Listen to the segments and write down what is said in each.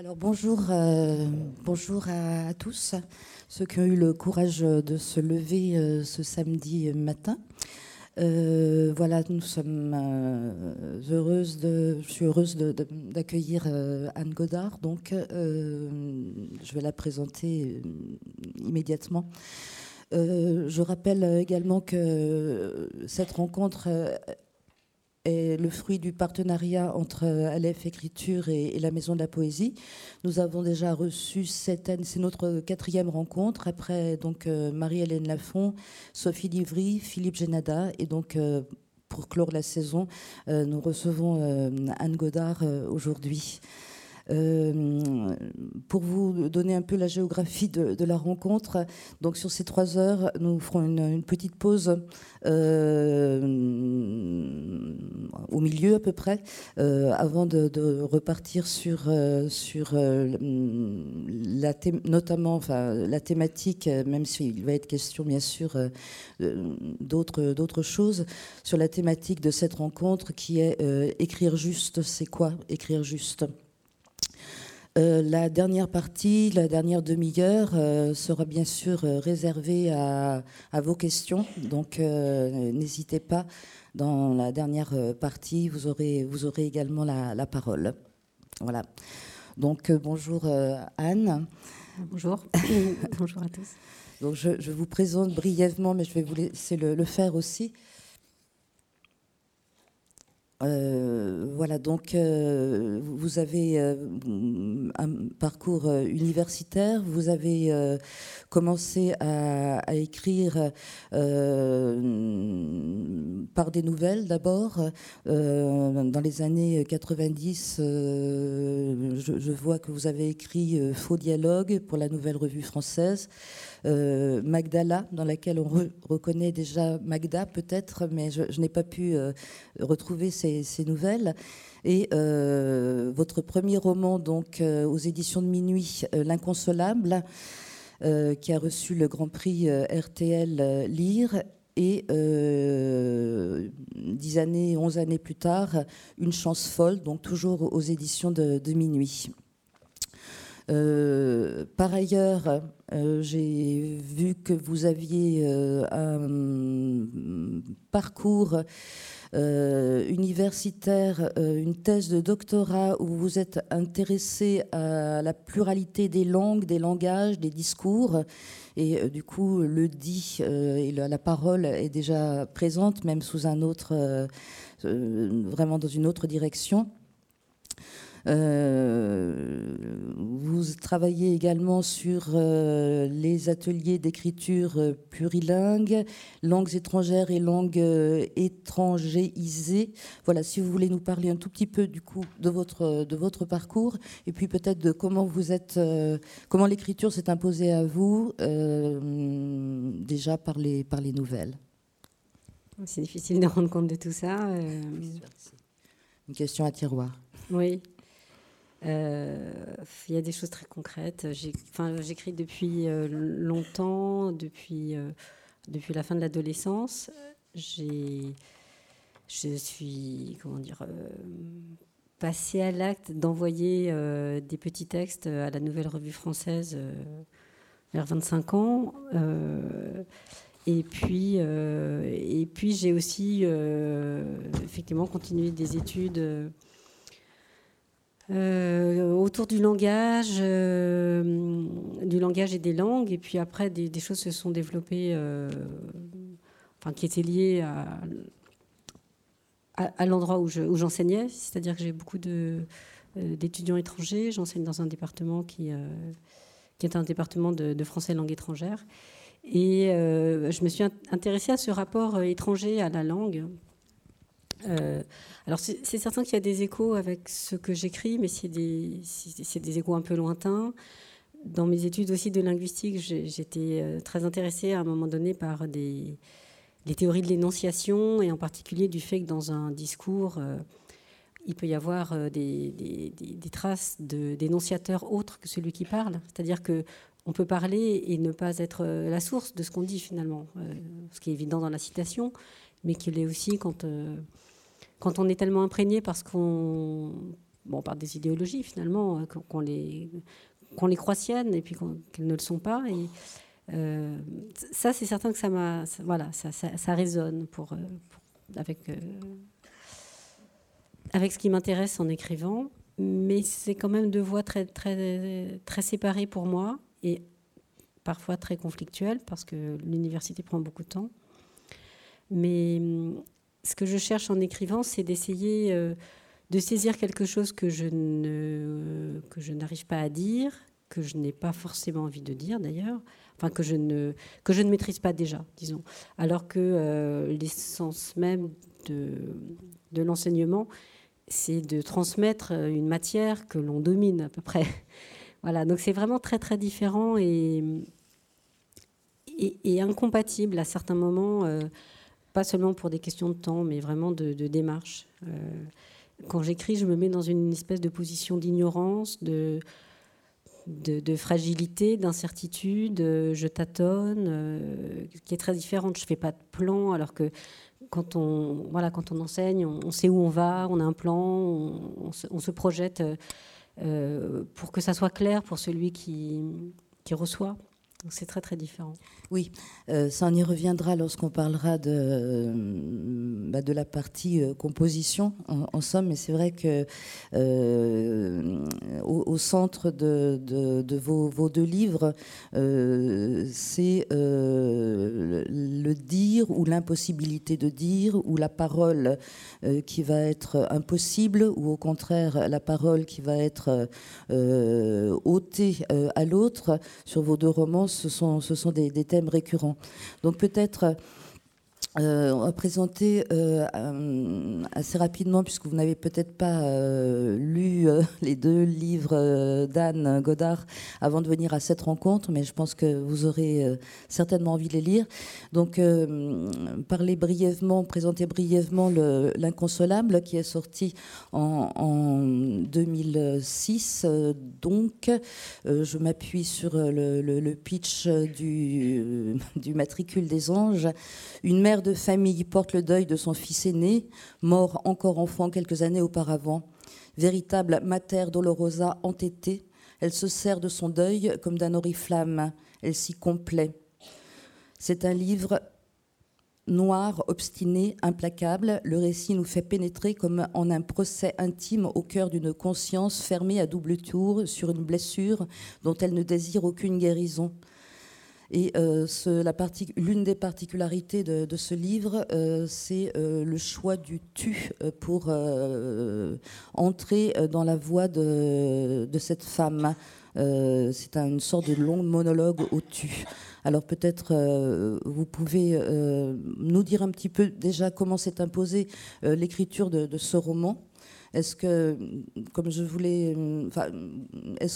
Alors bonjour, euh, bonjour à, tous, ceux qui ont eu le courage de se lever euh, ce samedi matin. Euh, voilà, nous sommes heureuses de, je suis heureuse d'accueillir Anne Godard, donc je vais la présenter immédiatement. je rappelle également que cette rencontre est le fruit du partenariat entre Aleph Écriture et, la Maison de la Poésie. Nous avons déjà reçu cette année, c'est notre quatrième rencontre, après donc euh, Marie-Hélène Lafont, Sophie Livry, Philippe Génada, et donc euh, pour clore la saison, euh, nous recevons Anne Godard aujourd'hui. Euh, pour vous donner un peu la géographie de, la rencontre, donc sur ces trois heures, nous ferons une, petite pause euh, au milieu à peu près, euh, avant de, repartir sur, la notamment enfin, la thématique, même s'il va être question bien sûr d'autres choses, sur la thématique de cette rencontre qui est écrire juste, c'est quoi écrire juste? Euh, la dernière partie, la dernière demi-heure euh, sera bien sûr euh, réservée à, vos questions. Donc n'hésitez pas, dans la dernière partie, vous aurez, vous aurez également la, parole. Voilà. Donc bonjour Anne. Bonjour. bonjour à tous. Donc je, vous présente brièvement, mais je vais vous laisser le faire aussi. Euh, voilà, donc euh, vous avez euh, un parcours universitaire, vous avez commencé à, écrire par des nouvelles d'abord. dans les années 90, je, vois que vous avez écrit Faux dialogue pour la Nouvelle Revue française. Euh, Magdala, dans laquelle on reconnaît déjà Magda peut-être, mais je, n'ai pas pu euh, retrouver ces, nouvelles. Et euh, votre premier roman, donc aux éditions de minuit, L'inconsolable, qui a reçu le Grand Prix RTL Lire, et dix années, onze années plus tard, Une chance folle, donc toujours aux éditions de minuit. Euh, par ailleurs, euh, j'ai vu que vous aviez euh, un parcours universitaire, une thèse de doctorat où vous êtes intéressé à la pluralité des langues, des langages, des discours. Et du coup, le dit et la, parole est déjà présente, même sous un autre, vraiment dans une autre direction. Euh, vous travaillez également sur euh, les ateliers d'écriture euh, plurilingue, langues étrangères et langues étrangéisées. Voilà, si vous voulez nous parler un tout petit peu du coup de votre de votre parcours et puis peut-être de comment vous êtes, comment l'écriture s'est imposée à vous déjà par les par les nouvelles. C'est difficile de rendre compte de tout ça. Une question à tiroir. Oui. Euh, il y a des choses très concrètes. J'écris depuis euh, longtemps, depuis, euh, depuis la fin de l'adolescence. Je suis, passée à l'acte d'envoyer des petits textes à la Nouvelle Revue Française vers 25 ans. Et puis, et puis j'ai aussi effectivement continué des études euh, autour du langage, euh, du langage et des langues. Et puis après, des, choses se sont développées, euh, enfin, qui étaient liées à, l'endroit où, j'enseignais. C'est-à-dire que j'ai beaucoup d'étudiants étrangers. J'enseigne dans un département qui, qui est un département de, de français langue étrangère. Et je me suis intéressée à ce rapport étranger à la langue euh, alors c'est certain qu'il y a des échos avec ce que j'écris, mais c'est des, échos un peu lointains. Dans mes études aussi de linguistique, j'étais euh, très intéressée à un moment donné par des, théories de l'énonciation, et en particulier du fait que dans un discours, euh, il peut y avoir des traces d'énonciateurs autres que celui qui parle. C'est-à-dire que on peut parler et ne pas être la source de ce qu'on dit finalement, ce qui est évident dans la citation, mais qu'il est aussi quand quand on est tellement imprégné par ce qu'on bon, par des idéologies finalement, qu'on les, qu'on les croit siennes et puis qu'elles ne le sont pas. Et, ça, c'est certain que ça m'a, voilà, ça, ça, résonne pour, avec, avec ce qui m'intéresse en écrivant mais c'est quand même deux voies très, très, très séparées pour moi et parfois très conflictuelles parce que l'université prend beaucoup de temps. Mais ce que je cherche en écrivant, c'est d'essayer euh, de saisir quelque chose que je, ne, que je n'arrive pas à dire, que je n'ai pas forcément envie de dire d'ailleurs, enfin que je ne, que je ne maîtrise pas déjà, disons. Alors que euh, l'essence même de, de l'enseignement, c'est de transmettre euh, une matière que l'on domine à peu près. voilà, donc c'est vraiment très très différent et, et, incompatible à certains moments, pas seulement pour des questions de temps, mais vraiment de, démarche. Euh, quand j'écris, je me mets dans une espèce de position d'ignorance, de, de, fragilité, d'incertitude, je tâtonne, qui est très différente. Je ne fais pas de plan, alors que quand on, voilà, quand on enseigne, on, sait où on va, on a un plan, on, se, projette euh, pour que ça soit clair pour celui qui, qui reçoit. C'est très très différent. Oui, euh, ça en y reviendra lorsqu'on parlera de, euh, bah, la partie euh, composition, en, somme, mais c'est vrai que au, centre de, vos, deux livres, c'est le dire ou l'impossibilité de dire, ou la parole qui va être impossible, ou au contraire la parole qui va être ôtée à l'autre. Sur vos deux romans, ce sont, ce sont des, des thèmes récurrents. Donc peut-être euh, on va présenter euh, euh, assez rapidement, puisque vous n'avez peut-être pas lu les deux livres d'Anne Godard avant de venir à cette rencontre, mais je pense que vous aurez certainement envie de les lire. Donc, parler brièvement, présenter brièvement L'Inconsolable, qui est sorti en, 2006. donc, je m'appuie sur le, pitch du, du matricule des anges. Une mère de famille porte le deuil de son fils aîné, mort encore enfant quelques années auparavant. Véritable mater dolorosa entêtée, elle se sert de son deuil comme d'un oriflamme, elle s'y complaît. C'est un livre noir, obstiné, implacable. Le récit nous fait pénétrer comme en un procès intime au cœur d'une conscience fermée à double tour sur une blessure dont elle ne désire aucune guérison. Et euh, l'une des particularités de, ce livre, euh, c'est euh, le choix du tu pour entrer dans la voix de, cette femme. c'est une sorte de long monologue au tu. Alors peut-être vous pouvez nous dire un petit peu déjà comment s'est imposée l'écriture de, ce roman. Est-ce que, comme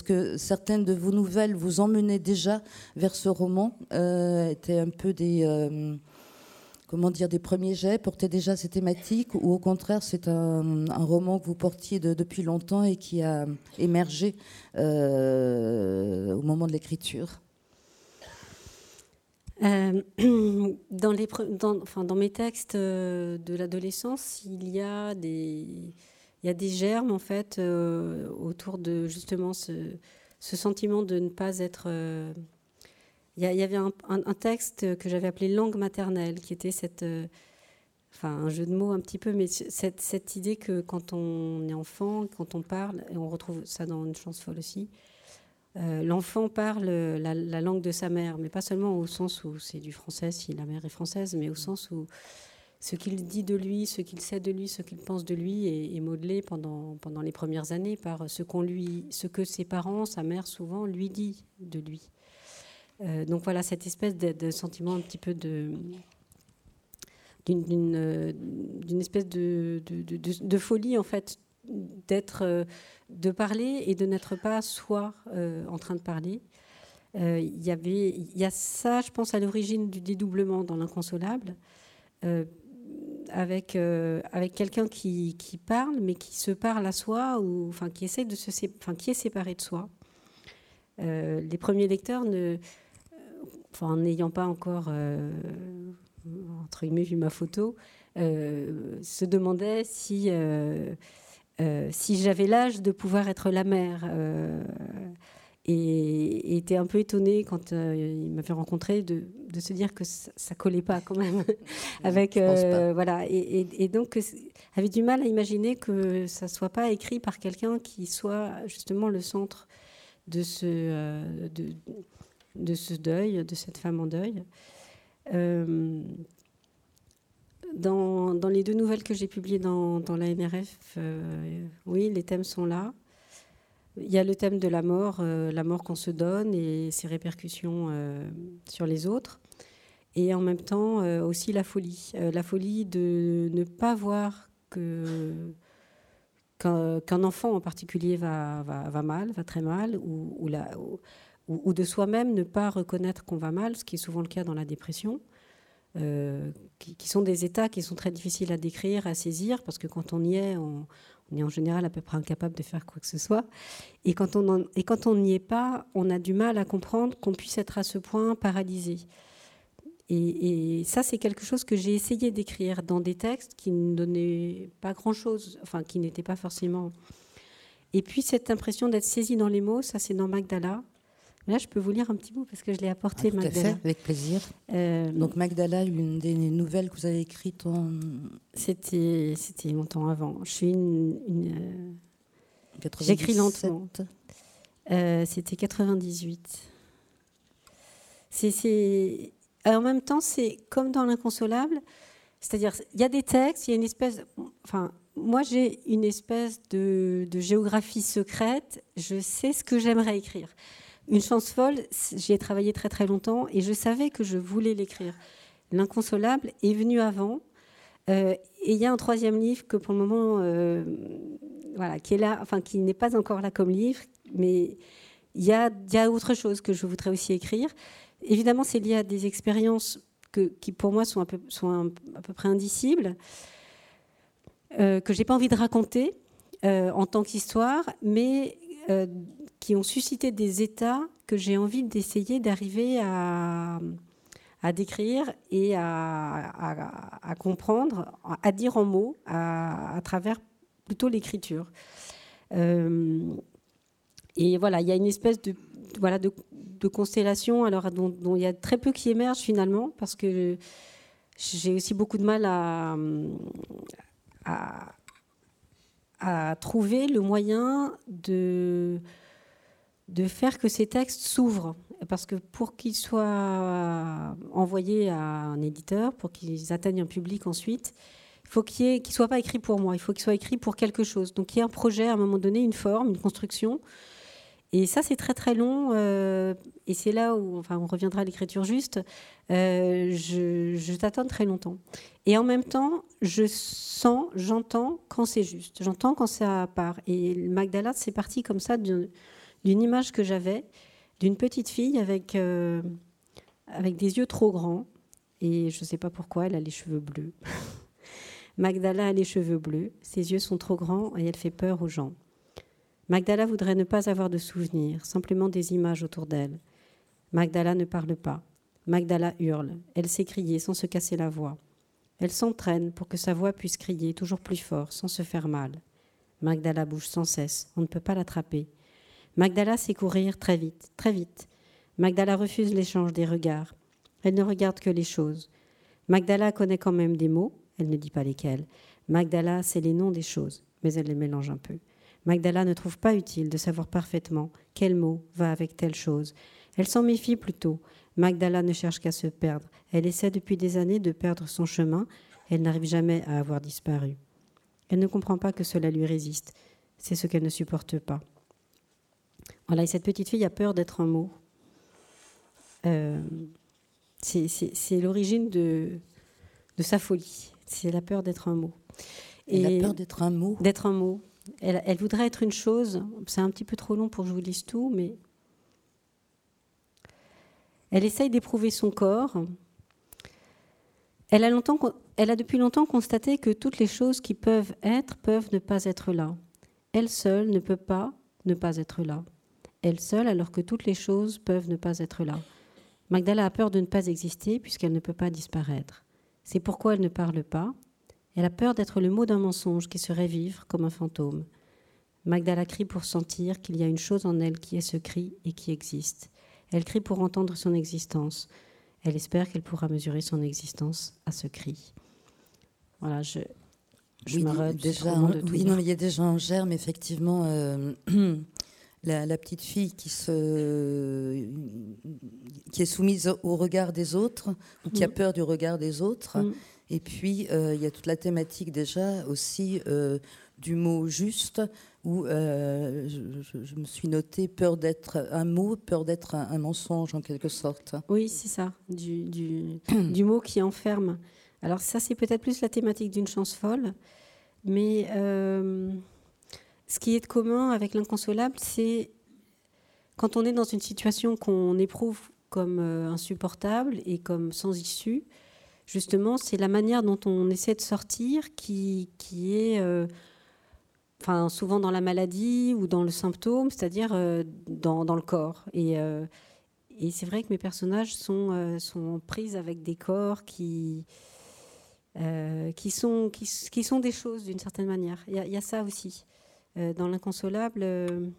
que certaines de vos nouvelles vous emmenaient déjà vers ce roman euh, Étaient un peu des, euh, comment dire, des premiers jets, portaient déjà ces thématiques, ou au contraire, c'est un, roman que vous portiez depuis longtemps et qui a émergé euh, au moment de l'écriture? Euh, dans mes textes de l'adolescence, il y a des il y a des germes en fait euh, autour de justement ce, sentiment de ne pas être. Euh, il, y avait un, texte que j'avais appelé langue maternelle, qui était cette, euh, enfin un jeu de mots un petit peu, mais cette, idée que quand on est enfant, quand on parle, et on retrouve ça dans une chance folle aussi, l'enfant parle la, langue de sa mère, mais pas seulement au sens où c'est du français si la mère est française, mais au sens où ce qu'il dit de lui, ce qu'il sait de lui, ce qu'il pense de lui est, modelé pendant, pendant les premières années par ce, qu'on lui, ce que ses parents, sa mère souvent, lui dit de lui. Euh, donc voilà, cette espèce de, sentiment un petit peu de d'une espèce de, de, folie en fait d'être euh, de parler et de n'être pas soi euh, en train de parler il y avait il y a ça je pense à l'origine du dédoublement dans l'inconsolable avec, euh, avec quelqu'un qui, qui, parle, mais qui se parle à soi, ou enfin, qui, essaie de se enfin, qui est séparé de soi. Euh, les premiers lecteurs, en n'ayant pas encore, euh, entre guillemets, vu ma photo, se demandaient si si j'avais l'âge de pouvoir être la mère. Et, était un peu étonnée quand il m'avait rencontré de, se dire que ça, ne collait pas quand même avec voilà et, et, donc avait du mal à imaginer que ça soit pas écrit par quelqu'un qui soit justement le centre de ce de, de ce deuil, de cette femme en deuil. Euh, dans, les deux nouvelles que j'ai publiées dans, la NRF, euh, oui, les thèmes sont là. Il y a le thème de la mort, euh, la mort qu'on se donne et ses répercussions sur les autres. Et en même temps aussi la folie. la folie de ne pas voir qu'un enfant en particulier va, mal, va très mal, ou, de soi-même ne pas reconnaître qu'on va mal, ce qui est souvent le cas dans la dépression, euh, qui, sont des états qui sont très difficiles à décrire, à saisir, parce que quand on y est, on, est en général à peu près incapable de faire quoi que ce soit. Et quand on et quand on n'y est pas, on a du mal à comprendre qu'on puisse être à ce point paralysé. Et, et ça, c'est quelque chose que j'ai essayé d'écrire dans des textes qui ne donnaient pas grand-chose, enfin qui n'étaient pas forcément. Et puis cette impression d'être saisi dans les mots, ça c'est dans Magdala. Là, je peux vous lire un petit bout parce que je l'ai apporté, ah, tout Magdala. À fait, avec plaisir. Euh, Donc, Magdala, une des nouvelles que vous avez écrites en. C'était, c'était longtemps avant. Je suis une. Euh, j'écris lentement. Euh, c'était 98. C'est, c'est... En même temps, c'est comme dans l'inconsolable. C'est-à-dire, il y a des textes, il y a une espèce. Enfin, moi, j'ai une espèce de, de géographie secrète. Je sais ce que j'aimerais écrire. Une chance folle, j'y ai travaillé très très longtemps et je savais que je voulais l'écrire. L'inconsolable est venu avant. Euh, et il y a un troisième livre que pour le moment, euh, voilà, qui est là, enfin qui n'est pas encore là comme livre, mais il y a, autre chose que je voudrais aussi écrire. Évidemment, c'est lié à des expériences qui pour moi sont à peu près indicibles, euh, que j'ai pas envie de raconter euh, en tant qu'histoire, mais qui ont suscité des états que j'ai envie d'essayer d'arriver à, à, décrire et à, à, comprendre, à dire en mots, à, travers plutôt l'écriture. Euh, et voilà, il y a une espèce de, voilà, de, constellation alors, dont, dont, il y a très peu qui émergent finalement, parce que j'ai aussi beaucoup de mal à, à trouver le moyen de de faire que ces textes s'ouvrent. Parce que pour qu'ils soient envoyés à un éditeur, pour qu'ils atteignent un public ensuite, il faut qu'ils ne soient pas écrits pour moi, il faut qu'ils soient écrits pour quelque chose. Donc il y a un projet, à un moment donné, une forme, une construction. Et ça, c'est très très long. Euh, et c'est là où, enfin, on reviendra à l'écriture juste. Euh, je, t'attends très longtemps. Et en même temps, je sens, j'entends quand c'est juste. J'entends quand ça part. Et Magdala, c'est parti comme ça d'une image que j'avais d'une petite fille avec, euh, avec des yeux trop grands. Et je ne sais pas pourquoi, elle a les cheveux bleus. Magdala a les cheveux bleus, ses yeux sont trop grands et elle fait peur aux gens. Magdala voudrait ne pas avoir de souvenirs, simplement des images autour d'elle. Magdala ne parle pas. Magdala hurle. Elle sait crier sans se casser la voix. Elle s'entraîne pour que sa voix puisse crier toujours plus fort sans se faire mal. Magdala bouge sans cesse. On ne peut pas l'attraper. Magdala sait courir très vite, très vite. Magdala refuse l'échange des regards. Elle ne regarde que les choses. Magdala connaît quand même des mots, elle ne dit pas lesquels. Magdala sait les noms des choses, mais elle les mélange un peu. Magdala ne trouve pas utile de savoir parfaitement quel mot va avec telle chose. Elle s'en méfie plutôt. Magdala ne cherche qu'à se perdre. Elle essaie depuis des années de perdre son chemin. Elle n'arrive jamais à avoir disparu. Elle ne comprend pas que cela lui résiste. C'est ce qu'elle ne supporte pas. Voilà, et cette petite fille a peur d'être un mot. Euh, c'est l'origine de, de, sa folie. C'est la peur d'être un mot. Et la peur d'être un mot. D'être un mot. Elle, voudrait être une chose. C'est un petit peu trop long pour que je vous dise tout, mais elle essaye d'éprouver son corps. Elle a, longtemps, elle a depuis longtemps constaté que toutes les choses qui peuvent être peuvent ne pas être là. Elle seule ne peut pas ne pas être là elle seule, alors que toutes les choses peuvent ne pas être là. Magdala a peur de ne pas exister puisqu'elle ne peut pas disparaître. C'est pourquoi elle ne parle pas. Elle a peur d'être le mot d'un mensonge qui serait vivre comme un fantôme. Magdala crie pour sentir qu'il y a une chose en elle qui est ce cri et qui existe. Elle crie pour entendre son existence. Elle espère qu'elle pourra mesurer son existence à ce cri. Voilà, je, je me déjà, oui, non, il y a déjà en germe, effectivement, euh, la, petite fille qui, se, qui est soumise au regard des autres, ou qui a mm. peur du regard des autres. Mm. Et puis, euh, il y a toute la thématique déjà aussi euh, du mot juste, où je, me suis noté peur d'être un mot, peur d'être un, mensonge en quelque sorte. Oui, c'est ça, du, mot qui enferme. Alors ça, c'est peut-être plus la thématique d'une chance folle, mais euh, ce qui est de commun avec l'inconsolable, c'est quand on est dans une situation qu'on éprouve comme euh, insupportable et comme sans issue, justement, c'est la manière dont on essaie de sortir qui, est... Euh, enfin, souvent dans la maladie ou dans le symptôme, c'est-à-dire dans, dans, le corps. Et, et c'est vrai que mes personnages sont, sont prises avec des corps qui, euh, qui, sont, qui, sont des choses d'une certaine manière. Il y, a ça aussi. Euh, dans l'inconsolable, euh,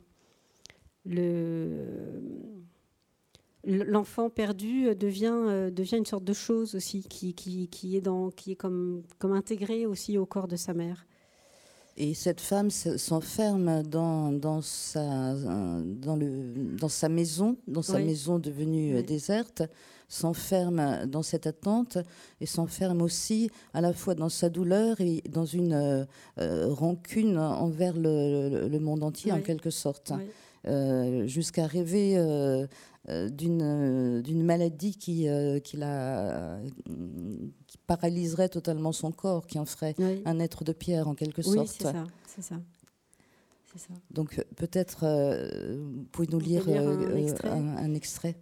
l'enfant perdu devient, devient une sorte de chose aussi qui, qui, qui est, dans, qui est comme, comme intégrée aussi au corps de sa mère. Et cette femme s'enferme dans, dans, sa, dans, le, dans sa maison, dans sa maison devenue déserte, s'enferme dans cette attente et s'enferme aussi à la fois dans sa douleur et dans une euh, euh, rancune envers le, monde entier en quelque sorte, euh, jusqu'à rêver d'une d'une maladie qui, qui, la, qui paralyserait totalement son corps, qui en ferait un être de pierre en quelque sorte. Oui, c'est ça. C'est ça. Ça. Donc peut-être, vous pouvez nous lire, un extrait. Un, extrait.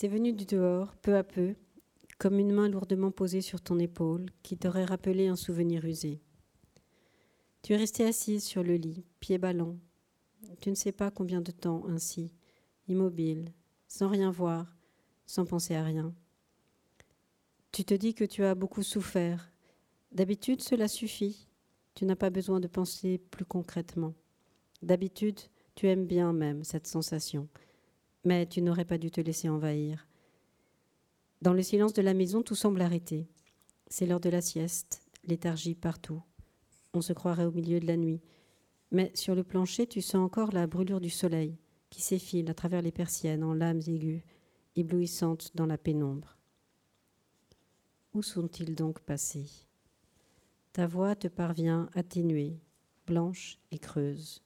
C'est venu du dehors, peu à peu, comme une main lourdement posée sur ton épaule qui t'aurait rappelé un souvenir usé. Tu es restée assise sur le lit, pieds ballants. Tu ne sais pas combien de temps ainsi, immobile, sans rien voir, sans penser à rien. Tu te dis que tu as beaucoup souffert. D'habitude, cela suffit. Tu n'as pas besoin de penser plus concrètement. D'habitude, tu aimes bien même cette sensation mais tu n'aurais pas dû te laisser envahir. Dans le silence de la maison, tout semble arrêté. C'est l'heure de la sieste, léthargie partout. On se croirait au milieu de la nuit. Mais sur le plancher, tu sens encore la brûlure du soleil qui s'effile à travers les persiennes en lames aiguës, éblouissantes dans la pénombre. Où sont-ils donc passés? Ta voix te parvient atténuée, blanche et creuse.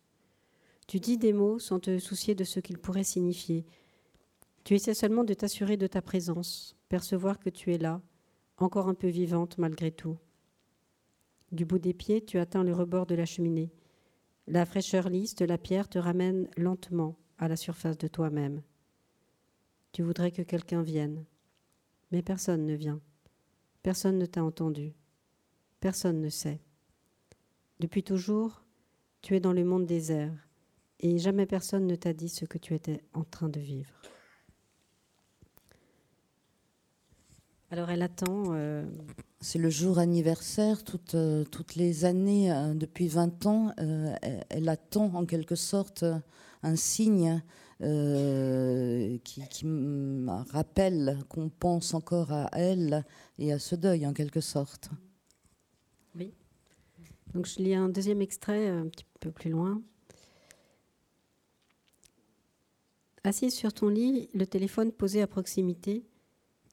Tu dis des mots sans te soucier de ce qu'ils pourraient signifier. Tu essaies seulement de t'assurer de ta présence, percevoir que tu es là, encore un peu vivante malgré tout. Du bout des pieds, tu atteins le rebord de la cheminée. La fraîcheur lisse de la pierre te ramène lentement à la surface de toi-même. Tu voudrais que quelqu'un vienne, mais personne ne vient. Personne ne t'a entendu. Personne ne sait. Depuis toujours, tu es dans le monde désert et jamais personne ne t'a dit ce que tu étais en train de vivre. Alors elle attend. Euh, C'est le jour anniversaire, toutes, euh, toutes les années, euh, depuis 20 ans, elle, attend en quelque sorte un signe qui, qui rappelle qu'on pense encore à elle et à ce deuil en quelque sorte. Oui. Donc je lis un deuxième extrait un petit peu plus loin. Assise sur ton lit, le téléphone posé à proximité,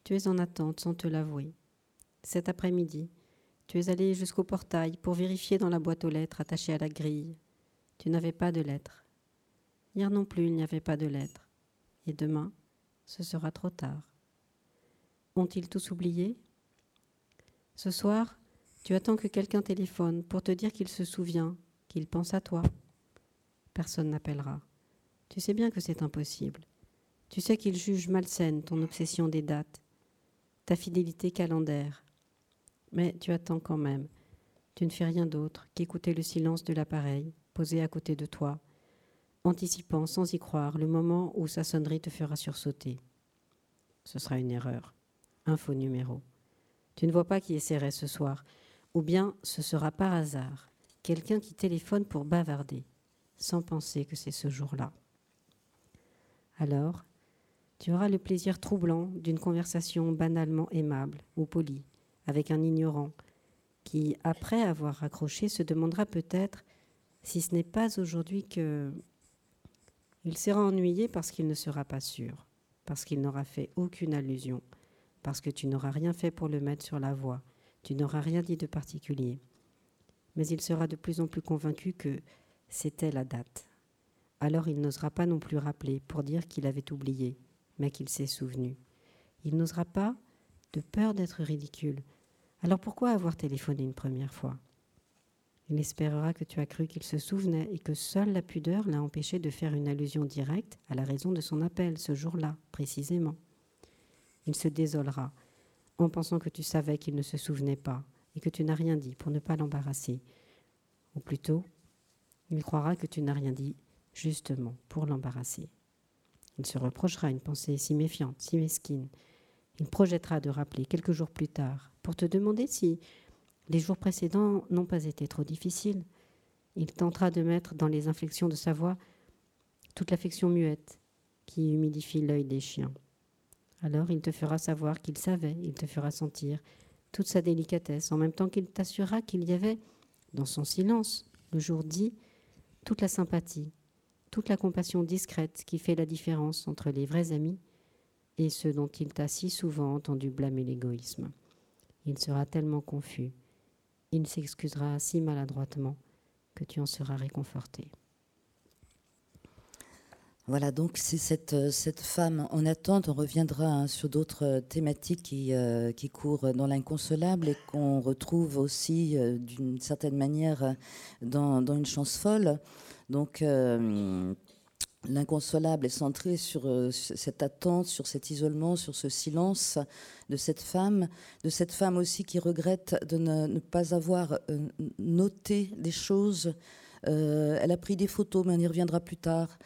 tu es en attente sans te l'avouer. Cet après-midi, tu es allé jusqu'au portail pour vérifier dans la boîte aux lettres attachée à la grille. Tu n'avais pas de lettres. Hier non plus, il n'y avait pas de lettres. Et demain, ce sera trop tard. Ont-ils tous oublié? Ce soir, tu attends que quelqu'un téléphone pour te dire qu'il se souvient, qu'il pense à toi. Personne n'appellera. Tu sais bien que c'est impossible. Tu sais qu'il juge malsaine ton obsession des dates, ta fidélité calendaire. Mais tu attends quand même. Tu ne fais rien d'autre qu'écouter le silence de l'appareil posé à côté de toi, anticipant sans y croire le moment où sa sonnerie te fera sursauter. Ce sera une erreur. Un faux numéro. Tu ne vois pas qui essaierait ce soir. Ou bien ce sera par hasard quelqu'un qui téléphone pour bavarder, sans penser que c'est ce jour-là. Alors, tu auras le plaisir troublant d'une conversation banalement aimable ou polie avec un ignorant qui, après avoir raccroché, se demandera peut-être si ce n'est pas aujourd'hui que il sera ennuyé parce qu'il ne sera pas sûr, parce qu'il n'aura fait aucune allusion, parce que tu n'auras rien fait pour le mettre sur la voie, tu n'auras rien dit de particulier. Mais il sera de plus en plus convaincu que c'était la date. Alors il n'osera pas non plus rappeler pour dire qu'il avait oublié, mais qu'il s'est souvenu. Il n'osera pas de peur d'être ridicule. Alors pourquoi avoir téléphoné une première fois? Il espérera que tu as cru qu'il se souvenait et que seule la pudeur l'a empêché de faire une allusion directe à la raison de son appel ce jour-là, précisément. Il se désolera en pensant que tu savais qu'il ne se souvenait pas et que tu n'as rien dit pour ne pas l'embarrasser. Ou plutôt, il croira que tu n'as rien dit justement pour l'embarrasser. Il se reprochera une pensée si méfiante, si mesquine. Il projettera de rappeler quelques jours plus tard pour te demander si les jours précédents n'ont pas été trop difficiles. Il tentera de mettre dans les inflexions de sa voix toute l'affection muette qui humidifie l'œil des chiens. Alors il te fera savoir qu'il savait, il te fera sentir toute sa délicatesse, en même temps qu'il t'assurera qu'il y avait, dans son silence, le jour dit, toute la sympathie, toute la compassion discrète qui fait la différence entre les vrais amis et ceux dont il t'a si souvent entendu blâmer l'égoïsme. Il sera tellement confus, il s'excusera si maladroitement que tu en seras réconforté. Voilà, donc c'est cette, euh, cette femme en attente. On reviendra hein, sur d'autres euh, thématiques qui, euh, qui courent dans l'inconsolable et qu'on retrouve aussi d'une certaine manière dans, une chance folle. Donc l'inconsolable est centré sur cette attente, sur cet isolement, sur ce silence de cette femme, de cette femme aussi qui regrette de ne, pas avoir noté des choses. elle a pris des photos, mais on y reviendra plus tard.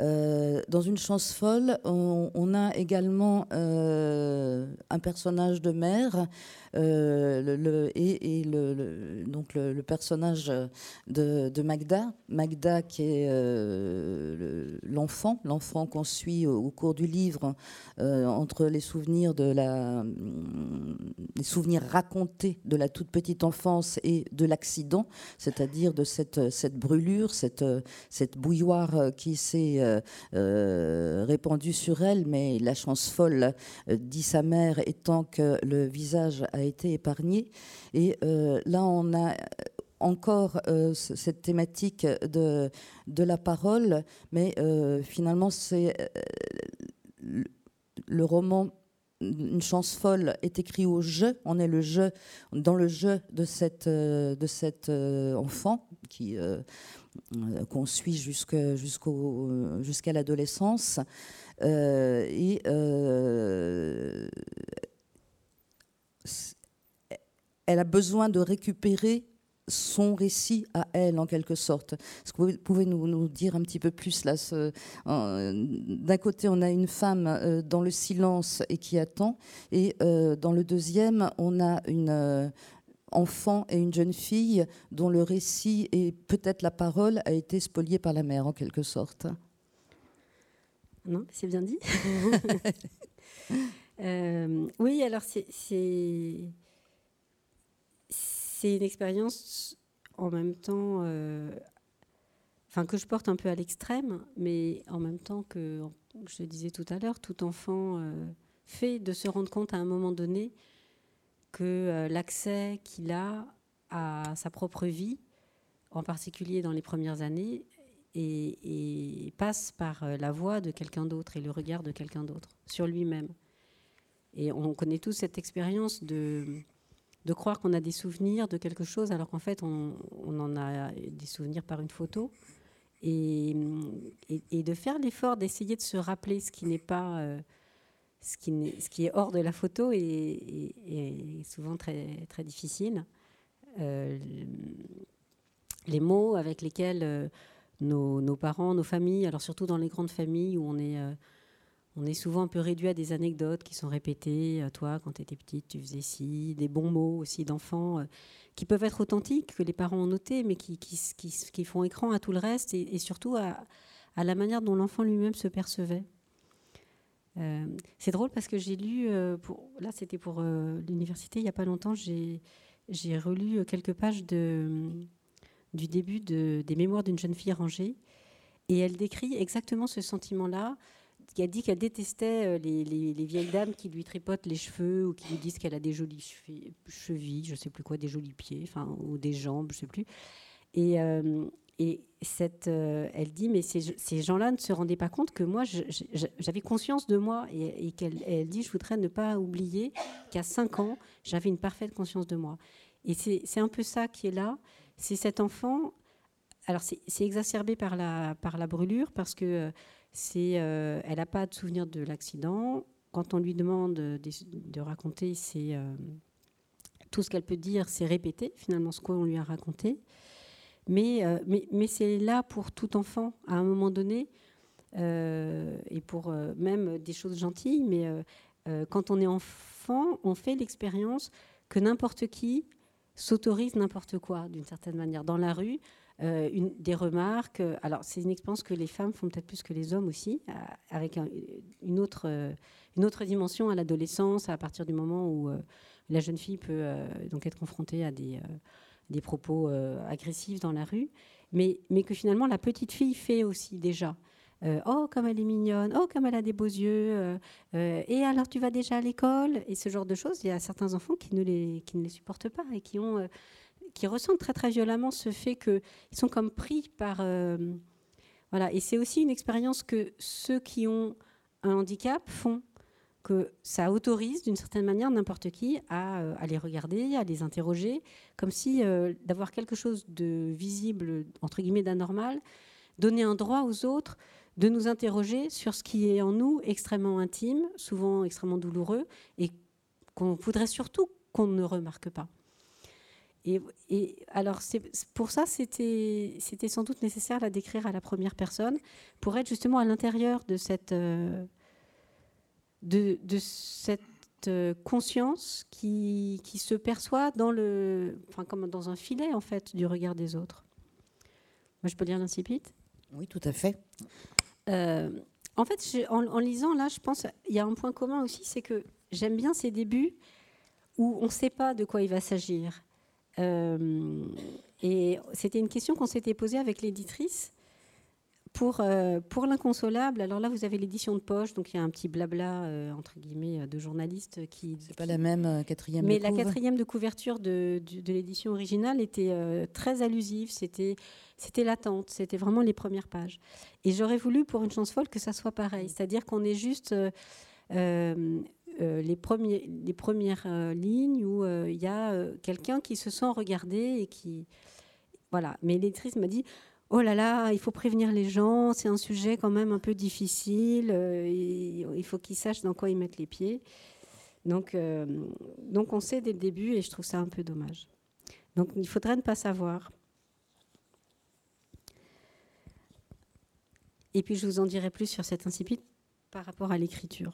Euh, dans une chance folle, on, a également euh, un personnage de mère euh, et, le, donc le, personnage de, Magda, Magda qui est l'enfant, l'enfant qu'on suit au, cours du livre entre les souvenirs de la, les souvenirs racontés de la toute petite enfance et de l'accident, c'est-à-dire de cette, cette brûlure, cette, cette bouilloire qui s'est euh, euh, répandu sur elle, mais la chance folle, euh, dit sa mère, étant que le visage a été épargné. Et là, on a encore cette thématique de, de la parole, mais finalement, c'est le, roman une chance folle est écrit au jeu. On est le jeu dans le jeu de cette de cet enfant qui euh, qu'on suit jusqu'à l'adolescence. Euh, et euh, elle a besoin de récupérer son récit à elle, en quelque sorte. Est-ce que vous pouvez nous, dire un petit peu plus là D'un côté, on a une femme dans le silence et qui attend, et dans le deuxième, on a une, enfant et une jeune fille dont le récit et peut-être la parole a été spolié par la mère en quelque sorte. Non, c'est bien dit. Euh, oui, alors c'est c'est une expérience en même temps, euh, enfin que je porte un peu à l'extrême, mais en même temps que je disais tout à l'heure, tout enfant euh, fait de se rendre compte à un moment donné que euh, l'accès qu'il a à sa propre vie, en particulier dans les premières années, et, passe par la voix de quelqu'un d'autre et le regard de quelqu'un d'autre sur lui-même. Et on connaît tous cette expérience de, de croire qu'on a des souvenirs de quelque chose alors qu'en fait on, en a des souvenirs par une photo. Et, et, de faire l'effort d'essayer de se rappeler ce qui n'est pas... Euh, ce qui, ce qui, est hors de la photo est, souvent très, très difficile. Euh, les mots avec lesquels euh, nos, parents, nos familles, alors surtout dans les grandes familles où on est, on est souvent un peu réduit à des anecdotes qui sont répétées. Toi, quand tu étais petite, tu faisais ci, des bons mots aussi d'enfants qui peuvent être authentiques, que les parents ont notés, mais qui, font écran à tout le reste et, surtout à, la manière dont l'enfant lui-même se percevait. Euh, c'est drôle parce que j'ai lu, euh, là c'était pour euh, l'université, il n'y a pas longtemps, j'ai relu quelques pages de, du début de, des mémoires d'une jeune fille rangée, et elle décrit exactement ce sentiment-là qui a dit qu'elle détestait euh, les, les, vieilles dames qui lui tripotent les cheveux ou qui lui disent qu'elle a des jolies chevilles, je sais plus quoi, des jolis pieds, enfin ou des jambes, je sais plus. Et, euh, et cette, euh, elle dit, mais ces, ces gens-là ne se rendaient pas compte que moi, j'avais conscience de moi. Et, et qu'elle elle dit, je voudrais ne pas oublier qu'à 5 ans, j'avais une parfaite conscience de moi. Et c'est un peu ça qui est là. C'est cet enfant. Alors, c'est exacerbé par la, par la brûlure, parce que euh, elle n'a pas de souvenir de l'accident. Quand on lui demande de, raconter, euh, tout ce qu'elle peut dire, c'est répéter finalement ce qu'on lui a raconté. Euh, mais c'est là pour tout enfant à un moment donné, et pour même des choses gentilles. Mais quand on est enfant, on fait l'expérience que n'importe qui s'autorise n'importe quoi d'une certaine manière. Dans la rue, euh, des remarques. Euh, alors, c'est une expérience que les femmes font peut-être plus que les hommes aussi, euh, avec une, autre, une autre dimension à l'adolescence, à partir du moment où la jeune fille peut donc être confrontée à des, des propos agressifs dans la rue, mais, mais que finalement la petite fille fait aussi déjà. oh, comme elle est mignonne, oh, comme elle a des beaux yeux, et alors tu vas déjà à l'école, et ce genre de choses. Il y a certains enfants qui ne les, qui ne les supportent pas et qui ont qui ressentent très très violemment ce fait qu'ils sont comme pris par... Euh, voilà. Et c'est aussi une expérience que ceux qui ont un handicap font, que ça autorise d'une certaine manière n'importe qui à, euh, les regarder, à les interroger, comme si euh, d'avoir quelque chose de visible, entre guillemets, d'anormal, donnait un droit aux autres de nous interroger sur ce qui est en nous extrêmement intime, souvent extrêmement douloureux, et qu'on voudrait surtout qu'on ne remarque pas. Et, alors, pour ça, c'était sans doute nécessaire de la décrire à la première personne, pour être justement à l'intérieur de cette, euh, de, cette euh, conscience qui, qui, se perçoit dans le, enfin, comme dans un filet en fait du regard des autres. Moi, je peux lire l'incipit? Oui, tout à fait. Euh, en fait, en, en, lisant là, je pense il y a un point commun aussi, c'est que j'aime bien ces débuts où on ne sait pas de quoi il va s'agir. Euh, et c'était une question qu'on s'était posée avec l'éditrice. Pour, euh, pour l'inconsolable, alors là, vous avez l'édition de poche, donc il y a un petit blabla, euh, entre guillemets, de journalistes qui... C'est pas la même quatrième Mais la quatrième de couverture de, de, l'édition originale était très allusive, c'était, c'était l'attente, c'était vraiment les premières pages. Et j'aurais voulu, pour une chance folle, que ça soit pareil, c'est-à-dire qu'on est juste... Euh, les, premières euh, lignes où euh, il y a quelqu'un qui se sent regardé et qui. Voilà. Mais l'électrice m'a dit Oh là là, il faut prévenir les gens, c'est un sujet quand même un peu difficile, il faut qu'ils sachent dans quoi ils mettent les pieds. Donc, donc on sait dès le début et je trouve ça un peu dommage. Donc il faudrait ne pas savoir. Et puis je vous en dirai plus sur cet incipit par rapport à l'écriture.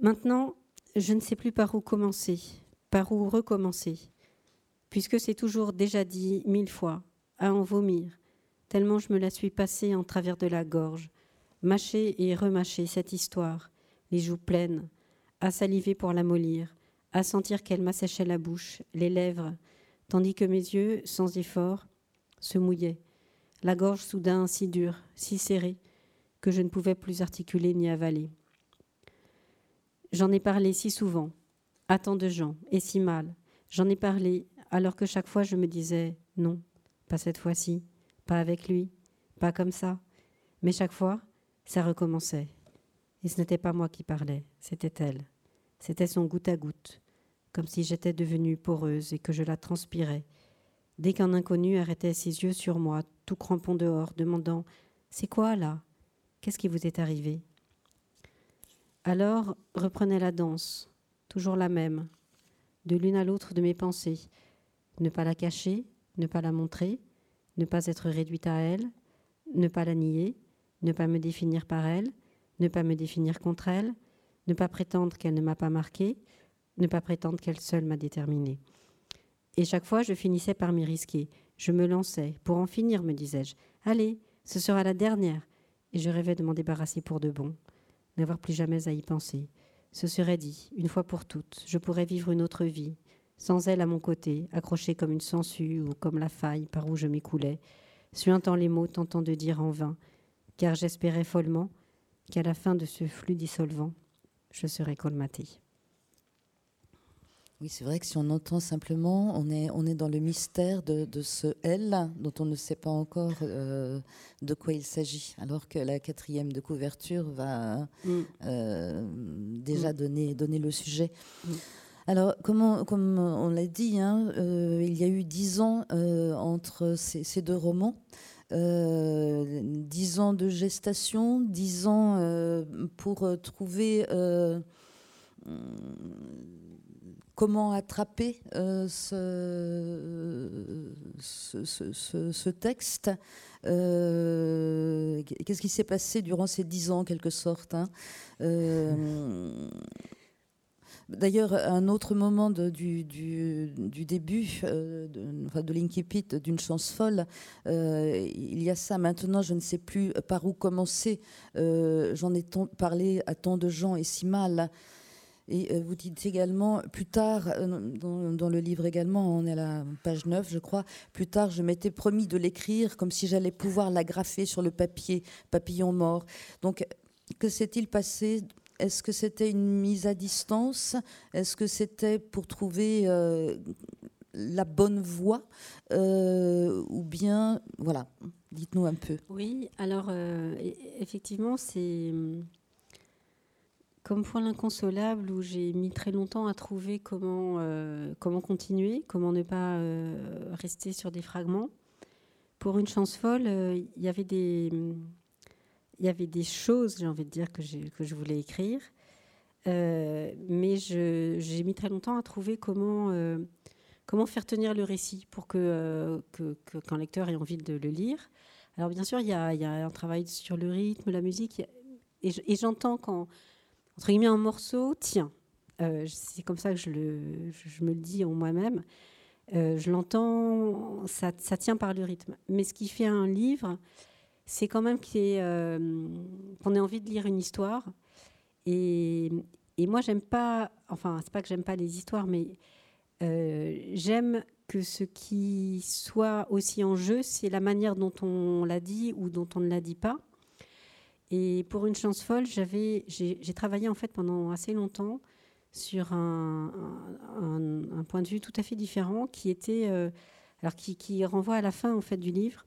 Maintenant, je ne sais plus par où commencer, par où recommencer, puisque c'est toujours déjà dit mille fois, à en vomir, tellement je me la suis passée en travers de la gorge, mâcher et remâcher cette histoire, les joues pleines, à saliver pour la mollir, à sentir qu'elle m'asséchait la bouche, les lèvres, tandis que mes yeux, sans effort, se mouillaient, la gorge soudain si dure, si serrée, que je ne pouvais plus articuler ni avaler. J'en ai parlé si souvent, à tant de gens, et si mal. J'en ai parlé alors que chaque fois je me disais non, pas cette fois-ci, pas avec lui, pas comme ça. Mais chaque fois, ça recommençait. Et ce n'était pas moi qui parlais, c'était elle. C'était son goutte à goutte, comme si j'étais devenue poreuse et que je la transpirais. Dès qu'un inconnu arrêtait ses yeux sur moi, tout crampon dehors, demandant C'est quoi là? Qu'est-ce qui vous est arrivé? Alors reprenait la danse, toujours la même, de l'une à l'autre de mes pensées. Ne pas la cacher, ne pas la montrer, ne pas être réduite à elle, ne pas la nier, ne pas me définir par elle, ne pas me définir contre elle, ne pas prétendre qu'elle ne m'a pas marqué, ne pas prétendre qu'elle seule m'a déterminée. Et chaque fois, je finissais par m'y risquer. Je me lançais. Pour en finir, me disais-je. Allez, ce sera la dernière. Et je rêvais de m'en débarrasser pour de bon, n'avoir plus jamais à y penser. Ce serait dit, une fois pour toutes, je pourrais vivre une autre vie, sans elle à mon côté, accrochée comme une sangsue ou comme la faille par où je m'écoulais, suintant les mots, tentant de dire en vain, car j'espérais follement qu'à la fin de ce flux dissolvant, je serais colmatée. Oui, c'est vrai que si on entend simplement, on est, on est dans le mystère de, ce elle dont on ne sait pas encore euh, de quoi il s'agit, alors que la quatrième de couverture va mm. euh, déjà mm. donner, donner le sujet. Mm. Alors, comme on, l'a dit, hein, euh, il y a eu dix ans entre ces, deux romans. dix ans de gestation, dix ans pour trouver comment attraper euh, ce, texte. Euh, qu'est-ce qui s'est passé durant ces dix ans, en quelque sorte hein? Euh, D'ailleurs, un autre moment du, début de, l'Inkipit d'une chance folle, il y a ça. Maintenant, je ne sais plus par où commencer. J'en ai parlé à tant de gens et si mal. Et euh, vous dites également, plus tard, euh, dans, le livre également, on est à la page 9, je crois, plus tard, je m'étais promis de l'écrire comme si j'allais pouvoir l'agrafer sur le papier, papillon mort. Donc, que s'est-il passé? Est-ce que c'était une mise à distance? Est-ce que c'était pour trouver euh, la bonne voie? Ou bien, voilà, dites-nous un peu. Oui, alors, effectivement, c'est comme pour l'inconsolable, où j'ai mis très longtemps à trouver comment, euh, comment continuer, comment ne pas euh, rester sur des fragments. Pour une chance folle, euh, il y avait des, y avait des choses, j'ai envie de dire, que, que je voulais écrire. mais j'ai mis très longtemps à trouver comment, comment faire tenir le récit pour que, qu'un que, lecteur ait envie de le lire. Alors bien sûr, il y y a un travail sur le rythme, la musique, et j'entends quand entre guillemets, un morceau tient. Euh, c'est comme ça que je, me le dis en moi-même. Euh, je l'entends, ça, tient par le rythme. Mais ce qui fait un livre, c'est quand même euh, qu'on ait envie de lire une histoire. Et, et moi, j'aime pas, enfin, c'est pas que j'aime pas les histoires, mais j'aime que ce qui soit aussi en jeu, c'est la manière dont on l'a dit ou dont on ne l'a dit pas. Et pour une chance folle, j'avais, j'ai, travaillé en fait pendant assez longtemps sur un, point de vue tout à fait différent, qui était, euh, alors qui, renvoie à la fin en fait du livre,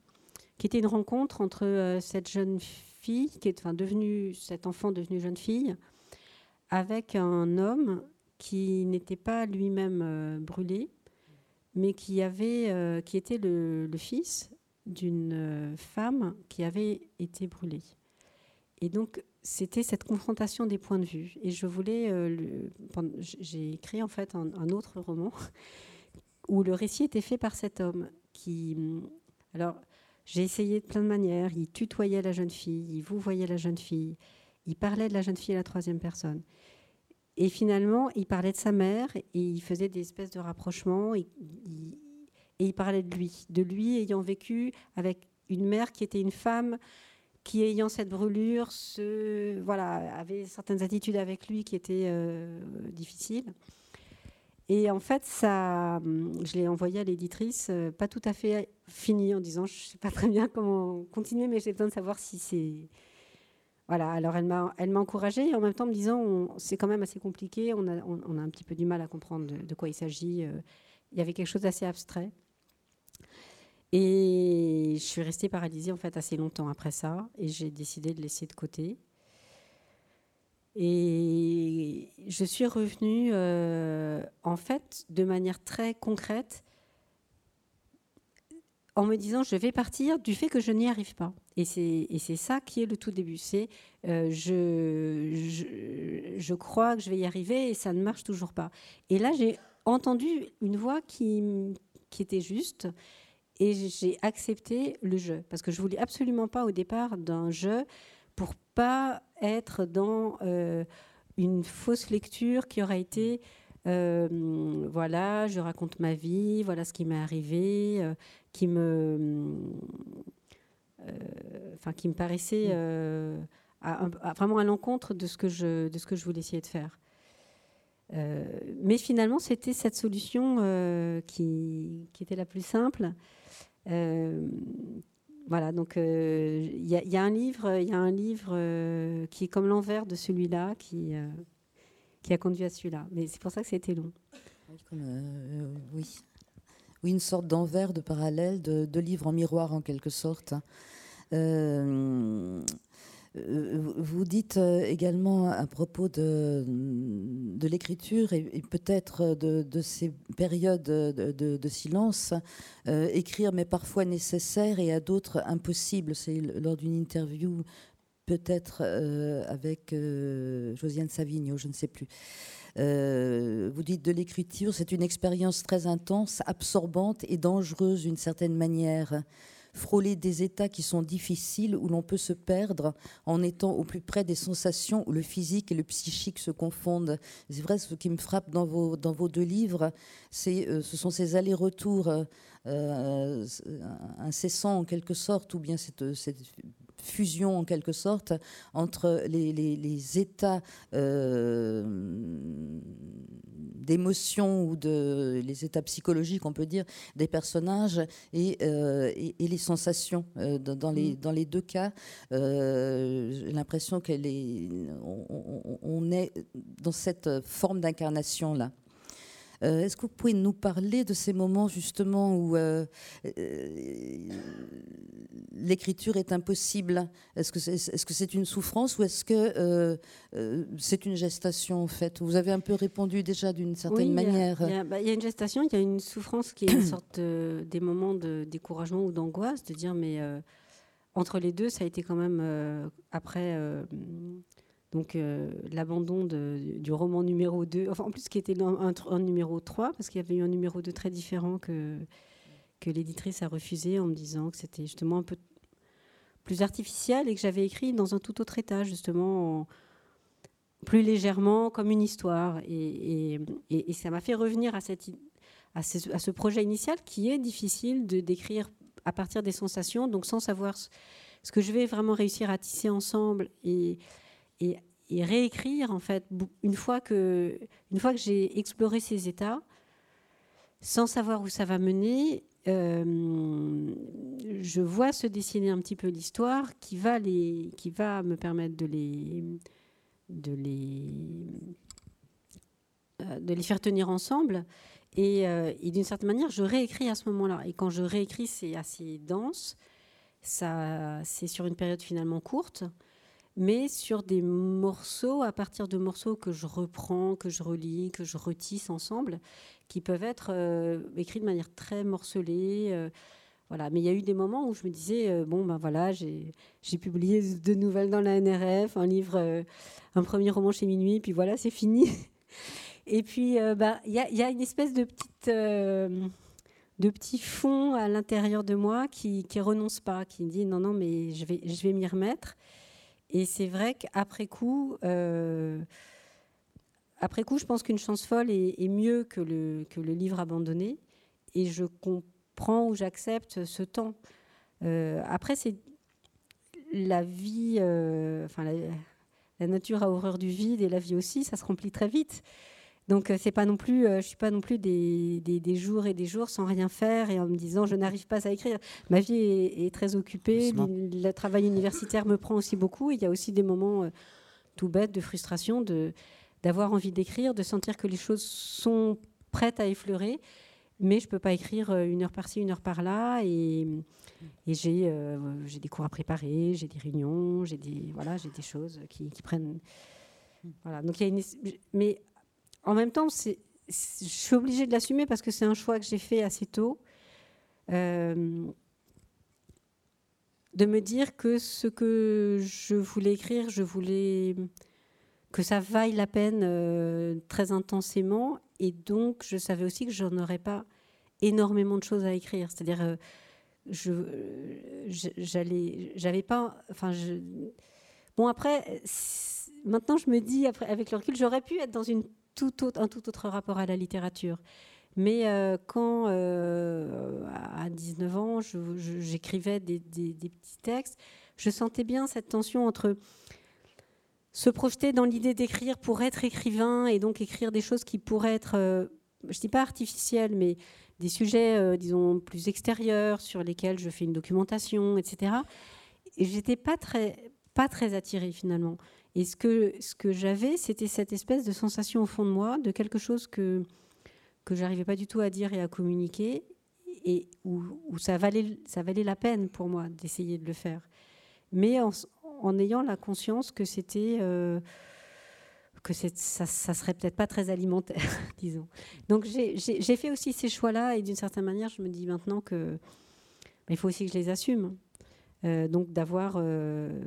qui était une rencontre entre euh, cette jeune fille, qui est enfin devenue cet enfant devenu jeune fille, avec un homme qui n'était pas lui-même euh, brûlé, mais qui avait, qui était le fils d'une femme qui avait été brûlée. Et donc, c'était cette confrontation des points de vue. Et je voulais. Euh, j'ai écrit en fait un, autre roman où le récit était fait par cet homme qui. Alors, j'ai essayé de plein de manières. Il tutoyait la jeune fille, il vous voyait la jeune fille, il parlait de la jeune fille à la troisième personne. Et finalement, il parlait de sa mère et il faisait des espèces de rapprochements et il parlait de lui, de lui ayant vécu avec une mère qui était une femme qui ayant cette brûlure avait certaines attitudes avec lui qui étaient euh, difficiles. Et en fait, ça, je l'ai envoyé à l'éditrice, euh, pas tout à fait fini, en disant je ne sais pas très bien comment continuer, mais j'ai besoin de savoir si c'est. Voilà, alors elle m'a, elle m'a encouragée et en même temps me disant c'est quand même assez compliqué, on a, on, a un petit peu du mal à comprendre de, de quoi il s'agit. Euh. Il y avait quelque chose d'assez abstrait. Et je suis restée paralysée en fait assez longtemps après ça, et j'ai décidé de laisser de côté. Et je suis revenue euh, en fait de manière très concrète en me disant je vais partir du fait que je n'y arrive pas. Et c'est ça qui est le tout début. C'est euh, je, je, je, crois que je vais y arriver et ça ne marche toujours pas. Et là j'ai entendu une voix qui, qui était juste et j'ai accepté le jeu parce que je voulais absolument pas au départ d'un jeu pour pas être dans euh, une fausse lecture qui aurait été euh, voilà, je raconte ma vie, voilà ce qui m'est arrivé, euh, qui me, enfin qui me paraissait vraiment à l'encontre de ce que je de ce que je voulais essayer de faire. mais finalement, c'était cette solution qui, qui, était la plus simple. Voilà, donc il euh, y, a un livre, il y a un livre euh, qui est comme l'envers de celui-là, qui, euh, qui a conduit à celui-là. Mais c'est pour ça que c'était long. oui. oui, une sorte d'envers, de parallèle, de, de livres en miroir en quelque sorte. Euh, vous dites euh, également à propos de, de l'écriture et, peut-être de, ces périodes de, silence, euh, écrire mais parfois nécessaire et à d'autres impossible. C'est lors d'une interview peut-être avec Josiane Savigno, je ne sais plus. vous dites de l'écriture, c'est une expérience très intense, absorbante et dangereuse d'une certaine manière frôler des états qui sont difficiles, où l'on peut se perdre en étant au plus près des sensations où le physique et le psychique se confondent. C'est vrai, ce qui me frappe dans vos, dans vos deux livres, c'est, euh, ce sont ces allers-retours euh, euh, incessants en quelque sorte, ou bien cette, cette fusion en quelque sorte entre les, états euh, d'émotion ou de les états psychologiques, on peut dire, des personnages et, euh, les sensations. Euh, dans, les, mm. dans les deux cas, j'ai l'impression qu'elle est, on, est dans cette forme d'incarnation là. Euh, est-ce que vous pouvez nous parler de ces moments justement où euh, euh, l'écriture est impossible? Est-ce que c'est est -ce une souffrance ou est-ce que c'est une gestation en fait? Vous avez un peu répondu déjà d'une certaine manière. Bah, il y, a une gestation, il y a une souffrance qui est une sorte des moments de découragement ou d'angoisse, de dire mais entre les deux, ça a été quand même après donc euh, l'abandon du roman numéro 2, enfin en plus qui était un, numéro 3, parce qu'il y avait eu un numéro 2 très différent que, l'éditrice a refusé en me disant que c'était justement un peu plus artificiel et que j'avais écrit dans un tout autre état, justement, plus légèrement, comme une histoire. Et, ça m'a fait revenir à, ce, à, ce, projet initial qui est difficile de décrire à partir des sensations, donc sans savoir ce que je vais vraiment réussir à tisser ensemble et et, réécrire en fait une fois que une fois que j'ai exploré ces états sans savoir où ça va mener euh, je vois se dessiner un petit peu l'histoire qui va les qui va me permettre de les de les euh, de les faire tenir ensemble. Et, euh, et d'une certaine manière je réécris à ce moment-là. Et quand je réécris c'est assez dense. Ça c'est sur une période finalement courte mais sur des morceaux, à partir de morceaux que je reprends, que je relis, que je retisse ensemble, qui peuvent être euh, écrits de manière très morcelée. Euh, voilà. Mais il y a eu des moments où je me disais, euh, bon, ben voilà, j'ai publié deux nouvelles dans la NRF, un livre, un premier roman chez Minuit, puis voilà, c'est fini. Et puis, bah, il y, a, y, a, une espèce de petite de petit fond à l'intérieur de moi qui ne renonce pas, qui dit non, non, mais je vais, je vais m'y remettre. Et c'est vrai qu'après coup, euh, après coup, je pense qu'une chance folle est, mieux que le, que le livre abandonné. Et je comprends ou j'accepte ce temps. Euh, après, c'est la vie, euh, enfin la, la, nature a horreur du vide et la vie aussi, ça se remplit très vite. Donc euh, c'est pas non plus, euh, je suis pas non plus des, des, jours et des jours sans rien faire et en me disant je n'arrive pas à écrire. Ma vie est, très occupée, le, travail universitaire me prend aussi beaucoup. Il y a aussi des moments euh, tout bêtes de frustration, de d'avoir envie d'écrire, de sentir que les choses sont prêtes à effleurer, mais je peux pas écrire une heure par-ci, une heure par-là et, et j'ai j'ai des cours à préparer, j'ai des réunions, j'ai des voilà, j'ai des choses qui, qui prennent voilà. Donc il y a une mais en même temps, je suis obligée de l'assumer parce que c'est un choix que j'ai fait assez tôt. Euh, de me dire que ce que je voulais écrire, je voulais que ça vaille la peine euh, très intensément. Et donc, je savais aussi que je n'aurais pas énormément de choses à écrire. C'est-à-dire, je, j'allais, j'avais pas, enfin, bon après, maintenant je me dis, avec le recul, j'aurais pu être dans une tout autre, un tout autre rapport à la littérature. Mais euh, quand, euh, à 19 ans, j'écrivais des, petits textes, je sentais bien cette tension entre se projeter dans l'idée d'écrire pour être écrivain et donc écrire des choses qui pourraient être, euh, je ne dis pas artificielles, mais des sujets, disons, plus extérieurs sur lesquels je fais une documentation, etc. Et j'étais pas très, pas très attirée finalement. Et ce que, ce que j'avais, c'était cette espèce de sensation au fond de moi, de quelque chose que, que j'arrivais pas du tout à dire et à communiquer, et où, ça, valait, ça valait la peine pour moi d'essayer de le faire. Mais en, ayant la conscience que c'était. Euh, que ça, ça serait peut-être pas très alimentaire, disons. Donc j'ai fait aussi ces choix-là et d'une certaine manière, je me dis maintenant que il faut aussi que je les assume. Euh, donc d'avoir euh,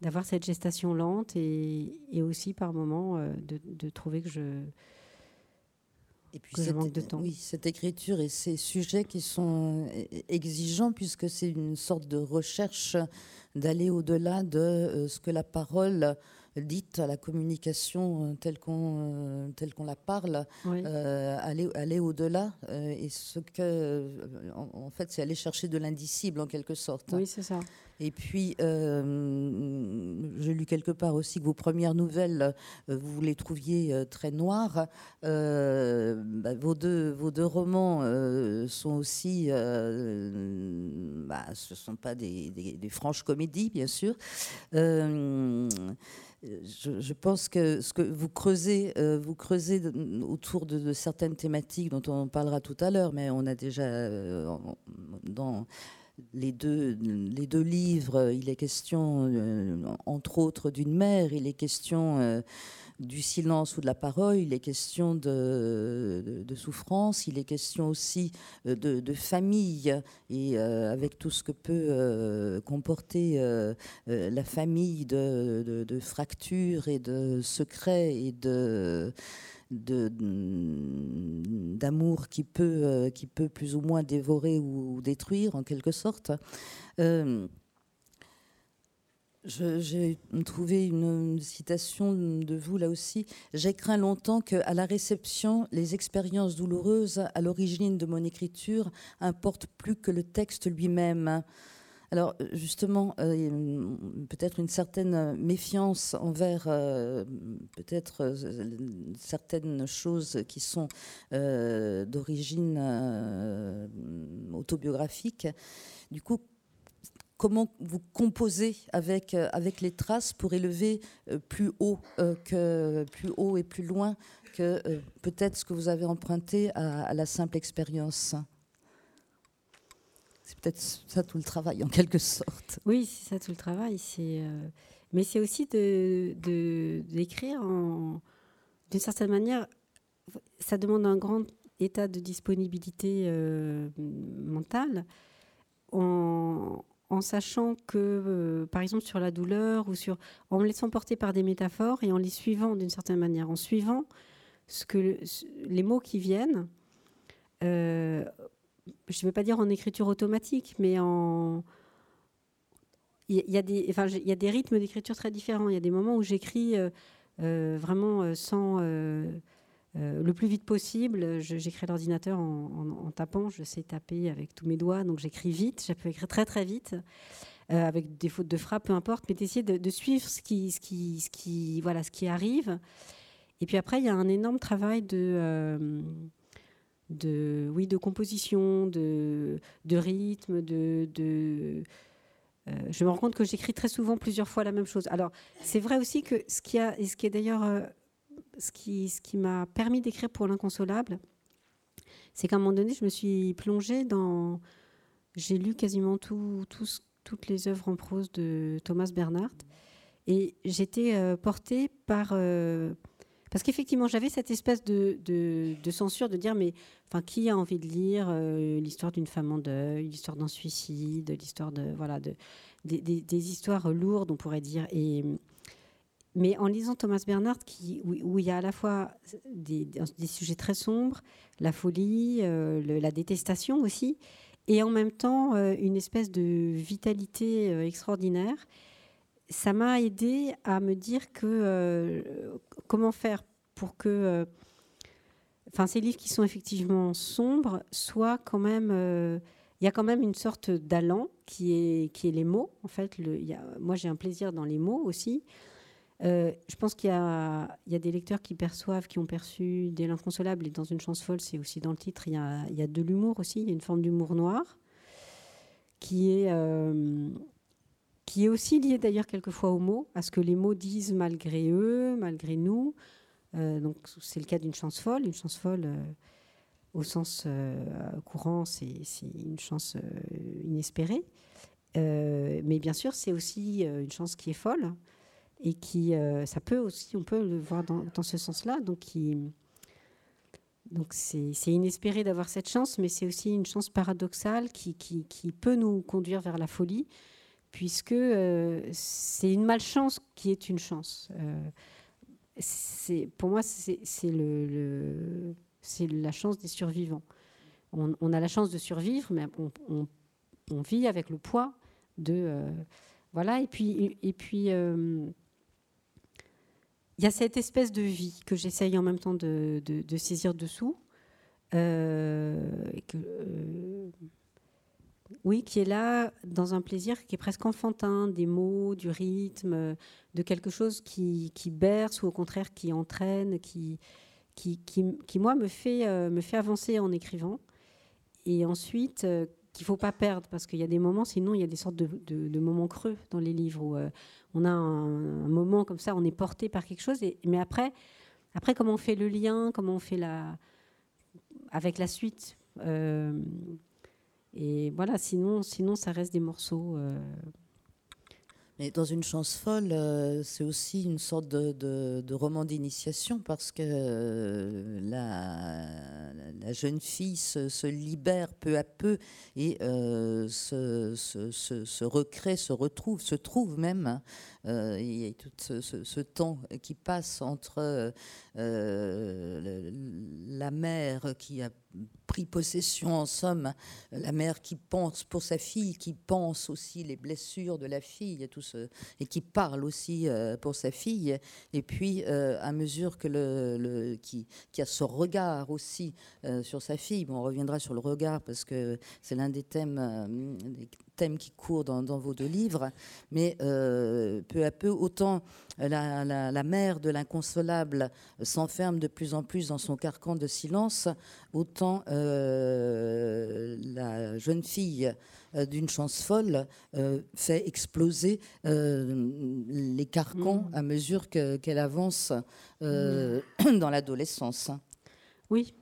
d'avoir cette gestation lente et, aussi par moments euh, de, trouver que je et puis que manque de temps. Oui, cette écriture et ces sujets qui sont euh, exigeants puisque c'est une sorte de recherche d'aller au-delà de euh, ce que la parole dite à la communication telle qu'on telle qu'on la parle, aller, aller au-delà et ce que en, en fait c'est aller chercher de l'indicible en quelque sorte. Oui, c'est ça. Et puis, euh, j'ai lu quelque part aussi que vos premières nouvelles, euh, vous les trouviez euh, très noires. Bah, vos, deux, vos deux romans sont aussi, bah, ce ne sont pas des, franches comédies, bien sûr. Je, pense que ce que vous creusez, vous creusez autour de, certaines thématiques dont on parlera tout à l'heure, mais on a déjà dans les deux, les deux livres, il est question, euh, entre autres, d'une mère, il est question euh, du silence ou de la parole, il est question de, souffrance, il est question aussi euh, de, famille, et avec tout ce que peut comporter la famille de, fractures et de secrets et d'amour qui peut, euh, qui peut plus ou moins dévorer ou, détruire en quelque sorte. J'ai trouvé une, citation de vous là aussi. J'ai craint longtemps que, à la réception, les expériences douloureuses à l'origine de mon écriture importent plus que le texte lui-même. Alors justement, euh, peut-être une certaine méfiance envers euh, peut-être euh, certaines choses qui sont d'origine autobiographique. Du coup, comment vous composez avec, avec les traces pour élever plus haut, que, plus haut et plus loin que peut-être ce que vous avez emprunté à la simple expérience c'est peut-être ça tout le travail en quelque sorte. Oui, c'est ça tout le travail. Euh, mais c'est aussi de, d'écrire d'une certaine manière. Ça demande un grand état de disponibilité euh, mentale, en, sachant que, euh, par exemple, sur la douleur ou sur, en me laissant porter par des métaphores et en les suivant d'une certaine manière, en suivant ce que les mots qui viennent je ne vais pas dire en écriture automatique, mais en. Il y, a des, enfin, y a des rythmes d'écriture très différents. Il y a des moments où j'écris euh, euh, vraiment euh, le plus vite possible, j'écris l'ordinateur en, tapant, je sais taper avec tous mes doigts, donc j'écris vite, je peux écrire très très vite, avec des fautes de frappe, peu importe, mais d'essayer de, suivre ce qui, ce, qui, ce, qui, voilà, ce qui arrive. Et puis après, il y a un énorme travail de de, oui, de composition, de, de rythme, de, de euh, je me rends compte que j'écris très souvent plusieurs fois la même chose. Alors, c'est vrai aussi que ce qui, a, et ce qui est d'ailleurs euh, ce qui, m'a permis d'écrire pour l'inconsolable, c'est qu'à un moment donné, je me suis plongée dans. J'ai lu quasiment tout, toutes les œuvres en prose de Thomas Bernhardt et j'étais euh, portée par parce qu'effectivement, j'avais cette espèce de, censure de dire, mais enfin, qui a envie de lire euh, l'histoire d'une femme en deuil, l'histoire d'un suicide, l'histoire de voilà de, des, des, histoires lourdes, on pourrait dire. Et, mais en lisant Thomas Bernard, où, il y a à la fois des, sujets très sombres, la folie, euh, la détestation aussi, et en même temps euh, une espèce de vitalité euh, extraordinaire, ça m'a aidé à me dire que comment faire pour que, enfin, ces livres qui sont effectivement sombres soient quand même il y a quand même une sorte d'allant qui est, les mots. En fait, moi j'ai un plaisir dans les mots aussi. Euh, je pense qu'il y, a, des lecteurs qui perçoivent, qui ont perçu des l'inconsolable, et dans une chance folle, c'est aussi dans le titre, il y a, de l'humour aussi, il y a une forme d'humour noir, qui est, euh, qui est aussi lié d'ailleurs quelquefois aux mots, à ce que les mots disent malgré eux, malgré nous. Euh, donc c'est le cas d'une chance folle, une chance folle au sens courant, c'est une chance inespérée. mais bien sûr, c'est aussi une chance qui est folle et qui, euh, ça peut aussi, on peut le voir dans, ce sens-là. Donc, donc c'est, inespéré d'avoir cette chance, mais c'est aussi une chance paradoxale qui, qui, peut nous conduire vers la folie, puisque euh, c'est une malchance qui est une chance. Euh, pour moi, c'est, le, le, c'est la chance des survivants. On, on, a la chance de survivre, mais on, on, on vit avec le poids de voilà. Et puis, et puis il y a cette espèce de vie que j'essaye en même temps de, saisir dessous. Euh, euh, oui, qui est là dans un plaisir qui est presque enfantin, des mots, du rythme, de quelque chose qui, berce ou au contraire qui entraîne, qui, qui, qui, moi me fait, euh, me fait avancer en écrivant. Et ensuite, qu'il faut pas perdre parce qu'il y a des moments, sinon il y a des sortes de, moments creux dans les livres où euh, on a un, moment comme ça, on est porté par quelque chose. Mais après, après comment on fait le lien, comment on fait la avec la suite. Euh, et voilà, sinon, sinon ça reste des morceaux. Euh, mais dans une chance folle, euh, c'est aussi une sorte de, roman d'initiation parce que euh, la, jeune fille se, libère peu à peu et euh, se, recrée, se retrouve, se trouve même. Hein. il y a tout ce, temps qui passe entre la mère qui a pris possession, en somme, la mère qui pense pour sa fille, qui pense aussi les blessures de la fille et, tout ce, et qui parle aussi euh, pour sa fille. Et puis, euh, à mesure que le, qui, qui, a ce regard aussi euh, sur sa fille, bon, on reviendra sur le regard parce que c'est l'un des thèmes, des thèmes qui courent dans, vos deux livres, mais peu à peu, autant la, la mère de l'inconsolable s'enferme de plus en plus dans son carcan de silence, autant euh, la jeune fille euh, d'une chance folle euh, fait exploser les carcans mm. à mesure qu'elle avance mm. dans l'adolescence. Oui,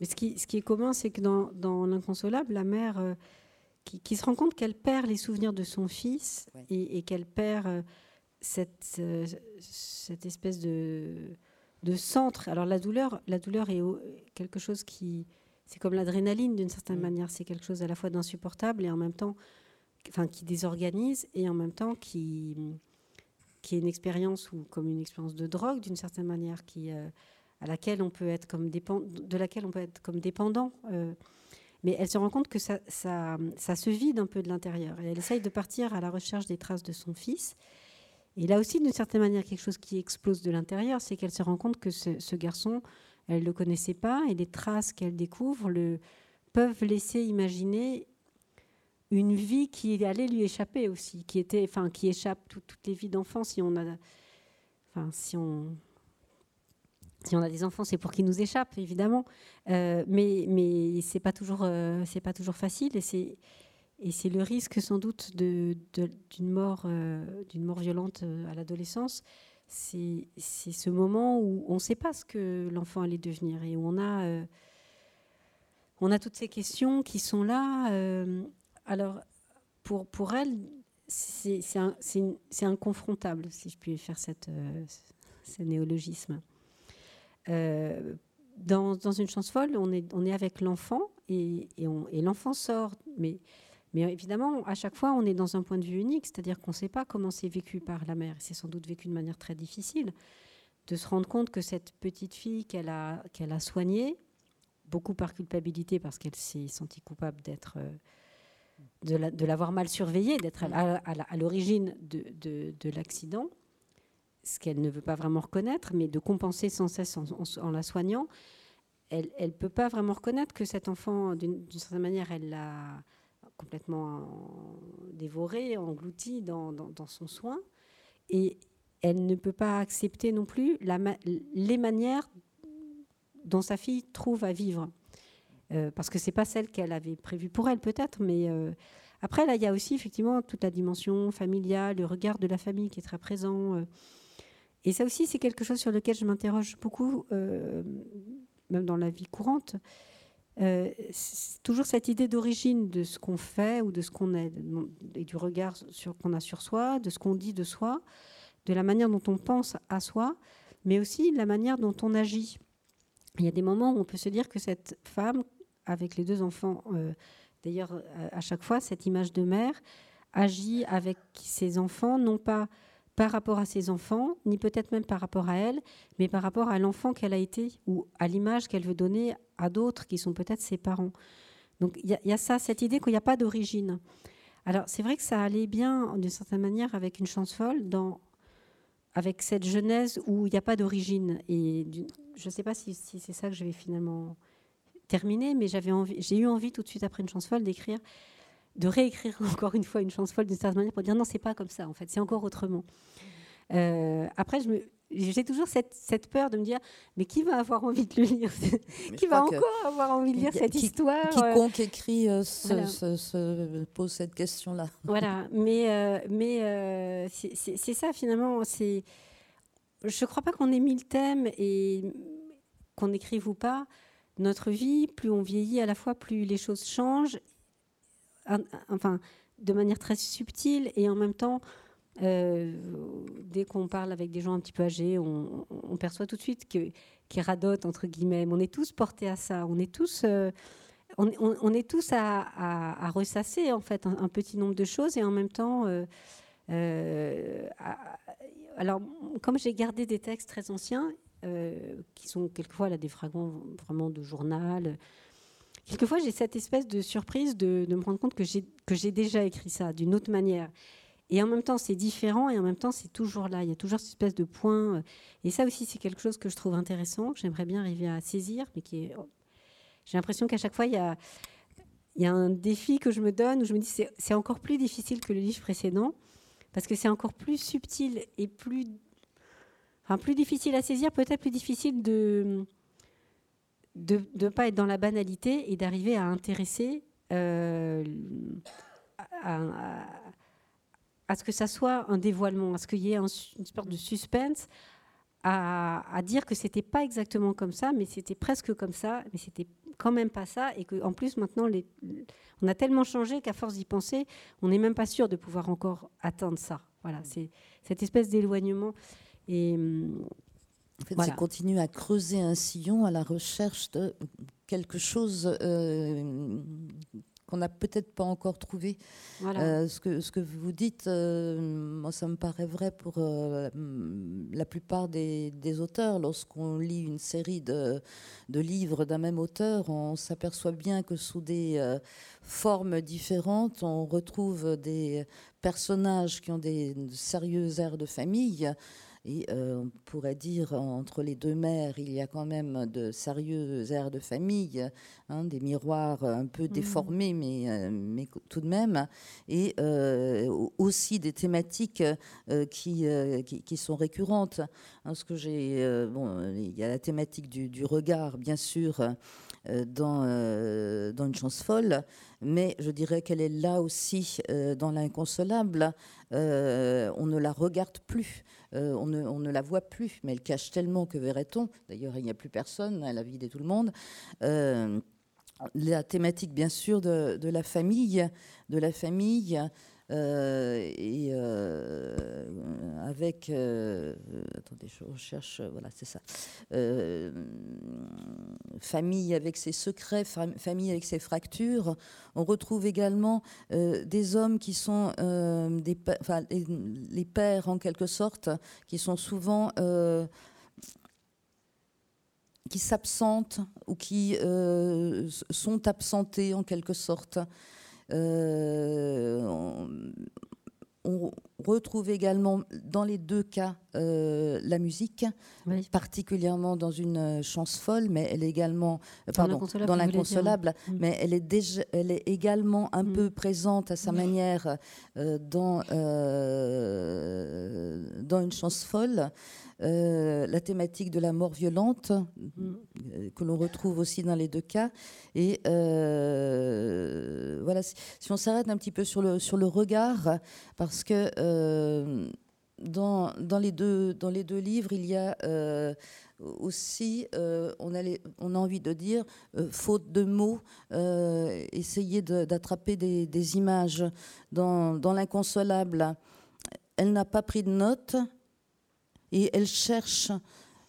mais ce qui, ce qui est commun, c'est que dans, dans l'inconsolable, la mère qui, se rend compte qu'elle perd les souvenirs de son fils et, qu'elle perd cette, cette espèce de, de centre. Alors la douleur, la douleur est quelque chose qui, c'est comme l'adrénaline d'une certaine mm. manière. C'est quelque chose à la fois d'insupportable et en même temps, enfin, qui désorganise et en même temps qui, qui est une expérience ou comme une expérience de drogue d'une certaine manière, qui, euh, à laquelle on peut être comme dépend, de laquelle on peut être comme dépendant. Euh. mais elle se rend compte que ça, ça, ça se vide un peu de l'intérieur. Et elle essaye de partir à la recherche des traces de son fils. Et là aussi, d'une certaine manière, quelque chose qui explose de l'intérieur, c'est qu'elle se rend compte que ce, garçon elle ne le connaissait pas et les traces qu'elle découvre le, peuvent laisser imaginer une vie qui allait lui échapper aussi, qui était, enfin, qui échappe toutes les vies d'enfants. Si on a, enfin, si on, si on a des enfants, c'est pour qu'ils nous échappent, évidemment. Euh, mais, mais c'est pas toujours, euh, pas toujours facile et c'est le risque sans doute d'une mort, euh, mort violente à l'adolescence c'est ce moment où on ne sait pas ce que l'enfant allait devenir et où on a, euh, on a toutes ces questions qui sont là. Euh, alors, pour, pour elle, c'est inconfrontable, si je puis faire cette, euh, ce néologisme. Dans, dans, une chance folle, on est, on est avec l'enfant et, et, et l'enfant sort, mais Mais évidemment, à chaque fois, on est dans un point de vue unique, c'est-à-dire qu'on ne sait pas comment c'est vécu par la mère. C'est sans doute vécu de manière très difficile de se rendre compte que cette petite fille qu'elle a, soignée, beaucoup par culpabilité parce qu'elle s'est sentie coupable d'être, euh, de, l'avoir mal surveillée, d'être à, l'origine de, de, l'accident, ce qu'elle ne veut pas vraiment reconnaître, mais de compenser sans cesse en, la soignant, elle ne peut pas vraiment reconnaître que cet enfant, d'une, certaine manière, elle l'a complètement dévoré, englouti dans, dans, son soin. Et elle ne peut pas accepter non plus les manières dont sa fille trouve à vivre. Euh, parce que c'est pas celle qu'elle avait prévue pour elle peut-être, mais euh, après là il y a aussi effectivement toute la dimension familiale, le regard de la famille qui est très présent. Euh. et ça aussi c'est quelque chose sur lequel je m'interroge beaucoup, même dans la vie courante. C'est toujours cette idée d'origine de ce qu'on fait ou de ce qu'on est, et du regard qu'on a sur soi, de ce qu'on dit de soi, de la manière dont on pense à soi, mais aussi de la manière dont on agit. Il y a des moments où on peut se dire que cette femme, avec les deux enfants, euh, d'ailleurs euh, à chaque fois, cette image de mère agit avec ses enfants, non pas par rapport à ses enfants, ni peut-être même par rapport à elle, mais par rapport à l'enfant qu'elle a été ou à l'image qu'elle veut donner à d'autres qui sont peut-être ses parents. Donc il y, a ça, cette idée qu'il n'y a pas d'origine. Alors c'est vrai que ça allait bien d'une certaine manière avec une chance folle avec cette genèse où il n'y a pas d'origine. Et je ne sais pas si, c'est ça que je vais finalement terminer, mais j'ai eu envie tout de suite après une chance folle d'écrire, de réécrire encore une fois une chance folle d'une certaine manière pour dire non, c'est pas comme ça en fait, c'est encore autrement. Euh, après, je me, j'ai toujours cette, cette, peur de me dire, mais qui va avoir envie de le lire Qui va encore avoir envie de lire cette histoire euh Quiconque écrit euh, se, pose cette question-là. Voilà, mais, euh, mais c'est ça finalement. Je ne crois pas qu'on ait mis le thème et qu'on écrive ou pas. Notre vie, plus on vieillit, à la fois plus les choses changent, enfin, de manière très subtile et en même temps euh, dès qu'on parle avec des gens un petit peu âgés, on, perçoit tout de suite qu'ils qui radotent, entre guillemets. on est tous portés à ça. On est tous, euh, on, est tous à, ressasser, en fait, un, petit nombre de choses et en même temps. Euh, alors, comme j'ai gardé des textes très anciens, qui sont quelquefois là, des fragments vraiment de journal, quelquefois j'ai cette espèce de surprise de, me rendre compte que j'ai déjà écrit ça d'une autre manière. Et en même temps, c'est différent et en même temps, c'est toujours là. Il y a toujours cette espèce de point. Euh, et ça aussi, c'est quelque chose que je trouve intéressant, que j'aimerais bien arriver à saisir, mais j'ai l'impression qu'à chaque fois, il y a, un défi que je me donne où je me dis c'est encore plus difficile que le livre précédent parce que c'est encore plus subtil et plus, enfin, plus difficile à saisir, peut-être plus difficile de de ne pas être dans la banalité et d'arriver à intéresser euh, à, ce que ça soit un dévoilement, à ce qu'il y ait une sorte de suspense, à, dire que c'était pas exactement comme ça, mais c'était presque comme ça, mais c'était quand même pas ça, et qu'en plus maintenant, on a tellement changé qu'à force d'y penser, on n'est même pas sûr de pouvoir encore atteindre ça. Voilà, c'est cette espèce d'éloignement. Et en fait, c'est continuer à creuser un sillon à la recherche de quelque chose euh, qu'on n'a peut-être pas encore trouvé. Euh, ce, que, ce que vous dites, euh, moi, ça me paraît vrai pour euh, la plupart des, auteurs. Lorsqu'on lit une série de, de livres d'un même auteur, on s'aperçoit bien que sous des formes différentes, on retrouve des personnages qui ont des sérieux airs de famille. Et euh, on pourrait dire, entre les deux mères, il y a quand même de sérieux airs de famille, hein, des miroirs un peu mmh. déformés, mais, euh, mais tout de même, et euh, aussi des thématiques qui, qui, sont récurrentes. Hein, ce que j'ai, bon, il y a la thématique du, du regard, bien sûr, dans, dans Une chance folle, mais je dirais qu'elle est là aussi dans l'inconsolable. on ne la regarde plus. Euh, on, ne, la voit plus, mais elle cache tellement que verrait-on D'ailleurs, il n'y a plus personne, elle a vidé tout le monde. Euh, la thématique, bien sûr, de, la famille, de la famille. Et avec, attendez, je recherche, voilà, c'est ça, famille avec ses secrets, famille avec ses fractures. On retrouve également des hommes qui sont des, enfin, les, pères en quelque sorte, qui sont souvent qui s'absentent ou qui euh, sont absentés en quelque sorte. Euh, on, retrouve également dans les deux cas euh, la musique, particulièrement dans une chance folle, mais elle est également pardon, dans l'inconsolable, mm. mais elle est déjà, elle est également un mm. peu présente à sa manière dans dans une chance folle. Euh, la thématique de la mort violente, euh, que l'on retrouve aussi dans les deux cas. Et euh, voilà, si, on s'arrête un petit peu sur le, sur le regard, parce que dans, dans, les deux, livres, il y a aussi, on, a on, a envie de dire, faute de mots, essayer d'attraper des, images dans, dans l'inconsolable. Elle n'a pas pris de notes, et elle cherche,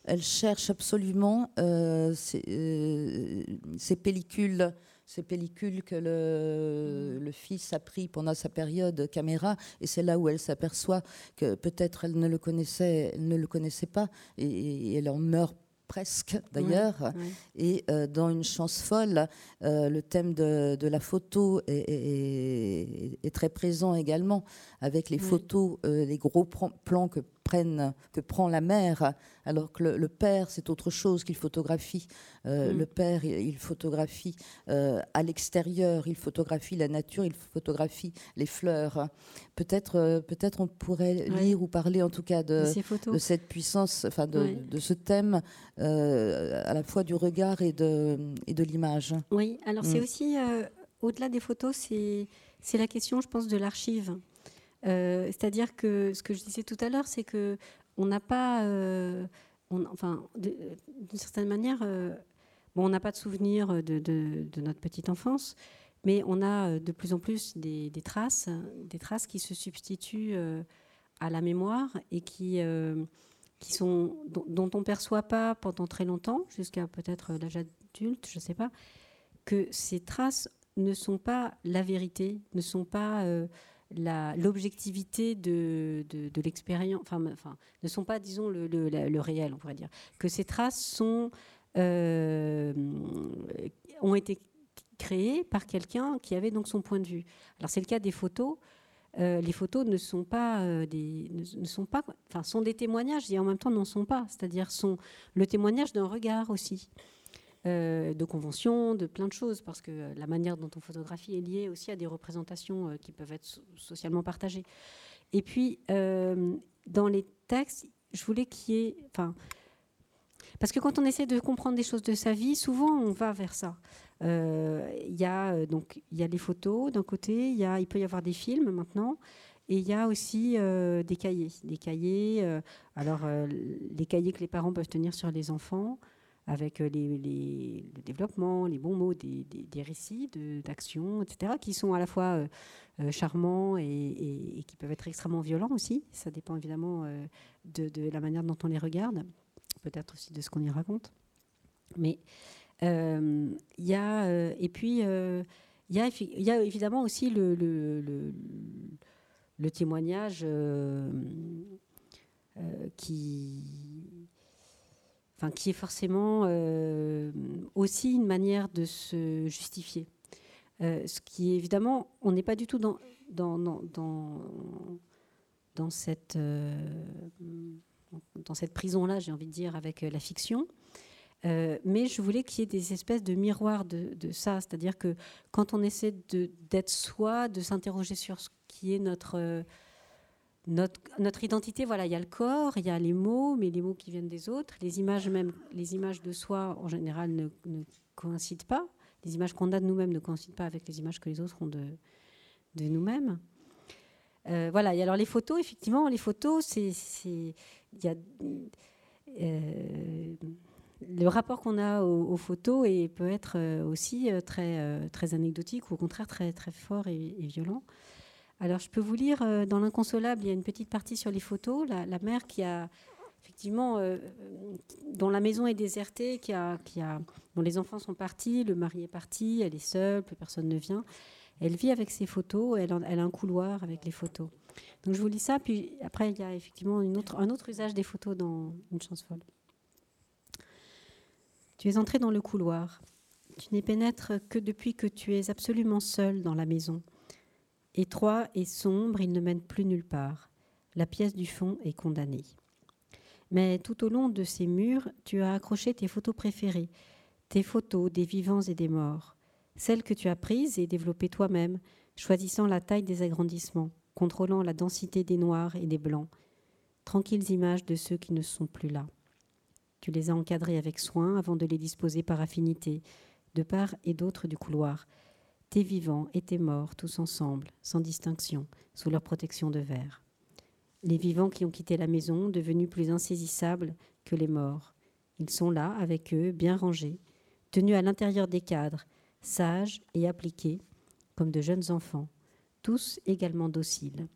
elle cherche absolument euh, euh, ces, pellicules ces pellicules que le, le, fils a pris pendant sa période caméra, et c'est là où elle s'aperçoit que peut-être elle ne le connaissait, elle ne le connaissait pas, et elle en meurt presque d'ailleurs. Et euh, dans Une chance folle, euh, le thème de, la photo est, très présent également, avec les photos, euh, les gros plans que, prennent, que prend la mère, alors que le, père, c'est autre chose qu'il photographie. Mm. Le père, il, photographie à l'extérieur, il photographie la nature, il photographie les fleurs. Peut-être peut on pourrait lire ou parler en tout cas de, de cette puissance, enfin de, de ce thème euh, à la fois du regard et de, et de l'image. Oui, alors c'est mm. aussi, euh, au-delà des photos, c'est la question, je pense, de l'archive. Euh, c'est-à-dire que ce que je disais tout à l'heure, c'est que on n'a pas, on, enfin, d'une certaine manière, bon, on n'a pas de souvenir de, notre petite enfance, mais on a de plus en plus des, traces, des traces qui se substituent à la mémoire et qui sont, dont, on ne perçoit pas pendant très longtemps, jusqu'à peut-être l'âge adulte, je ne sais pas, que ces traces ne sont pas la vérité, ne sont pas euh, l'objectivité de, l'expérience, enfin, ne sont pas, disons, le, réel, on pourrait dire. Que ces traces euh, ont été créées par quelqu'un qui avait donc son point de vue. Alors c'est le cas des photos. Euh, les photos ne sont pas euh, ne, sont pas, sont des témoignages et en même temps n'en sont pas. C'est-à-dire sont le témoignage d'un regard aussi, euh, de convention, de plein de choses, parce que la manière dont on photographie est liée aussi à des représentations qui peuvent être socialement partagées. Et puis dans les textes, je voulais qu'il y ait, parce que quand on essaie de comprendre des choses de sa vie, souvent on va vers ça. Euh, il y a euh, donc il y a les photos d'un côté, il, y a, il peut y avoir des films maintenant. Et il y a aussi euh, des cahiers, des cahiers. alors les cahiers que les parents peuvent tenir sur les enfants, avec les, les, le développement, les bons mots, des, récits d'actions, etc., qui sont à la fois charmants et, qui peuvent être extrêmement violents aussi. Ça dépend évidemment de, la manière dont on les regarde, peut-être aussi de ce qu'on y raconte. Mais euh, il y a, euh, et puis, euh, il y, a, évidemment aussi le, témoignage qui, qui est forcément aussi une manière de se justifier. ce qui évidemment, on n'est pas du tout dans, dans, dans, dans, cette, dans cette prison-là, j'ai envie de dire, avec la fiction. Euh, mais je voulais qu'il y ait des espèces de miroirs de, ça, c'est-à-dire que quand on essaie d'être soi, de s'interroger sur ce qui est notre, euh, notre, identité, voilà, il y a le corps, il y a les mots, mais les mots qui viennent des autres, les images même, les images de soi en général ne, coïncident pas, les images qu'on a de nous-mêmes ne coïncident pas avec les images que les autres ont de, nous-mêmes. Euh, voilà, alors les photos, effectivement, les photos, c'est, a le rapport qu'on a aux, photos et peut être euh, aussi euh, très, euh, très anecdotique ou au contraire très, très fort et, violent. Alors, je peux vous lire euh, dans l'inconsolable, il y a une petite partie sur les photos. La, mère qui a effectivement, euh, dont la maison est désertée, qui a, qui a, dont les enfants sont partis, le mari est parti, elle est seule, plus personne ne vient. Elle vit avec ses photos, elle, elle a un couloir avec les photos. Donc je vous lis ça, puis après il y a effectivement une autre, un autre usage des photos dans Une chance folle. Tu es entré dans le couloir. Tu n'es pénètre que depuis que tu es absolument seul dans la maison. Étroit et sombre, il ne mène plus nulle part. La pièce du fond est condamnée. Mais tout au long de ces murs, tu as accroché tes photos préférées, tes photos des vivants et des morts, celles que tu as prises et développées toi-même, choisissant la taille des agrandissements, contrôlant la densité des noirs et des blancs, tranquilles images de ceux qui ne sont plus là. Tu les as encadrées avec soin avant de les disposer par affinité, de part et d'autre du couloir, tes vivants et tes morts, tous ensemble, sans distinction, sous leur protection de verre. Les vivants qui ont quitté la maison, devenus plus insaisissables que les morts. Ils sont là, avec eux, bien rangés, tenus à l'intérieur des cadres, sages et appliqués, comme de jeunes enfants, tous également dociles.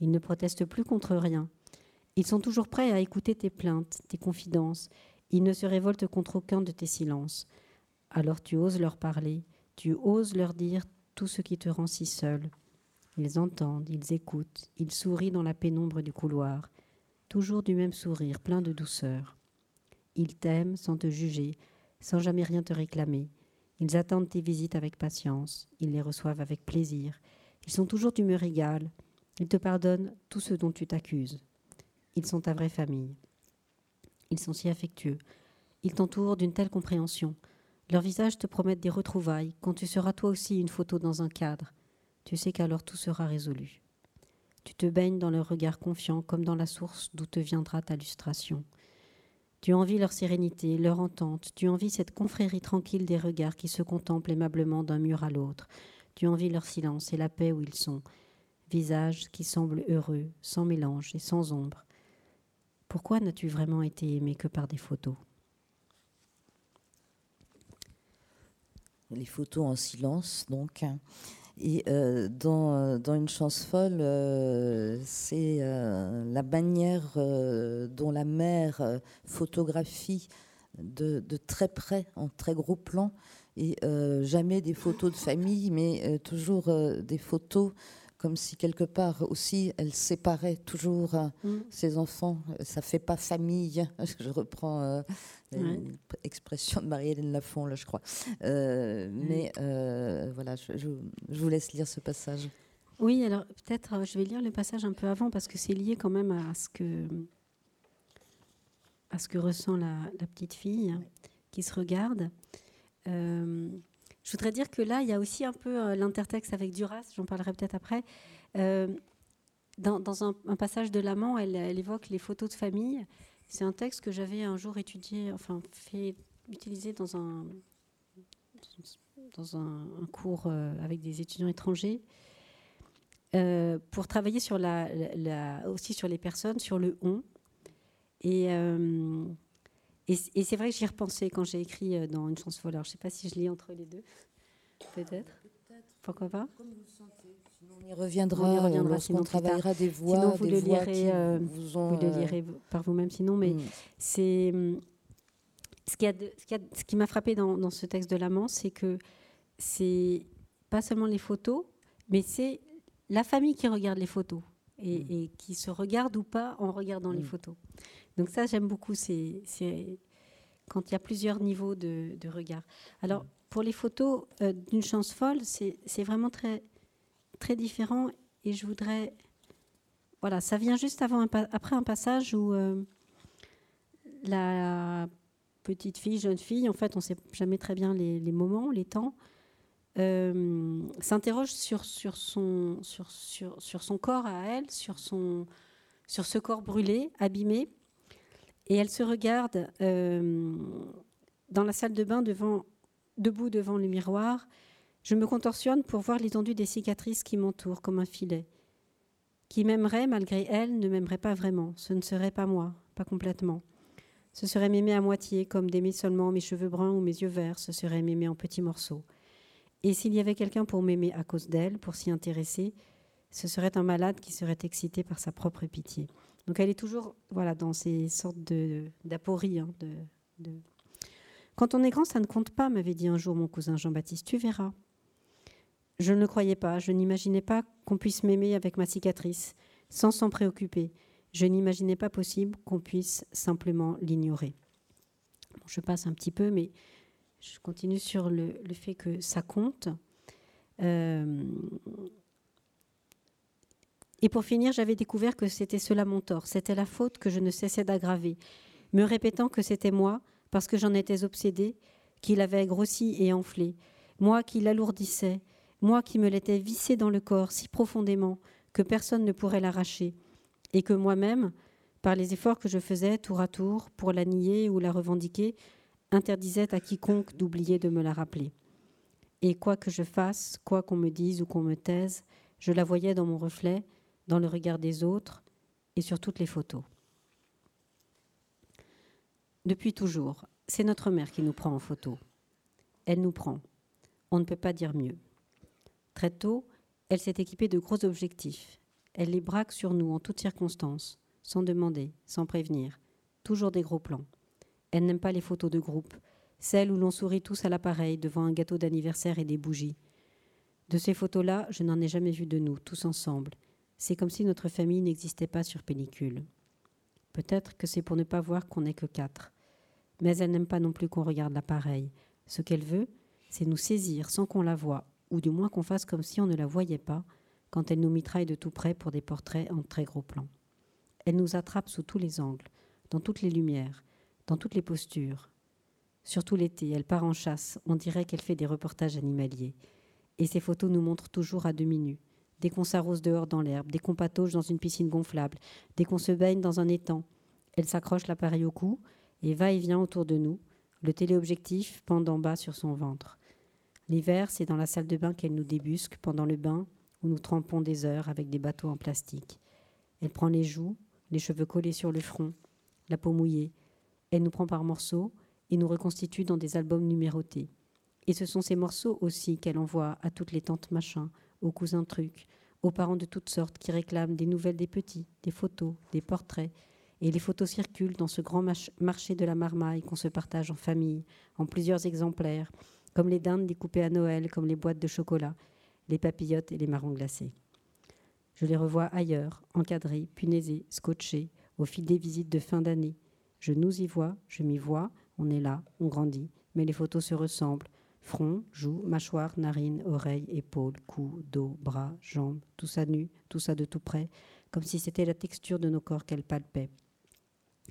Ils ne protestent plus contre rien. Ils sont toujours prêts à écouter tes plaintes, tes confidences. Ils ne se révoltent contre aucun de tes silences. Alors tu oses leur parler, tu oses leur dire tout ce qui te rend si seul. Ils entendent, ils écoutent, ils sourient dans la pénombre du couloir, toujours du même sourire, plein de douceur. Ils t'aiment sans te juger, sans jamais rien te réclamer. Ils attendent tes visites avec patience, ils les reçoivent avec plaisir. Ils sont toujours d'humeur égale, ils te pardonnent tout ce dont tu t'accuses. Ils sont ta vraie famille. Ils sont si affectueux. Ils t'entourent d'une telle compréhension. Leurs visages te promettent des retrouvailles quand tu seras toi aussi une photo dans un cadre. Tu sais qu'alors tout sera résolu. Tu te baignes dans leur regard confiant comme dans la source d'où te viendra ta lustration. Tu envies leur sérénité, leur entente, tu envies cette confrérie tranquille des regards qui se contemplent aimablement d'un mur à l'autre. Tu envies leur silence et la paix où ils sont, visages qui semblent heureux, sans mélange et sans ombre. Pourquoi n'as-tu vraiment été aimé que par des photos? Les photos en silence, donc. Et euh, dans, dans, Une chance folle, euh, c'est euh, la manière dont la mère photographie de, de, très près, en très gros plan, et jamais des photos de famille, mais toujours des photos comme si quelque part aussi elle séparait toujours euh, mm. ses enfants. Ça fait pas famille. Je reprends euh, une expression de Marie-Hélène Lafont, là, je crois. Euh, mm. Mais voilà, je, vous laisse lire ce passage. Oui, alors peut-être je vais lire le passage un peu avant parce que c'est lié quand même à ce que à ce que ressent la, petite fille qui se regarde. Je voudrais dire que là, il y a aussi un peu euh, l'intertexte avec Duras, j'en parlerai peut-être après. Euh, dans, un, passage de l'amant, elle, évoque les photos de famille. C'est un texte que j'avais un jour étudié, enfin fait utiliser dans un, dans un, cours euh, avec des étudiants étrangers. pour travailler sur aussi sur les personnes, sur le on. Et, et, c'est vrai que j'y repensais quand j'ai écrit euh, dans Une chance. Alors, je ne sais pas si je lis entre les deux. Peut-être. Pourquoi pas? Comme vous le sentez. Sinon, on y reviendra, on y reviendra lorsqu'on travaillera des voix. Sinon, vous, le, lirez, euh, vous, ont, vous le euh, lirez par vous-même. Sinon, mais mm. c'est hum, ce qui, a ce qui m'a frappé dans, dans, ce texte de l'amant, c'est que c'est pas seulement les photos, mais c'est la famille qui regarde les photos et, mm. et, qui se regarde ou pas en regardant les mm. photos. Donc ça, j'aime beaucoup. C'est quand il y a plusieurs niveaux de, regard. Alors, pour les photos euh, d'une chance folle, c'est vraiment très, très différent. Et je voudrais... Voilà, ça vient juste après un passage où euh, la petite fille, jeune fille, en fait, on ne sait jamais très bien les, moments, les temps, euh, s'interroge sur, son, sur, son corps à elle, sur, son, sur ce corps brûlé, abîmé, et elle se regarde euh, dans la salle de bain, debout devant le miroir. Je me contorsionne pour voir l'étendue des cicatrices qui m'entourent comme un filet. Qui m'aimerait malgré elle ne m'aimerait pas vraiment. Ce ne serait pas moi, pas complètement. Ce serait m'aimer à moitié, comme d'aimer seulement mes cheveux bruns ou mes yeux verts. Ce serait m'aimer en petits morceaux. Et s'il y avait quelqu'un pour m'aimer à cause d'elle, pour s'y intéresser, ce serait un malade qui serait excité par sa propre pitié. Donc elle est toujours voilà, dans ces sortes d'apories. Hein, de, Quand on est grand, ça ne compte pas, m'avait dit un jour mon cousin Jean-Baptiste, tu verras. Je ne le croyais pas, je n'imaginais pas qu'on puisse m'aimer avec ma cicatrice, sans s'en préoccuper. Je n'imaginais pas possible qu'on puisse simplement l'ignorer. je passe un petit peu, mais je continue sur le, fait que ça compte. Euh, et pour finir, j'avais découvert que c'était cela mon tort, c'était la faute que je ne cessais d'aggraver, me répétant que c'était moi, parce que j'en étais obsédée, qui l'avait grossi et enflé, moi qui l'alourdissais, moi qui me l'étais vissé dans le corps si profondément que personne ne pourrait l'arracher, et que moi-même, par les efforts que je faisais tour à tour pour la nier ou la revendiquer, interdisait à quiconque d'oublier de me la rappeler. Et quoi que je fasse, quoi qu'on me dise ou qu'on me taise, je la voyais dans mon reflet, dans le regard des autres et sur toutes les photos. Depuis toujours, c'est notre mère qui nous prend en photo. Elle nous prend. On ne peut pas dire mieux. Très tôt, elle s'est équipée de gros objectifs. Elle les braque sur nous en toutes circonstances, sans demander, sans prévenir. Toujours des gros plans. Elle n'aime pas les photos de groupe, celles où l'on sourit tous à l'appareil devant un gâteau d'anniversaire et des bougies. De ces photos-là, je n'en ai jamais vu de nous, tous ensemble, c'est comme si notre famille n'existait pas sur pellicule. Peut-être que c'est pour ne pas voir qu'on n'est que quatre. Mais elle n'aime pas non plus qu'on regarde l'appareil. Ce qu'elle veut, c'est nous saisir sans qu'on la voie, ou du moins qu'on fasse comme si on ne la voyait pas, quand elle nous mitraille de tout près pour des portraits en très gros plan. Elle nous attrape sous tous les angles, dans toutes les lumières, dans toutes les postures. Surtout l'été, elle part en chasse, on dirait qu'elle fait des reportages animaliers. Et ces photos nous montrent toujours à demi nus, dès qu'on s'arrose dehors dans l'herbe, dès qu'on patauge dans une piscine gonflable, dès qu'on se baigne dans un étang. Elle s'accroche l'appareil au cou et va et vient autour de nous, le téléobjectif pendant bas sur son ventre. L'hiver, c'est dans la salle de bain qu'elle nous débusque pendant le bain où nous trempons des heures avec des bateaux en plastique. Elle prend les joues, les cheveux collés sur le front, la peau mouillée. Elle nous prend par morceaux et nous reconstitue dans des albums numérotés. Et ce sont ces morceaux aussi qu'elle envoie à toutes les tantes machins, aux cousins trucs, aux parents de toutes sortes qui réclament des nouvelles des petits, des photos, des portraits. Et les photos circulent dans ce grand marché de la marmaille qu'on se partage en famille, en plusieurs exemplaires, comme les dindes découpées à Noël, comme les boîtes de chocolat, les papillotes et les marrons glacés. Je les revois ailleurs, encadrés, punaisés, scotchés, au fil des visites de fin d'année. Je nous y vois, je m'y vois, on est là, on grandit, mais les photos se ressemblent, Front, joues, mâchoire, narines, oreilles, épaules, cou, dos, bras, jambes, tout ça nu, tout ça de tout près, comme si c'était la texture de nos corps qu'elle palpait.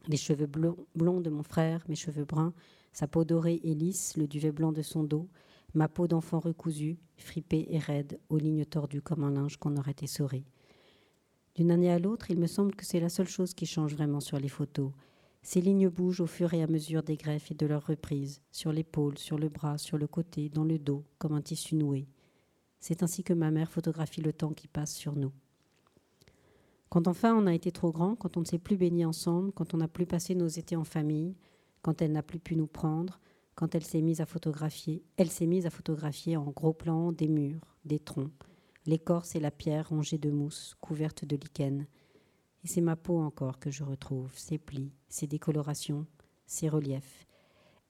Les cheveux blonds de mon frère, mes cheveux bruns, sa peau dorée et lisse, le duvet blanc de son dos, ma peau d'enfant recousue, fripée et raide, aux lignes tordues comme un linge qu'on aurait essoré. D'une année à l'autre, il me semble que c'est la seule chose qui change vraiment sur les photos, ces lignes bougent au fur et à mesure des greffes et de leurs reprises, sur l'épaule, sur le bras, sur le côté, dans le dos, comme un tissu noué. C'est ainsi que ma mère photographie le temps qui passe sur nous. Quand enfin on a été trop grand, quand on ne s'est plus baigné ensemble, quand on n'a plus passé nos étés en famille, quand elle n'a plus pu nous prendre, quand elle s'est mise à photographier, elle s'est mise à photographier en gros plan des murs, des troncs, l'écorce et la pierre rongée de mousse, couverte de lichen, et c'est ma peau encore que je retrouve, ses plis, ses décolorations, ses reliefs.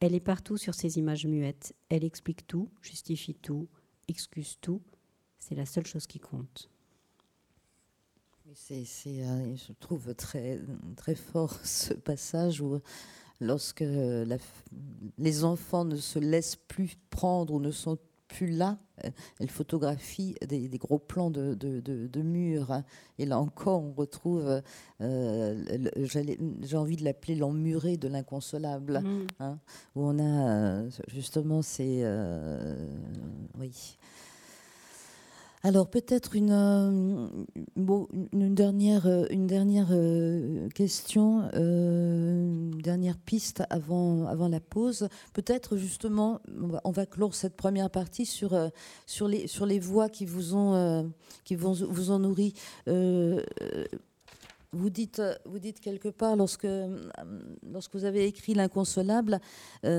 Elle est partout sur ces images muettes. Elle explique tout, justifie tout, excuse tout. C'est la seule chose qui compte. Je trouve très, très fort ce passage où lorsque les enfants ne se laissent plus prendre ou ne sont plus là, euh, elle photographie des, gros plans de, de, murs. Hein. Et là encore, on retrouve, euh, j'ai envie de l'appeler l'emmuré de l'inconsolable, mmh. hein, où on a euh, justement ces... oui alors peut-être une, euh, dernière, euh, euh, question, une dernière piste avant, avant la pause. Peut-être justement, on va, clore cette première partie sur, les, sur voix qui vous ont, qui vous ont nourri vous dites, vous dites quelque part, lorsque, lorsque vous avez écrit L'inconsolable, vous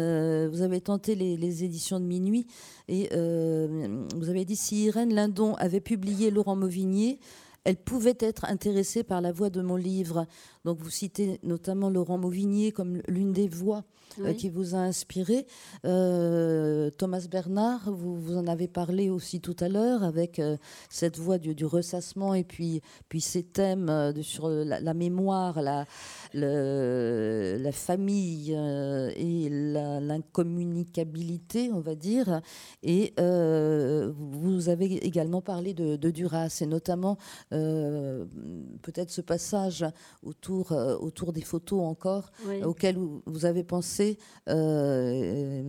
avez tenté les, éditions de minuit et vous avez dit si Irène Lindon avait publié Laurent Mauvignier, elle pouvait être intéressée par la voix de mon livre. Donc vous citez notamment Laurent Mauvignier comme l'une des voix euh, qui vous a inspiré. Euh, Thomas Bernard, vous, vous, en avez parlé aussi tout à l'heure avec euh, cette voix du, ressassement et puis, puis ces thèmes de, sur la, mémoire, la, la famille et l'incommunicabilité, on va dire. Et vous avez également parlé de, de Duras et notamment peut-être ce passage autour, autour des photos encore auxquelles vous avez pensé euh,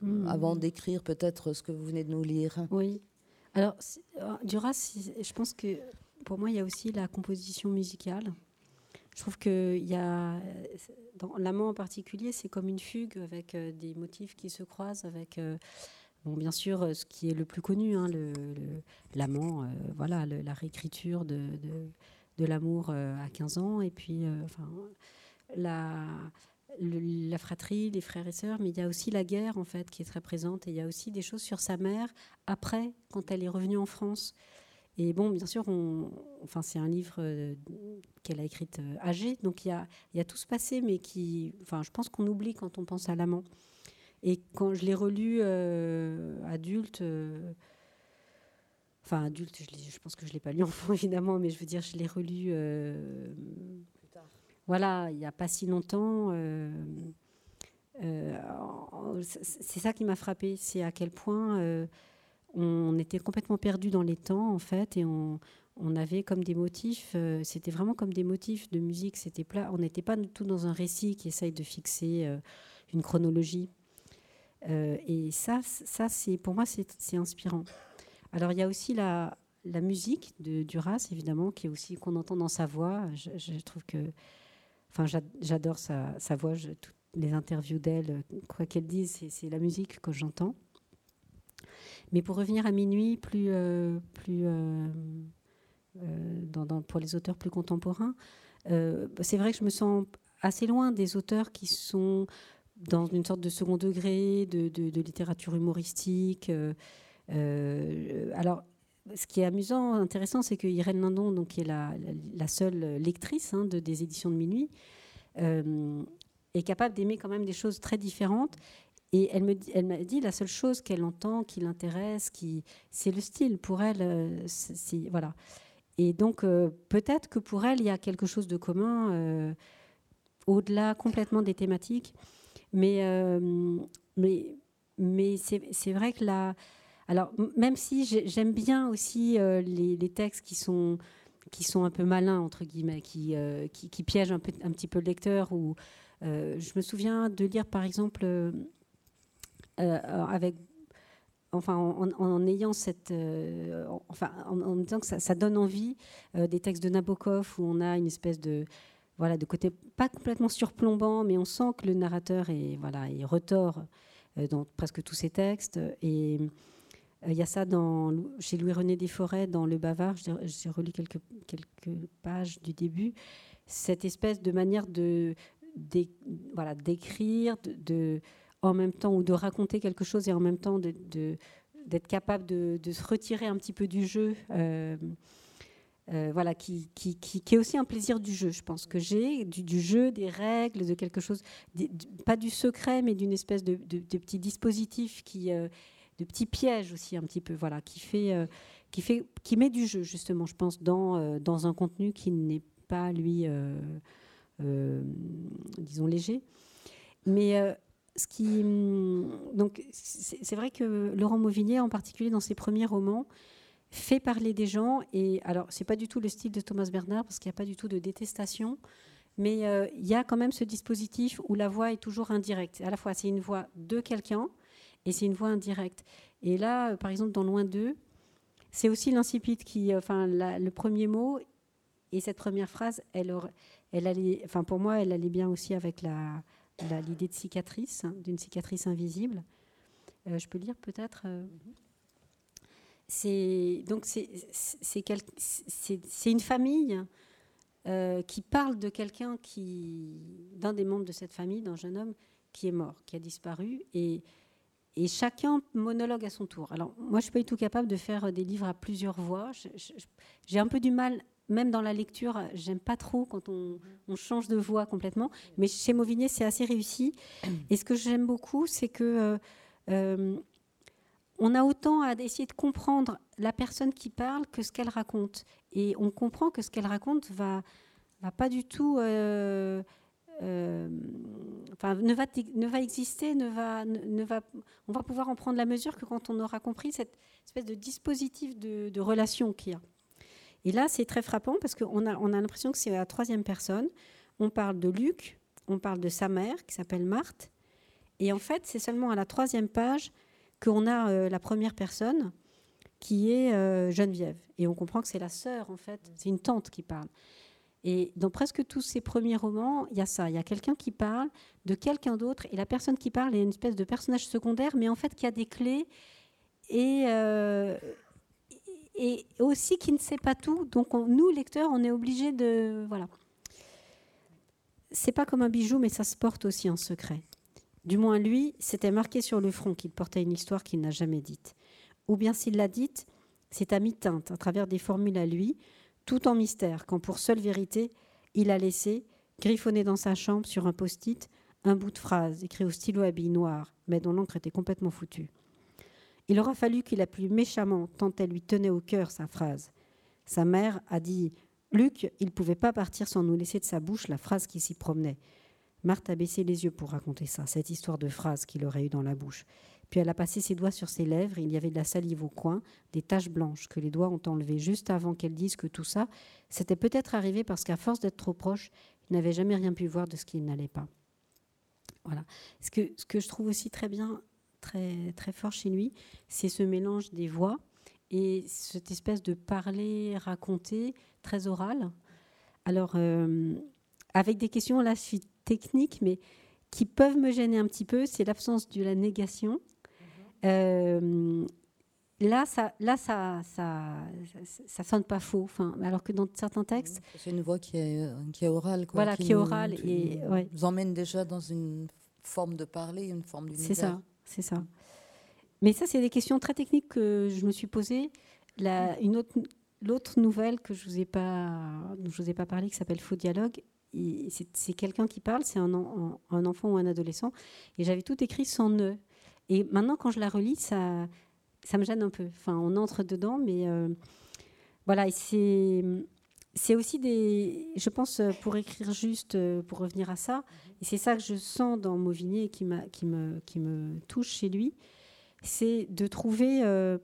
hmm. avant d'écrire peut-être ce que vous venez de nous lire? Oui. Alors, euh, Duras, je pense que pour moi, il y a aussi la composition musicale. Je trouve qu'il y a, dans l'amant en particulier, c'est comme une fugue avec euh, des motifs qui se croisent, avec, bon, bien sûr, ce qui est le plus connu, hein, l'amant, voilà, la réécriture de, de, de l'amour à 15 ans, et puis, enfin, la, la fratrie, les frères et sœurs, mais il y a aussi la guerre en fait qui est très présente et il y a aussi des choses sur sa mère après quand elle est revenue en France. Et bon, bien sûr, on, enfin c'est un livre euh, qu'elle a écrit euh, âgée, donc il y a, y a tout ce passé, mais qui, enfin, je pense qu'on oublie quand on pense à l'amant. Et quand je l'ai relu euh, adulte, enfin adulte, je, je, pense que je l'ai pas lu enfant évidemment, mais je veux dire, je l'ai relu voilà, il n'y a pas si longtemps. Euh, euh, c'est ça qui m'a frappé, c'est à quel point euh, on était complètement perdu dans les temps en fait, et on, avait comme des motifs, c'était vraiment comme des motifs de musique. C'était plat, on n'était pas du tout dans un récit qui essaye de fixer une chronologie. et ça, ça c'est pour moi c'est inspirant. Alors il y a aussi la, musique de Duras évidemment qui est aussi qu'on entend dans sa voix. je trouve que Enfin, j'adore sa, voix, toutes les interviews d'elle, quoi qu'elle dise, c'est la musique que j'entends. Mais pour revenir à minuit, plus, euh, euh, euh, pour les auteurs plus contemporains, c'est vrai que je me sens assez loin des auteurs qui sont dans une sorte de second degré, de, de littérature humoristique. Alors, ce qui est amusant, intéressant, c'est que Irène Lindon, donc, qui est la, seule lectrice hein, de, des éditions de minuit, euh, est capable d'aimer quand même des choses très différentes. Et elle me elle m'a dit la seule chose qu'elle entend, qui l'intéresse, qui, c'est le style. Pour elle, euh, voilà. Et donc euh, peut-être que pour elle, il y a quelque chose de commun au-delà complètement des thématiques. Mais mais mais c'est vrai que la alors, même si j'aime bien aussi euh, les, textes qui sont, qui sont un peu malins, entre guillemets, qui, euh, qui, piègent un, peu, un petit peu le lecteur, ou, euh, je me souviens de lire, par exemple, avec enfin, en, ayant cette, enfin, en, disant que ça, donne envie des textes de Nabokov où on a une espèce de, voilà, de côté pas complètement surplombant, mais on sent que le narrateur est, voilà, il retort dans presque tous ses textes. Et il euh, y a ça chez Louis-René Desforêts, dans Le Bavard, j'ai relu quelques, pages du début, cette espèce de manière de, voilà, d'écrire, de, en même temps, ou de raconter quelque chose et en même temps de, d'être capable de, se retirer un petit peu du jeu. Euh, euh, voilà, qui, est aussi un plaisir du jeu, je pense que j'ai, du, jeu, des règles, de quelque chose, pas du secret, mais d'une espèce de, de, petit dispositif qui, de petits pièges aussi un petit peu, voilà, qui fait, euh, qui fait, qui met du jeu justement, je pense, dans euh, dans un contenu qui n'est pas lui, euh, disons léger. Mais ce qui, donc, c'est vrai que Laurent Mauvignier, en particulier dans ses premiers romans, fait parler des gens. Et alors, c'est pas du tout le style de Thomas Bernard parce qu'il n'y a pas du tout de détestation. Mais il y a quand même ce dispositif où la voix est toujours indirecte. À la fois, c'est une voix de quelqu'un, et c'est une voix indirecte. Et là, euh, par exemple, dans Loin d'eux, c'est aussi l'incipit qui, euh, enfin, le premier mot et cette première phrase, elle, elle allait, enfin, pour moi, elle allait bien aussi avec la, l'idée de cicatrice, hein, d'une cicatrice invisible. Euh, je peux lire peut-être. c'est donc c'est une famille qui parle de quelqu'un qui, d'un des membres de cette famille, d'un jeune homme qui est mort, qui a disparu, et, et chacun monologue à son tour. Alors moi, je suis pas du tout capable de faire des livres à plusieurs voix. J'ai un peu du mal même dans la lecture, j'aime pas trop quand on, change de voix complètement. Mais chez Mauvigné, c'est assez réussi. Et ce que j'aime beaucoup, c'est que euh, euh, on a autant à essayer de comprendre la personne qui parle que ce qu'elle raconte. Et on comprend que ce qu'elle raconte va, va pas du tout. Euh, enfin, ne va, ne va exister, ne va, ne, va, on va pouvoir en prendre la mesure que quand on aura compris cette espèce de dispositif de, de relation qu'il y a. Et là, c'est très frappant parce qu'on a, on a l'impression que c'est la troisième personne. On parle de Luc, on parle de sa mère qui s'appelle Marthe. Et en fait, c'est seulement à la troisième page qu'on a euh, la première personne qui est euh, Geneviève. Et on comprend que c'est la sœur, en fait. C'est une tante qui parle. Et dans presque tous ces premiers romans, il y a ça. Il y a quelqu'un qui parle de quelqu'un d'autre. Et la personne qui parle est une espèce de personnage secondaire, mais en fait qui a des clés. Et, euh, aussi qui ne sait pas tout. Donc nous, lecteurs, on est obligés de... Voilà. C'est pas comme un bijou, mais ça se porte aussi en secret. Du moins, lui, c'était marqué sur le front qu'il portait une histoire qu'il n'a jamais dite. Ou bien s'il l'a dite, c'est à mi-teinte, à travers des formules à lui, tout en mystère, quand pour seule vérité, il a laissé, griffonné dans sa chambre sur un post-it, un bout de phrase écrit au stylo à billes noires, mais dont l'encre était complètement foutue. Il aura fallu qu'il appuie méchamment, tant elle lui tenait au cœur sa phrase. Sa mère a dit Luc, il ne pouvait pas partir sans nous laisser de sa bouche la phrase qui s'y promenait. Marthe a baissé les yeux pour raconter ça, cette histoire de phrase qu'il aurait eue dans la bouche. Puis elle a passé ses doigts sur ses lèvres, il y avait de la salive au coin, des taches blanches que les doigts ont enlevées juste avant qu'elle dise que tout ça, c'était peut-être arrivé parce qu'à force d'être trop proche, il n'avait jamais rien pu voir de ce qui n'allait pas. Voilà. Ce que, ce que je trouve aussi très bien très, très fort chez lui, c'est ce mélange des voix et cette espèce de parler, raconter, très oral. Alors, euh, avec des questions, là, je suis technique, mais qui peuvent me gêner un petit peu, c'est l'absence de la négation. Euh, là, ça, là, ça, ça, ça, sonne pas faux. Enfin, alors que dans certains textes, c'est une voix qui est, qui est orale, quoi, voilà, qui, est orale et ouais. nous emmène déjà dans une forme de parler, une forme d'univers. C'est ça c'est ça. Mais ça, c'est des questions très techniques que je me suis posées. une autre, l'autre nouvelle que je vous ai pas, dont je vous ai pas parlé, qui s'appelle Faux dialogue, c'est quelqu'un qui parle, c'est un, un, enfant ou un adolescent, et j'avais tout écrit sans nœud. Et maintenant, quand je la relis, ça, me gêne un peu. Enfin, on entre dedans, mais euh, voilà. Et c'est aussi des, je pense, pour écrire juste, pour revenir à ça, et c'est ça que je sens dans Mauvigné qui, qui, me, touche chez lui, c'est de trouver euh,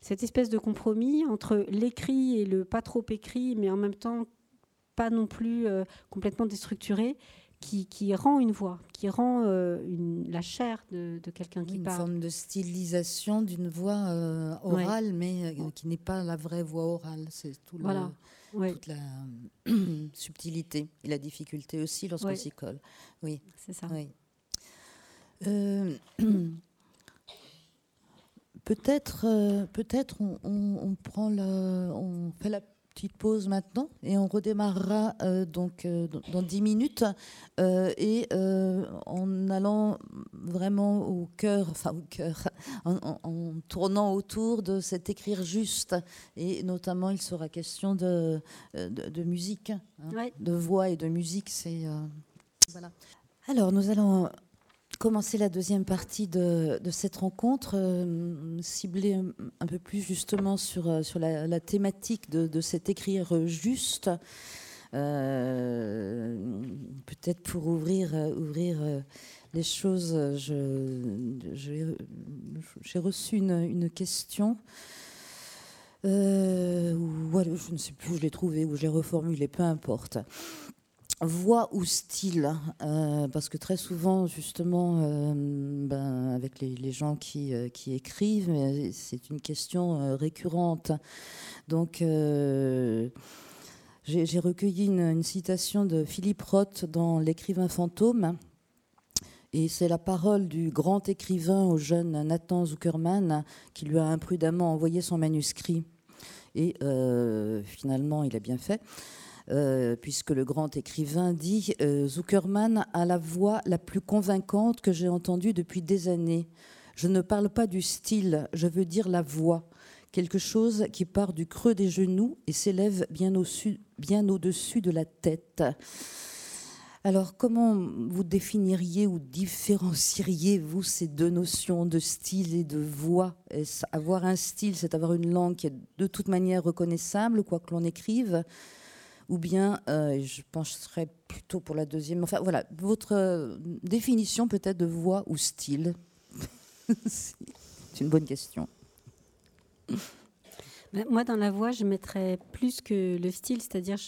cette espèce de compromis entre l'écrit et le pas trop écrit, mais en même temps pas non plus euh, complètement déstructuré, qui, qui, rend une voix, qui rend euh, une, la chair de, de quelqu'un qui parle. Une forme de stylisation d'une voix orale, mais qui n'est pas la vraie voix orale. C'est tout voilà toute la subtilité et la difficulté aussi lorsqu'on s'y colle. Oui, c'est ça. Euh, peut-être, euh, peut-être on, prend la, on fait la petite pause maintenant et on redémarrera euh, donc euh, dans dix minutes euh, et en allant vraiment au cœur, enfin au cœur, en, tournant autour de cet écrire juste et notamment il sera question de, de, musique, hein, de voix et de musique. C'est voilà. Alors nous allons commencer la deuxième partie de, cette rencontre, euh, ciblée un, peu plus justement sur, euh, la, thématique de, cet écrire juste. Euh, peut-être pour ouvrir, les choses, j'ai reçu une, question. je ne sais plus où je l'ai trouvée, où je l'ai reformulée, peu importe voix ou style euh, Parce que très souvent, justement, euh, ben, avec les, gens qui, euh, qui écrivent, c'est une question récurrente. Donc, j'ai recueilli une, citation de Philippe Roth dans L'écrivain fantôme. Et c'est la parole du grand écrivain au jeune Nathan Zuckerman qui lui a imprudemment envoyé son manuscrit. Et finalement, il a bien fait. Puisque le grand écrivain dit Zuckerman a la voix la plus convaincante que j'ai entendue depuis des années. Je ne parle pas du style, je veux dire la voix quelque chose qui part du creux des genoux et s'élève bien au-dessus de la tête. Alors, comment vous définiriez ou différencieriez-vous ces deux notions de style et de voix? Avoir un style, c'est avoir une langue qui est de toute manière reconnaissable, quoi que l'on écrive, ou bien, euh, je penserais plutôt pour la deuxième. Enfin, voilà, votre euh, définition peut-être de voix ou style. c'est une bonne question. Moi, dans la voix, je mettrais plus que le style, c'est-à-dire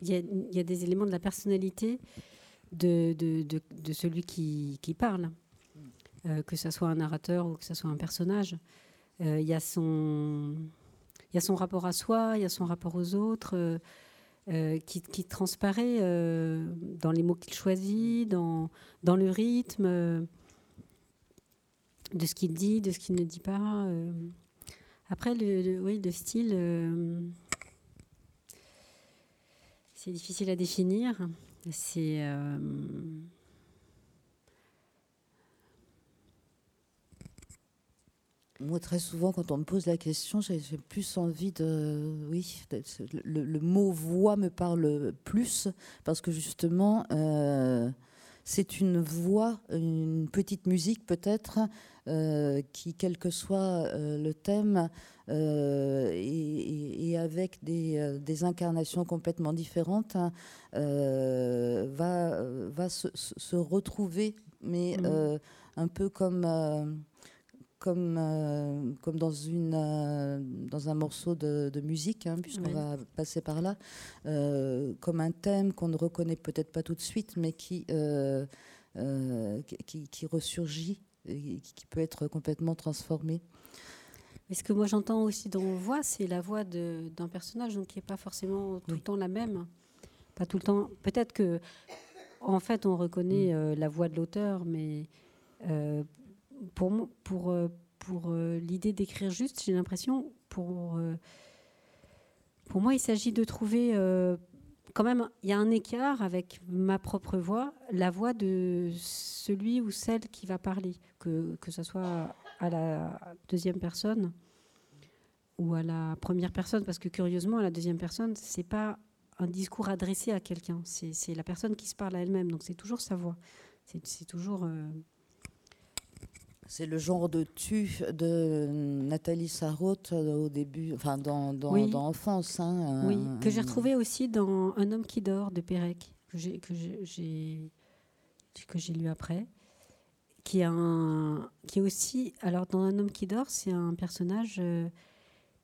il y, a des éléments de la personnalité de, celui qui, parle, euh, que ce soit un narrateur ou que ce soit un personnage. Il y a son rapport à soi, il y a son rapport aux autres. Euh, qui, transparaît dans les mots qu'il choisit, dans, dans le rythme de ce qu'il dit, de ce qu'il ne dit pas. Après, le, oui, le style, euh, c'est difficile à définir. C'est. Moi, très souvent, quand on me pose la question, j'ai plus envie de. Oui, le, mot voix me parle plus parce que justement, euh, c'est une voix, une petite musique peut-être, euh, qui, quel que soit euh, le thème, et, avec des, incarnations complètement différentes, hein, va, va se, retrouver, mais mmh. un peu comme comme, comme dans, une, dans un morceau de, musique, hein, puisqu'on va passer par là, comme un thème qu'on ne reconnaît peut-être pas tout de suite, mais qui, qui, qui, ressurgit qui peut être complètement transformé. Mais ce que moi j'entends aussi dans voix, c'est la voix d'un personnage donc qui n'est pas forcément tout le temps la même. Pas tout le temps. Peut-être que, en fait, on reconnaît mm. euh, la voix de l'auteur, mais euh, pour, pour, euh, pour l'idée d'écrire juste, j'ai l'impression, pour, pour moi, il s'agit de trouver quand même, il y a un écart avec ma propre voix, la voix de celui ou celle qui va parler, que, que ce soit à la deuxième personne ou à la première personne, parce que curieusement, à la deuxième personne, c'est pas un discours adressé à quelqu'un, c'est la personne qui se parle à elle-même, donc c'est toujours sa voix, c'est toujours... Euh, c'est le genre de tu de Nathalie Sarraute euh, au début, enfin dans, dans, dans Enfance. Hein, oui, que j'ai retrouvé aussi dans Un homme qui dort de Pérec, que j'ai lu après, qui est un qui est aussi alors dans Un homme qui dort, c'est un personnage euh,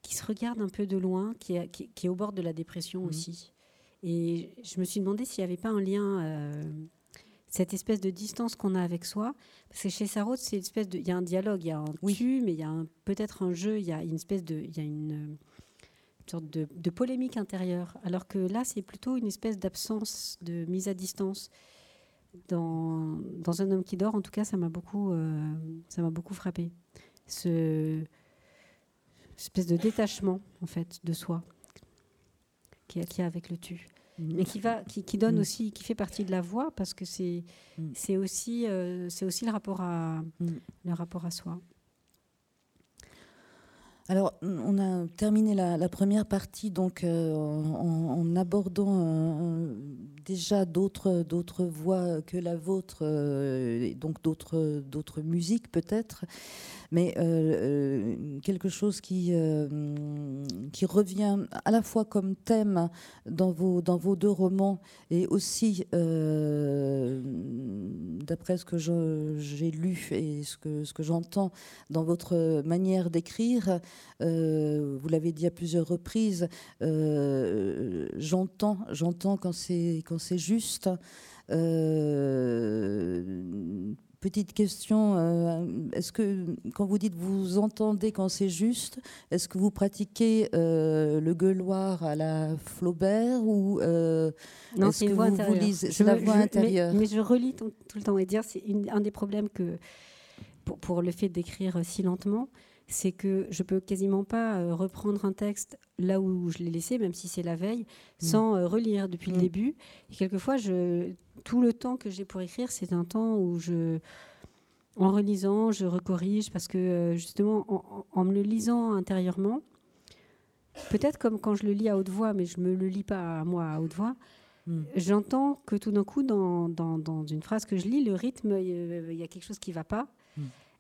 qui se regarde un peu de loin, qui est, qui, est au bord de la dépression mmh. aussi. Et je me suis demandé s'il n'y avait pas un lien. Euh, cette espèce de distance qu'on a avec soi. Parce que chez Sarraute, c'est une espèce de, il y a un dialogue, il y a un tu, mais il y a peut-être un jeu, il y a une espèce de, il y a une, sorte de, polémique intérieure. Alors que là, c'est plutôt une espèce d'absence, de mise à distance. Dans, dans, un homme qui dort, en tout cas, ça m'a beaucoup, euh, ça m'a beaucoup frappé. Ce espèce de détachement, en fait, de soi, qui y a avec le tu mais qui va, qui, qui, donne mm. aussi, qui fait partie de la voix parce que c'est, mm. c'est aussi, euh, c'est aussi le rapport à, mm. le rapport à soi. Alors, on a terminé la, première partie donc euh, en, abordant euh, déjà d'autres d'autres voix que la vôtre, donc d'autres d'autres musiques peut-être mais euh, euh, quelque chose qui, euh, qui revient à la fois comme thème dans vos, dans vos deux romans et aussi, d'après ce que j'ai lu et ce que, ce que j'entends dans votre manière d'écrire, vous l'avez dit à plusieurs reprises, j'entends, j'entends quand c'est juste. Petite question, euh, est-ce que quand vous dites vous entendez quand c'est juste, est-ce que vous pratiquez euh, le gueuloir à la Flaubert ou euh, non, c'est vous, vous lisez C'est la voix intérieure. Mais, je relis tout, le temps et dire c'est un des problèmes que pour, pour le fait d'écrire si lentement, c'est que je peux quasiment pas euh, reprendre un texte là où je l'ai laissé, même si c'est la veille, mm. sans euh, relire depuis le mm. début. Et quelquefois, je, tout le temps que j'ai pour écrire, c'est un temps où je, en relisant, je recorrige parce que euh, justement, en, me le lisant intérieurement, peut-être comme quand je le lis à haute voix, mais je me le lis pas à moi à haute voix. Mm. J'entends que tout d'un coup, dans, dans, dans, une phrase que je lis, le rythme, il y a quelque chose qui va pas.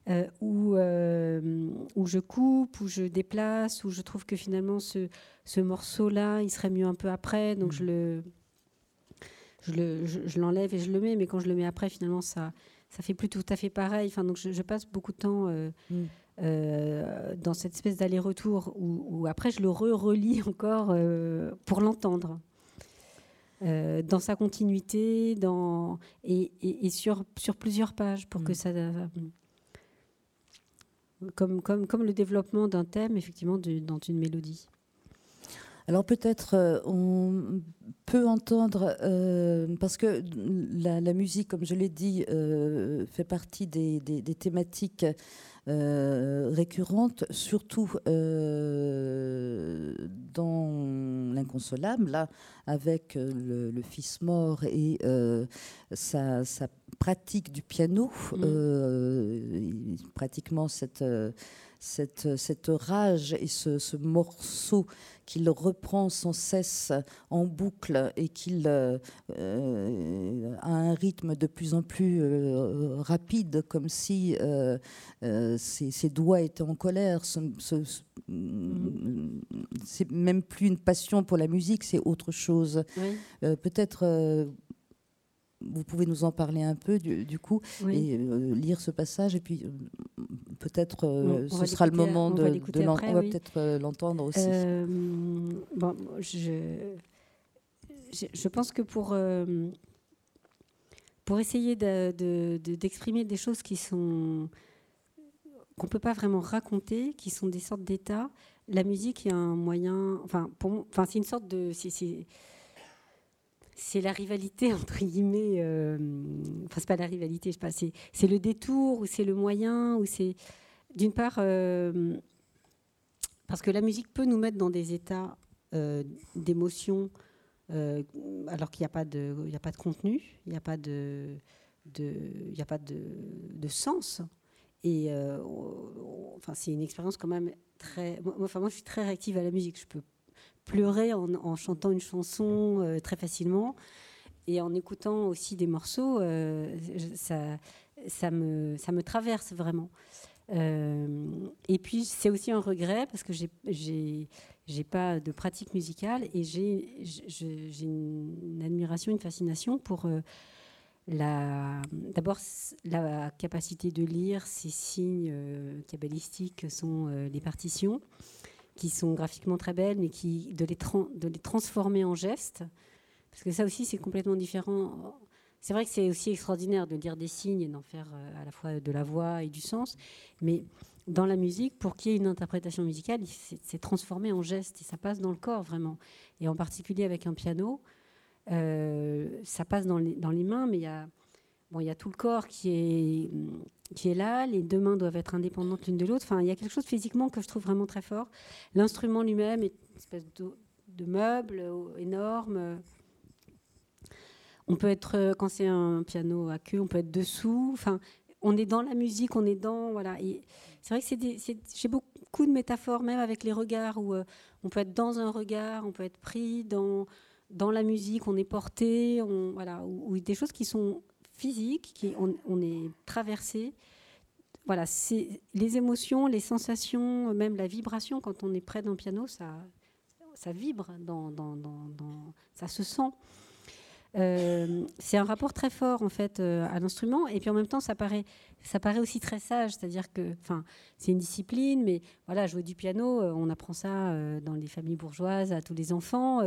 Euh, où, euh, où je coupe, où je déplace, où je trouve que finalement ce, ce morceau-là, il serait mieux un peu après, donc je mm. le je, le, je, l'enlève et je le mets, mais quand je le mets après, finalement, ça ça fait plus tout à fait pareil. Enfin, donc je, passe beaucoup de temps euh, mm. dans cette espèce d'aller-retour où, après je le re-relis encore pour l'entendre. dans sa continuité, dans, et, et, sur, sur plusieurs pages pour que mm. ça, comme, le développement d'un thème, effectivement, dans une mélodie. Alors peut-être euh, on peut entendre, euh, parce que la, musique, comme je l'ai dit, euh, fait partie des thématiques récurrentes, surtout dans l'inconsolable, là, avec le, fils mort et sa, sa, pratique du piano, mmh. pratiquement cette cette, cette rage et ce, morceau qu'il reprend sans cesse en boucle et qu'il euh, a un rythme de plus en plus euh, rapide, comme si euh, ses, doigts étaient en colère. c'est même plus une passion pour la musique, c'est autre chose. Peut-être vous pouvez nous en parler un peu du, coup et lire ce passage et puis peut-être euh, ce sera le moment de, l'entendre. On va peut-être euh, l'entendre aussi. Euh, bon, je, je, pense que pour, pour essayer d'exprimer de, des choses qui sont qu'on peut pas vraiment raconter, qui sont des sortes d'états, la musique est un moyen. Enfin, pour, enfin, c'est une sorte de c'est la rivalité entre guillemets. Euh, enfin, c'est pas la rivalité, je sais pas. C'est le détour ou c'est le moyen ou c'est d'une part euh, parce que la musique peut nous mettre dans des états euh, d'émotion alors qu'il n'y a pas de, a pas de contenu, il n'y a pas de, il y a pas de, de sens. Et enfin, c'est une expérience quand même très. Enfin, moi, je suis très réactive à la musique. Je peux pleurer en, chantant une chanson euh, très facilement et en écoutant aussi des morceaux, euh, ça, ça, me, ça me traverse vraiment. Euh, et puis c'est aussi un regret parce que j'ai j'ai pas de pratique musicale et j'ai une admiration, une fascination pour la d'abord la capacité de lire ces signes cabalistiques que sont les partitions qui sont graphiquement très belles, mais qui, de, les de les transformer en gestes. Parce que ça aussi, c'est complètement différent. C'est vrai que c'est aussi extraordinaire de lire des signes et d'en faire euh, à la fois de la voix et du sens. Mais dans la musique, pour qu'il y ait une interprétation musicale, c'est transformé en gestes et ça passe dans le corps vraiment. Et en particulier avec un piano, euh, ça passe dans les, mains, mais il y a tout le corps qui est, là, les deux mains doivent être indépendantes l'une de l'autre. Enfin, il y a quelque chose physiquement que je trouve vraiment très fort. L'instrument lui-même est une espèce de, meuble énorme. On peut être, quand c'est un piano à queue, on peut être dessous. Enfin, on est dans la musique, on est dans. Voilà. C'est vrai que j'ai beaucoup de métaphores, même avec les regards, où euh, on peut être dans un regard, on peut être pris dans, dans la musique, on est porté, on, voilà, ou des choses qui sont physique, qui, on, est traversé. Voilà, c'est les émotions, les sensations, même la vibration, quand on est près d'un piano, ça, ça vibre, dans, dans, dans, ça se sent. Euh, c'est un rapport très fort en fait euh, à l'instrument. Et puis en même temps ça paraît ça paraît aussi très sage. C'est-à-dire que enfin c'est une discipline mais voilà jouer du piano euh, on apprend ça dans les familles bourgeoises à tous les enfants.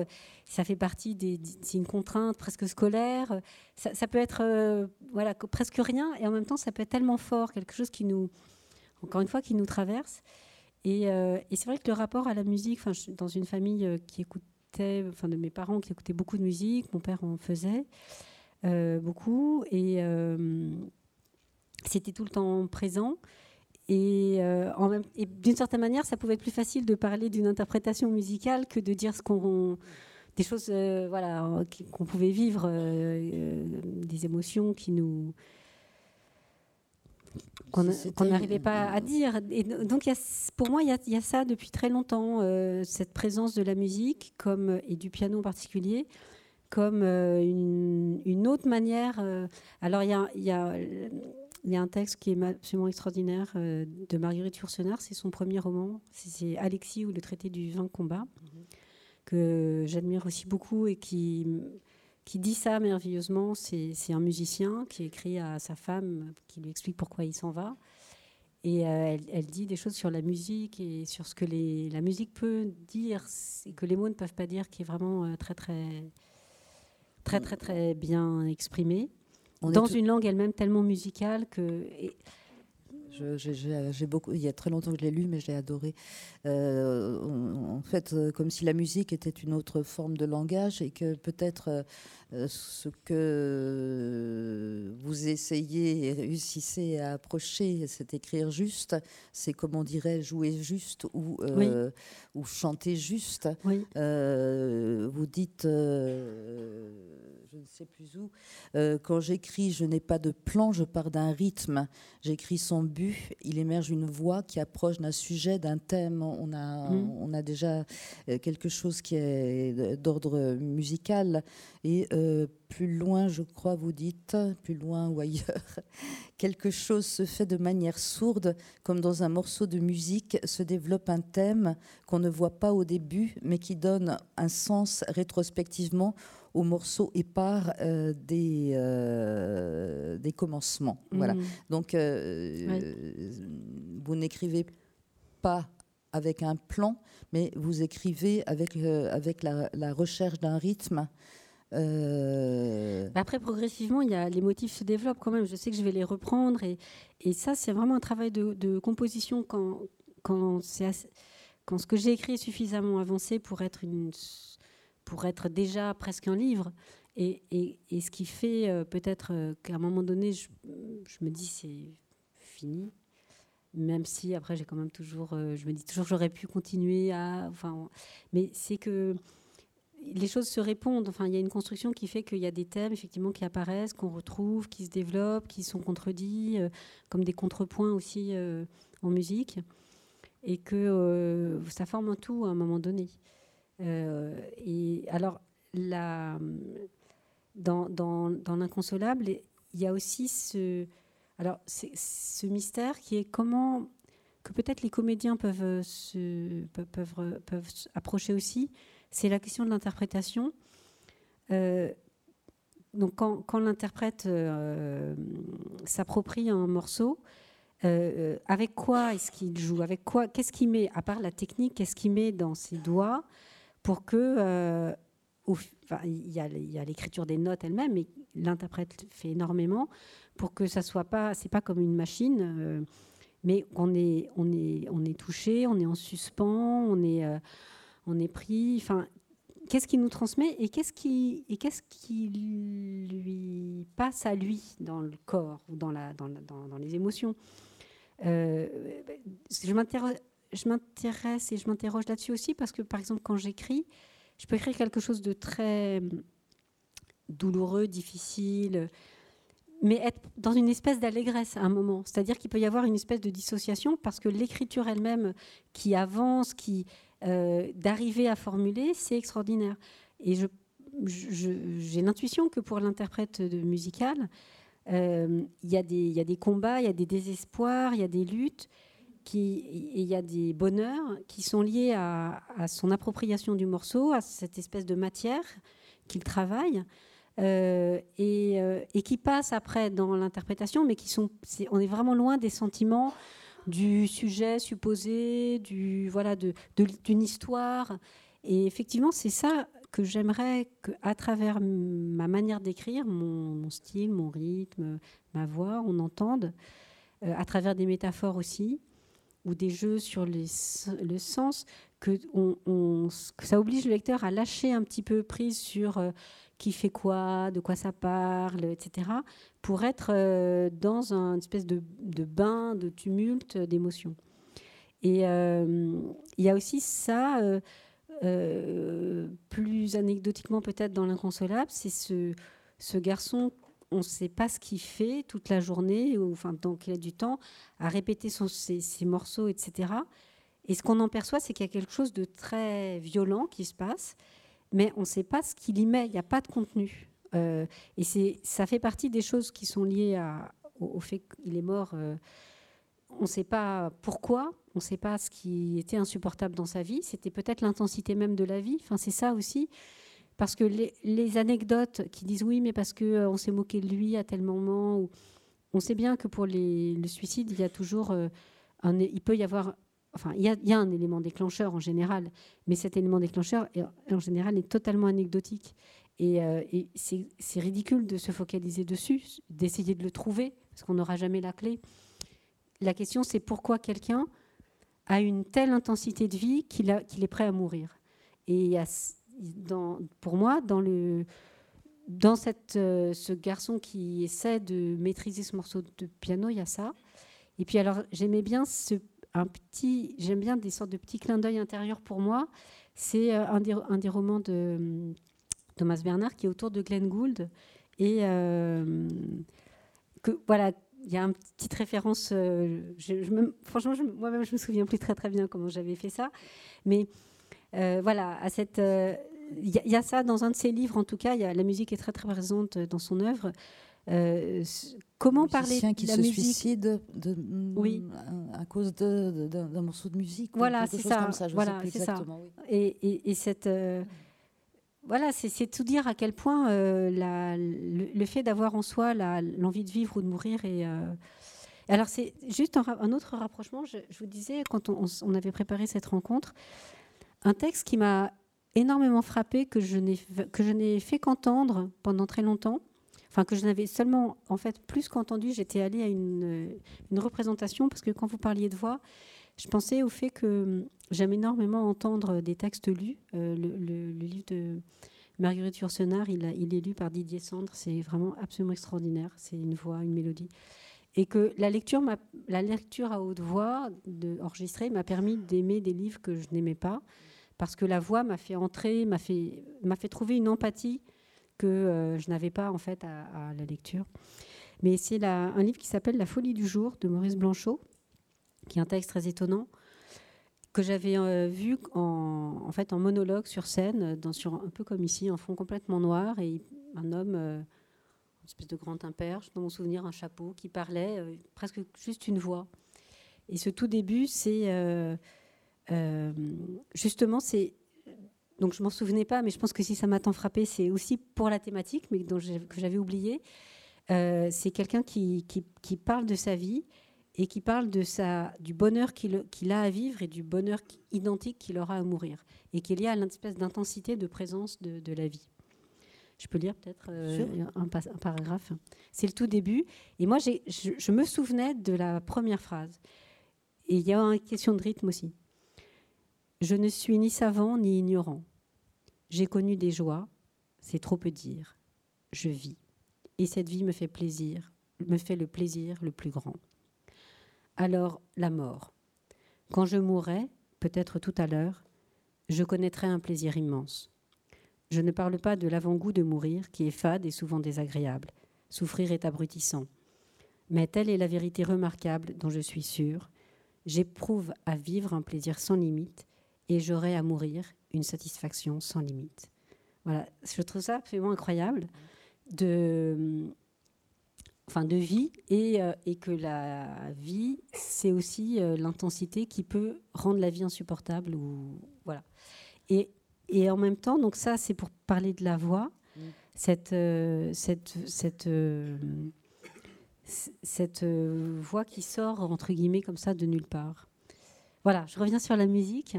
Ça fait partie des c'est une contrainte presque scolaire. Ça, peut être voilà presque rien. Et en même temps ça peut être tellement fort quelque chose qui nous encore une fois qui nous traverse. Et, et c'est vrai que le rapport à la musique enfin dans une famille qui écoute de mes parents qui écoutaient beaucoup de musique, mon père en faisait euh, beaucoup et euh, c'était tout le temps présent. et, et d'une certaine manière, ça pouvait être plus facile de parler d'une interprétation musicale que de dire ce qu'on des choses voilà qu'on pouvait vivre des émotions qui nous qu'on n'arrivait pas à dire. Et donc, y a, pour moi, il y, a ça depuis très longtemps, euh, cette présence de la musique comme, et du piano en particulier, comme euh, une, autre manière. Euh, alors, il y a, y, a, y a, un texte qui est absolument extraordinaire de Marguerite Yourcenar, c'est son premier roman, c'est Alexis ou le traité du vin combat, mm-hmm. que j'admire aussi beaucoup et qui qui dit ça merveilleusement, c'est un musicien qui écrit à sa femme, qui lui explique pourquoi il s'en va. Et euh, elle, dit des choses sur la musique et sur ce que les, la musique peut dire et que les mots ne peuvent pas dire, qui est vraiment euh, très, très, très, très, très bien exprimé. dans une langue elle-même tellement musicale que. J'ai beaucoup, il y a très longtemps que je l'ai lu, mais j'ai adoré. Euh, en fait, comme si la musique était une autre forme de langage et que peut-être euh, ce que vous essayez et réussissez à approcher, c'est écrire juste, c'est comme on dirait jouer juste ou, euh, ou chanter juste. Euh, vous dites, je ne sais plus où, quand j'écris, je n'ai pas de plan, je pars d'un rythme, j'écris son but, il émerge une voix qui approche d'un sujet, d'un thème. On a, mmh. on a déjà quelque chose qui est d'ordre musical et euh, plus loin, je crois, vous dites, plus loin ou ailleurs, quelque chose se fait de manière sourde, comme dans un morceau de musique se développe un thème qu'on ne voit pas au début, mais qui donne un sens rétrospectivement au morceau épars euh, des, euh, des commencements. Voilà. Mmh. Donc, vous n'écrivez pas avec un plan, mais vous écrivez avec, avec la, la recherche d'un rythme euh, après, progressivement, y a, les motifs se développent quand même. Je sais que je vais les reprendre. Et, ça, c'est vraiment un travail de, composition quand, quand, ce que j'ai écrit est suffisamment avancé pour être, pour être déjà presque un livre. Et, et, ce qui fait euh, peut-être euh, qu'à un moment donné, je, me dis c'est fini. Même si après, j'ai quand même toujours, je me dis toujours j'aurais pu continuer à. Mais c'est que les choses se répondent. Enfin, il y a une construction qui fait qu'il y a des thèmes effectivement qui apparaissent, qu'on retrouve, qui se développent, qui sont contredits, euh, comme des contrepoints aussi euh, en musique, et que euh, ça forme un tout à un moment donné. et alors, dans, l'inconsolable, il y a aussi ce, alors, ce mystère qui est comment que peut-être les comédiens peuvent, peuvent, peuvent approcher aussi c'est la question de l'interprétation. Euh, donc quand, l'interprète euh, s'approprie un morceau, euh, avec quoi est-ce qu'il joue? Avec quoi Qu'est-ce qu'il met À part la technique, qu'est-ce qu'il met dans ses doigts pour que il y a, l'écriture des notes elles-mêmes, mais l'interprète fait énormément pour que ça soit pas, c'est pas comme une machine, mais on est touché, on est en suspens, on est on est pris. Enfin, qu'est-ce qu'il nous transmet et qu'est-ce qui et qu'est-ce qui lui passe à lui dans le corps ou dans la dans, dans, les émotions. Euh, je m'intéresse et je m'interroge là-dessus aussi parce que par exemple quand j'écris, je peux écrire quelque chose de très douloureux, difficile, mais être dans une espèce d'allégresse à un moment. C'est-à-dire qu'il peut y avoir une espèce de dissociation parce que l'écriture elle-même qui avance, qui euh, d'arriver à formuler, c'est extraordinaire. Et j'ai l'intuition que pour l'interprète musical, euh, il y, a des combats, il y a des désespoirs, il y a des luttes, qui, il y a des bonheurs qui sont liés à, son appropriation du morceau, à cette espèce de matière qu'il travaille. Euh, et, et, qui passent après dans l'interprétation, mais qui sont, on est vraiment loin des sentiments du sujet supposé, du voilà, d'une histoire. Et effectivement, c'est ça que j'aimerais qu'à travers ma manière d'écrire, mon, style, mon rythme, ma voix, on entende, euh, à travers des métaphores aussi, ou des jeux sur le sens que, on, ça oblige le lecteur à lâcher un petit peu prise sur euh, qui fait quoi, de quoi ça parle, etc., pour être euh, dans un espèce de, bain, de tumulte d'émotions. Et euh, il y a aussi ça, plus anecdotiquement peut-être dans l'inconsolable, c'est ce, garçon on ne sait pas ce qu'il fait toute la journée, ou enfin, donc il a du temps à répéter ses, morceaux, etc. Et ce qu'on en perçoit, c'est qu'il y a quelque chose de très violent qui se passe, mais on ne sait pas ce qu'il y met, il n'y a pas de contenu. Euh, et c'est, ça fait partie des choses qui sont liées au, fait qu'il est mort. Euh, on ne sait pas pourquoi, on ne sait pas ce qui était insupportable dans sa vie. C'était peut-être l'intensité même de la vie. Enfin, c'est ça aussi. Parce que les, anecdotes qui disent oui, mais parce qu'on euh, s'est moqué de lui à tel moment, on sait bien que pour le suicide, il y a toujours il peut y avoir, enfin, il y, a, un élément déclencheur en général, mais cet élément déclencheur, en général, est totalement anecdotique. Et, euh, c'est ridicule de se focaliser dessus, d'essayer de le trouver, parce qu'on n'aura jamais la clé. La question, c'est pourquoi quelqu'un a une telle intensité de vie qu'il est prêt à mourir. Et pour moi, dans, euh, ce garçon qui essaie de maîtriser ce morceau de piano, il y a ça. Et puis alors, j'aimais bien ce, un petit, j'aime bien des sortes de petits clins d'œil intérieurs pour moi. C'est euh, un, des, romans de hum, Thomas Bernard qui est autour de Glenn Gould et euh, voilà, il y a une petite référence. je, franchement, moi-même, je me souviens plus très très bien comment j'avais fait ça, mais voilà, il y, a ça dans un de ses livres, en tout cas. La musique est très très présente dans son œuvre. Euh, comment parler qui se suicide de, oui. à, cause d'un morceau de musique voilà c'est ça. ça voilà c'est ça et, et, cette euh, voilà c'est tout dire à quel point euh, la, le, fait d'avoir en soi l'envie de vivre ou de mourir et alors c'est juste un, autre rapprochement je, vous disais quand on, on, avait préparé cette rencontre un texte qui m'a énormément frappé que je n'ai que je n'ai fait qu'entendre pendant très longtemps. Que je n'avais seulement, en fait, plus qu'entendu, j'étais allée à une, une, représentation, parce que quand vous parliez de voix, je pensais au fait que j'aime énormément entendre des textes lus. Euh, le, livre de Marguerite Yourcenar, il, est lu par Didier Sandre, c'est vraiment absolument extraordinaire, c'est une voix, une mélodie. Et que la lecture, à haute voix, enregistrée, m'a permis d'aimer des livres que je n'aimais pas parce que la voix m'a fait entrer, m'a fait trouver une empathie que euh, je n'avais pas en fait à, la lecture. Mais c'est un livre qui s'appelle La folie du jour de Maurice Blanchot, qui est un texte très étonnant que j'avais euh, vu en, fait en monologue sur scène, un peu comme ici, en fond complètement noir, et un homme, euh, une espèce de grand impère, dans mon souvenir, un chapeau, qui parlait, presque juste une voix. Et ce tout début, c'est justement, c'est donc je m'en souvenais pas, mais je pense que si ça m'a tant frappé, c'est aussi pour la thématique, mais dont que j'avais oublié. Euh, c'est quelqu'un qui, qui, parle de sa vie et qui parle de sa, du bonheur qu'il a à vivre et du bonheur identique qu'il aura à mourir, et qui est lié à l'espèce d'intensité de présence de, de, la vie. Je peux lire peut-être euh, un, un, paragraphe. C'est le tout début. Et moi, je, je, me souvenais de la première phrase. Et il y a une question de rythme aussi. Je ne suis ni savant ni ignorant. J'ai connu des joies, c'est trop peu dire. Je vis. Et cette vie me fait plaisir, me fait le plaisir le plus grand. Alors, la mort. Quand je mourrai, peut-être tout à l'heure, je connaîtrai un plaisir immense. Je ne parle pas de l'avant-goût de mourir, qui est fade et souvent désagréable. Souffrir est abrutissant. Mais telle est la vérité remarquable dont je suis sûre. J'éprouve à vivre un plaisir sans limite et j'aurai à mourir une satisfaction sans limite. Voilà, je trouve ça absolument incroyable de, enfin de vie et, euh, et que la vie, c'est aussi euh, l'intensité qui peut rendre la vie insupportable. Ou, voilà. Et, et en même temps, donc ça, c'est pour parler de la voix, cette, euh, cette, cette, cette voix qui sort, entre guillemets, comme ça, de nulle part. Voilà, je reviens sur la musique.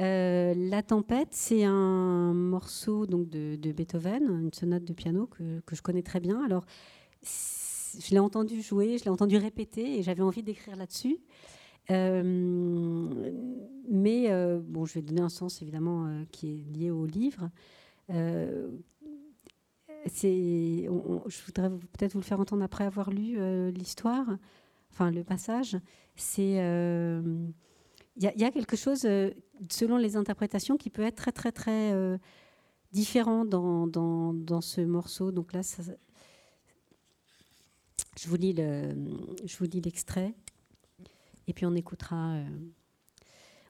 Euh, la tempête, c'est un morceau donc de, Beethoven, une sonate de piano que, je connais très bien. Alors, je l'ai entendu jouer, je l'ai entendu répéter et j'avais envie d'écrire là-dessus. mais bon, je vais donner un sens évidemment qui est lié au livre. je voudrais peut-être vous le faire entendre après avoir lu l'histoire, enfin le passage. C'est il y, a quelque chose, selon les interprétations, qui peut être très très très différent dans, dans, ce morceau. Donc là, ça, je vous lis l'extrait, et puis on écoutera. Euh,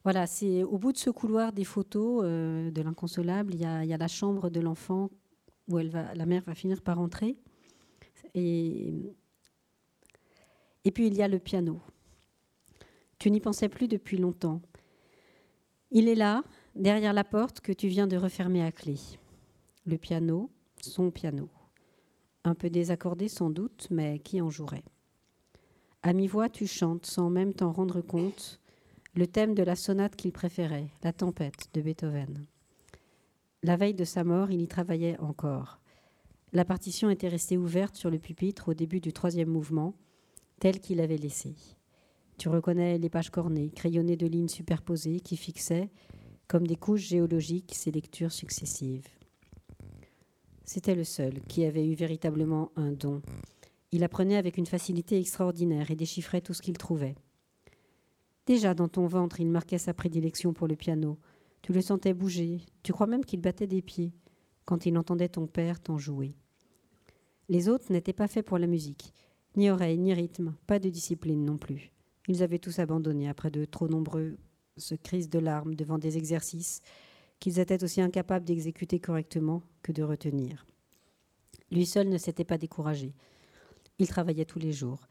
voilà, c'est au bout de ce couloir des photos euh, de l'inconsolable, il y, a, la chambre de l'enfant où elle va, la mère va finir par entrer, et puis il y a le piano. Tu n'y pensais plus depuis longtemps. Il est là, derrière la porte que tu viens de refermer à clé. Le piano, son piano. Un peu désaccordé sans doute, mais qui en jouerait À mi-voix, tu chantes, sans même t'en rendre compte, le thème de la sonate qu'il préférait, La tempête de Beethoven. La veille de sa mort, il y travaillait encore. La partition était restée ouverte sur le pupitre au début du troisième mouvement, tel qu'il avait laissé. Tu reconnais les pages cornées, crayonnées de lignes superposées qui fixaient, comme des couches géologiques, ses lectures successives. C'était le seul qui avait eu véritablement un don. Il apprenait avec une facilité extraordinaire et déchiffrait tout ce qu'il trouvait. Déjà dans ton ventre, il marquait sa prédilection pour le piano. Tu le sentais bouger, tu crois même qu'il battait des pieds quand il entendait ton père t'en jouer. Les autres n'étaient pas faits pour la musique, ni oreille, ni rythme, pas de discipline non plus. Ils avaient tous abandonné après de trop nombreux se crise de larmes devant des exercices qu'ils étaient aussi incapables d'exécuter correctement que de retenir. Lui seul ne s'était pas découragé. Il travaillait tous les jours.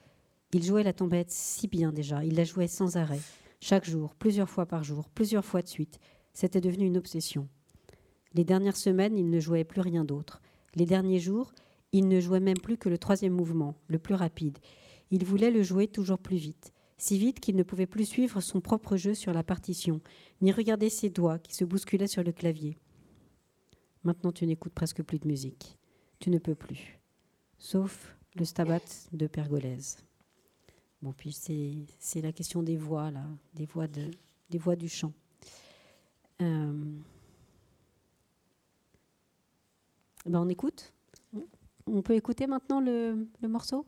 Il jouait la tombette si bien déjà, il la jouait sans arrêt, chaque jour, plusieurs fois par jour, plusieurs fois de suite. C'était devenu une obsession. Les dernières semaines, il ne jouait plus rien d'autre. Les derniers jours, il ne jouait même plus que le troisième mouvement, le plus rapide. Il voulait le jouer toujours plus vite si vite qu'il ne pouvait plus suivre son propre jeu sur la partition, ni regarder ses doigts qui se bousculaient sur le clavier. Maintenant tu n'écoutes presque plus de musique. Tu ne peux plus. Sauf le stabat de Pergolèse. Bon, puis c'est la question des voix, là, des voix, du chant. Euh, ben on écoute? On peut écouter maintenant le morceau?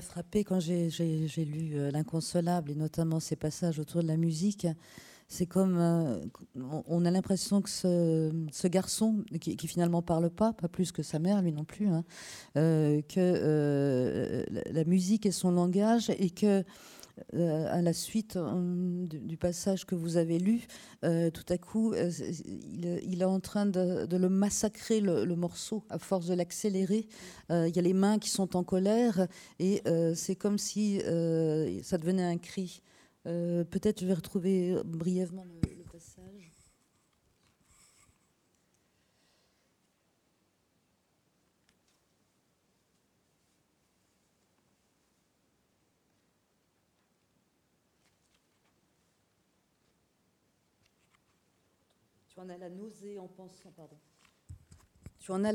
Frappé quand j'ai lu L'inconsolable et notamment ces passages autour de la musique, c'est comme euh, on a l'impression que ce, garçon qui, finalement parle pas, pas plus que sa mère, lui non plus, hein, euh, que euh, la musique est son langage et que à la suite du, passage que vous avez lu, tout à coup, il, est en train de, le massacrer le, morceau à force de l'accélérer. Il y a les mains qui sont en colère et c'est comme si ça devenait un cri. Euh, peut-être je vais retrouver euh, brièvement le, passage. Tu en as la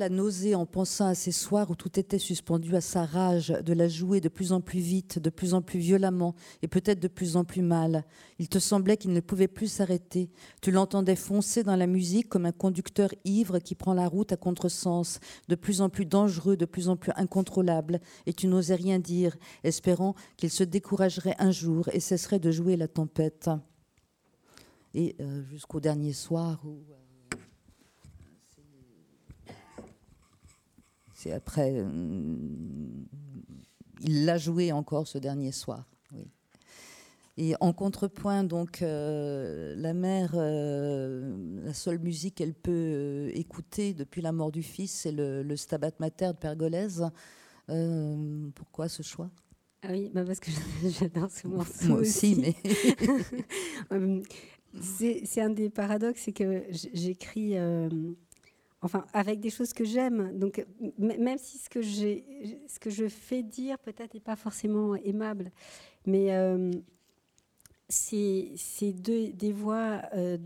nausée en pensant, à ces soirs où tout était suspendu à sa rage de la jouer de plus en plus vite, de plus en plus violemment et peut-être de plus en plus mal. Il te semblait qu'il ne pouvait plus s'arrêter. Tu l'entendais foncer dans la musique comme un conducteur ivre qui prend la route à contresens, de plus en plus dangereux, de plus en plus incontrôlable, et tu n'osais rien dire, espérant qu'il se découragerait un jour et cesserait de jouer la tempête. Et euh, jusqu'au dernier soir où... Euh, C'est après. Euh, il l'a joué encore ce dernier soir. Et en contrepoint, donc, la mère, la seule musique qu'elle peut écouter depuis la mort du fils, c'est le, Stabat Mater de Pergolèse. pourquoi ce choix? Ah oui, bah parce que j'adore ce morceau. Moi aussi, mais. c'est un des paradoxes, c'est que j'écris enfin avec des choses que j'aime. Donc même si ce que, ce que je fais dire peut-être n'est pas forcément aimable, mais euh, c'est des voix. Euh,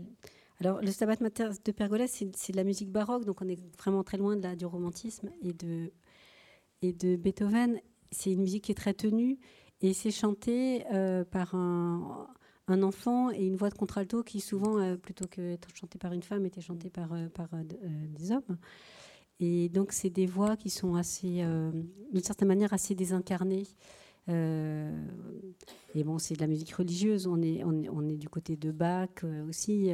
alors le Stabat Mater de Pergolèse, c'est de la musique baroque, donc on est vraiment très loin de la, du romantisme et de, et de Beethoven. C'est une musique qui est très tenue et c'est chanté euh, par un un enfant et une voix de contralto qui souvent, euh, plutôt que être chantée par une femme, était chantée par, euh, par euh, des hommes. Et donc c'est des voix qui sont assez, d'une certaine manière, assez désincarnées. et bon, c'est de la musique religieuse. On est, on est, du côté de Bach aussi.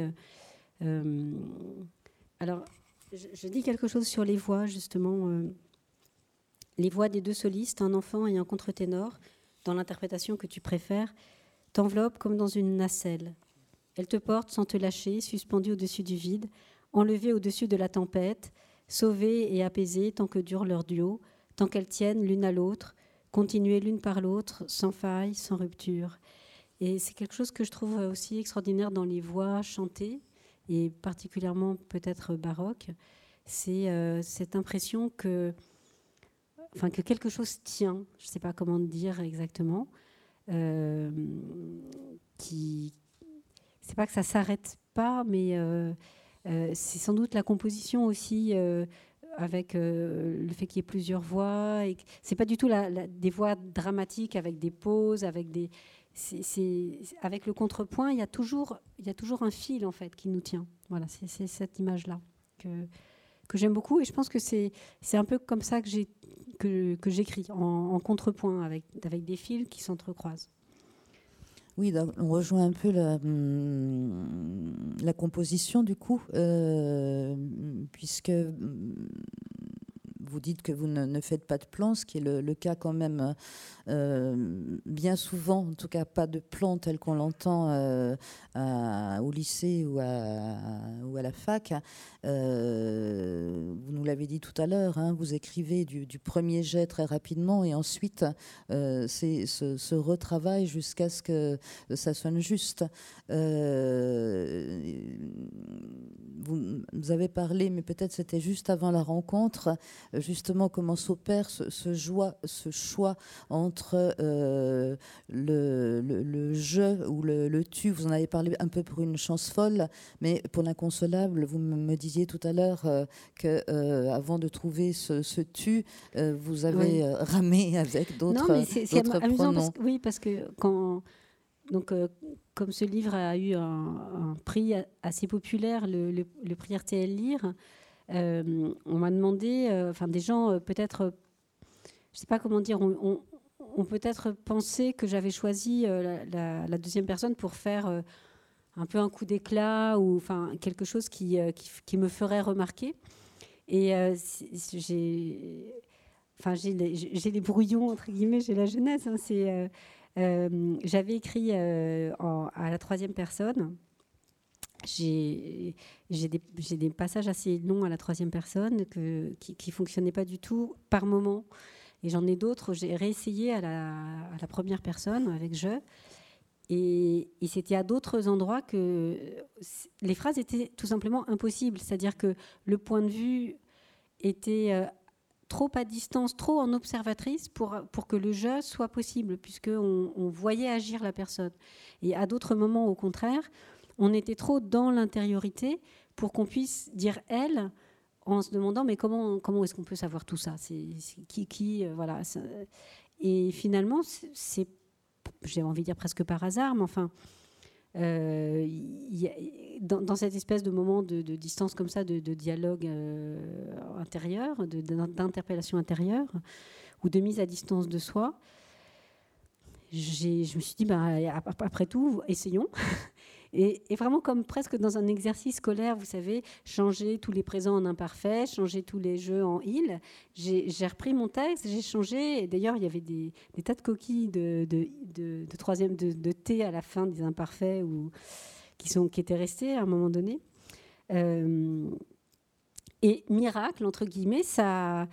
alors, je, je, dis quelque chose sur les voix, justement. les voix des deux solistes, un enfant et un contre-ténor, dans l'interprétation que tu préfères, t'enveloppe comme dans une nacelle. Elle te porte sans te lâcher, suspendu au-dessus du vide, enlevé au-dessus de la tempête, sauvée et apaisée tant que dure leur duo, tant qu'elles tiennent l'une à l'autre, continuées l'une par l'autre, sans faille, sans rupture. Et c'est quelque chose que je trouve aussi extraordinaire dans les voix chantées, et particulièrement peut-être baroques, c'est euh, cette impression que, enfin, que quelque chose tient, je ne sais pas comment dire exactement, euh, qui, c'est pas que ça s'arrête pas, mais euh, euh, c'est sans doute la composition aussi avec le fait qu'il y ait plusieurs voix. Et c'est pas du tout des voix dramatiques avec des pauses, avec des. Avec le contrepoint, il y a toujours, il y a toujours un fil en fait qui nous tient. Voilà, c'est, cette image là que que j'aime beaucoup et je pense que c'est un peu comme ça que j'ai que, j'écris en, contrepoint avec, avec des fils qui s'entrecroisent. Oui, on rejoint un peu la, hum, la composition du coup, euh, puisque hum, vous dites que vous ne, faites pas de plans, ce qui est le, cas quand même euh, bien souvent, en tout cas pas de plans tel qu'on l'entend euh, au lycée ou à, ou à la fac. Euh, vous nous l'avez dit tout à l'heure, hein, vous écrivez du, premier jet très rapidement et ensuite c'est ce, retravail jusqu'à ce que ça sonne juste. Vous, avez parlé, mais peut-être c'était juste avant la rencontre, justement comment s'opère ce, ce, ce, choix entre euh, le, le, je ou le, tu. Vous en avez parlé un peu pour une chance folle, mais pour l'inconsolable, vous me disiez tout à l'heure euh, que euh, avant de trouver ce, tu, vous avez ramé avec d'autres pronoms. oui, parce que quand donc, comme ce livre a eu un, prix assez populaire, le, prix RTL Lire, euh, on m'a demandé, euh, enfin des gens euh, peut-être, je sais pas comment dire, on, peut-être pensé que j'avais choisi la, deuxième personne pour faire un peu un coup d'éclat ou enfin quelque chose qui, qui, me ferait remarquer. Et j'ai enfin les, les, brouillons entre guillemets, j'ai la jeunesse. Hein, j'avais écrit à la troisième personne j'ai des, passages assez longs à la troisième personne qui ne fonctionnaient pas du tout par moment. Et j'en ai d'autres, j'ai réessayé à la, première personne avec je. Et, et c'était à d'autres endroits que les phrases étaient tout simplement impossibles. C'est-à-dire que le point de vue était euh, trop à distance, trop en observatrice pour, pour que le jeu soit possible, puisqu'on on voyait agir la personne. Et à d'autres moments, au contraire, on était trop dans l'intériorité pour qu'on puisse dire elle en se demandant mais comment comment est-ce qu'on peut savoir tout ça? C'est qui euh, voilà et finalement c'est j'ai envie de dire presque par hasard mais enfin euh, dans, cette espèce de moment de, distance comme ça, de, dialogue euh, intérieur, d'interpellation intérieure, ou de mise à distance de soi, je me suis dit, bah, après tout, essayons. Et, vraiment comme presque dans un exercice scolaire, vous savez, changer tous les présents en imparfait, changer tous les jeux en il. J'ai repris mon texte, j'ai changé. D'ailleurs, il y avait des, tas de coquilles de, de, troisième de, thé à la fin des imparfaits ou, qui, sont, qui étaient restées à un moment donné. Euh, et miracle, entre guillemets, ça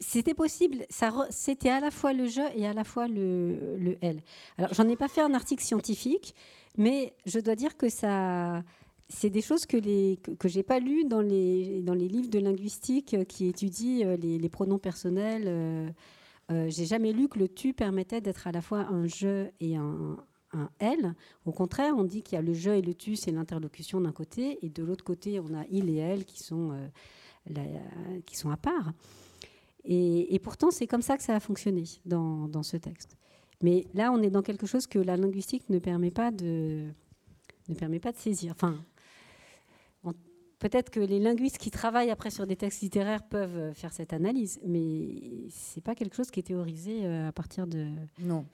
c'était possible. C'était à la fois le jeu et à la fois le, le elle. Alors, j'en ai pas fait un article scientifique, mais je dois dire que ça, c'est des choses que les que, pas lues dans les livres de linguistique qui étudient euh, les, pronoms personnels. Euh, euh, j'ai jamais lu que le tu permettait d'être à la fois un je et un, elle. Au contraire, on dit qu'il y a le je et le tu, c'est l'interlocution d'un côté, et de l'autre côté, on a il et elle qui sont qui sont à part. Et, pourtant, c'est comme ça que ça a fonctionné dans ce texte. Mais là, on est dans quelque chose que la linguistique ne permet pas de, saisir. Peut-être que les linguistes qui travaillent après sur des textes littéraires peuvent euh, faire cette analyse, mais c'est pas quelque chose qui est théorisé euh, à partir de. Non,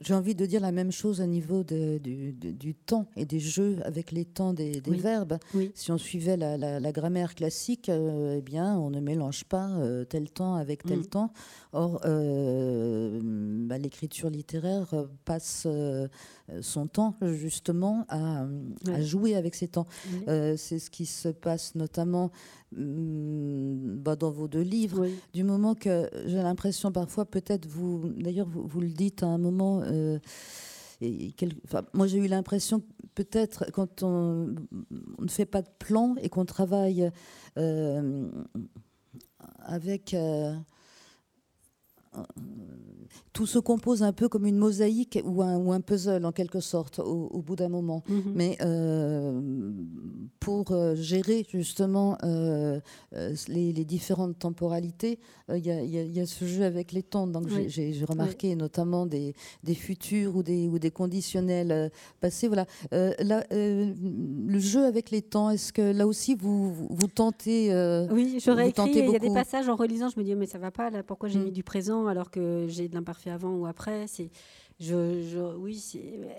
j'ai envie de dire la même chose au niveau de, du, temps et des jeux avec les temps des, verbes. Si on suivait la, grammaire classique, euh, eh bien, on ne mélange pas tel temps avec tel mm. temps. Or, bah, l'écriture littéraire passe son temps justement à, jouer avec ses temps. c'est ce qui se passe notamment mm, bah, dans vos deux livres, du moment que j'ai l'impression parfois, peut-être vous, d'ailleurs vous, le dites à un moment, euh, et moi j'ai eu l'impression peut-être quand on, ne fait pas de plan et qu'on travaille euh, avec... Euh, tout se compose un peu comme une mosaïque ou un, ou un puzzle en quelque sorte au, bout d'un moment. Mhm. Mais euh, pour euh, gérer justement euh, les, différentes temporalités, il y, a ce jeu avec les temps. Donc j'ai remarqué notamment des, des, futurs ou des, ou des conditionnels passés. Voilà. Là, le jeu avec les temps, est-ce que là aussi vous, vous, tentez Oui, j'aurais écrit. Il y a des passages en relisant, je me dis mais ça va pas là. Pourquoi j'ai mm. mis du présent? Alors que j'ai de l'imparfait avant ou après. C'est, je, oui,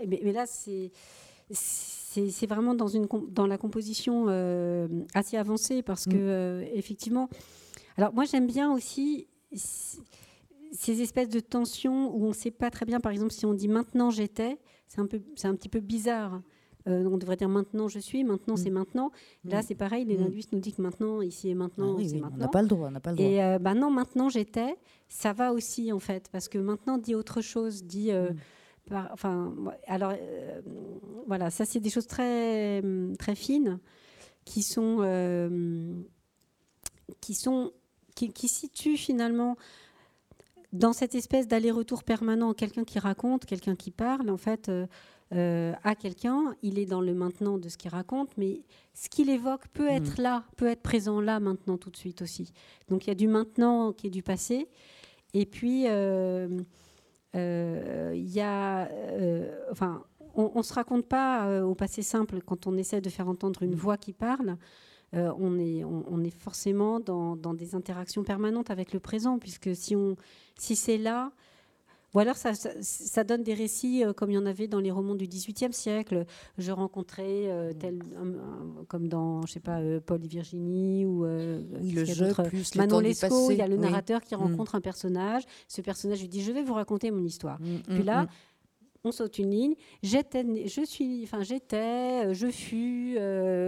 mais, mais, là, c'est, c'est, vraiment dans, une, dans la composition euh, assez avancée parce que, mm. euh, effectivement. Alors, moi, j'aime bien aussi ces espèces de tensions où on ne sait pas très bien, par exemple, si on dit maintenant j'étais, c'est un, peu, c'est un petit peu bizarre. Euh, on devrait dire maintenant je suis, maintenant c'est mm. maintenant. Là, mm. c'est pareil, les mm. linguistes nous disent que maintenant, ici et maintenant, ah c'est maintenant. On n'a pas le droit, on n'a pas le droit. Et euh, bah non, maintenant j'étais, ça va aussi en fait, parce que maintenant dit autre chose, dit. Euh, enfin, alors voilà, ça c'est des choses très très fines qui sont qui sont qui, qui situent finalement dans cette espèce d'aller-retour permanent, quelqu'un qui raconte, quelqu'un qui parle, en fait, euh, à quelqu'un, il est dans le maintenant de ce qu'il raconte, mais ce qu'il évoque peut être mm. là, peut être présent là maintenant tout de suite aussi. Donc il y a du maintenant qui est du passé, et puis euh, euh, il y a, enfin, on, ne se raconte pas au passé simple quand on essaie de faire entendre une mm. voix qui parle. on, est, on, est forcément dans, dans, des interactions permanentes avec le présent, puisque si, si c'est là, Ou alors ça, ça, donne des récits comme il y en avait dans les romans du XVIIIe siècle. Je rencontrais tel, comme dans, je sais pas, Paul et Virginie ou le jeu plus Manon Lescaut. Il y a le narrateur qui mm. rencontre un personnage. Ce personnage lui dit Je vais vous raconter mon histoire. Mm, Puis mm, là, on saute une ligne. J'étais, je suis, enfin j'étais, je fus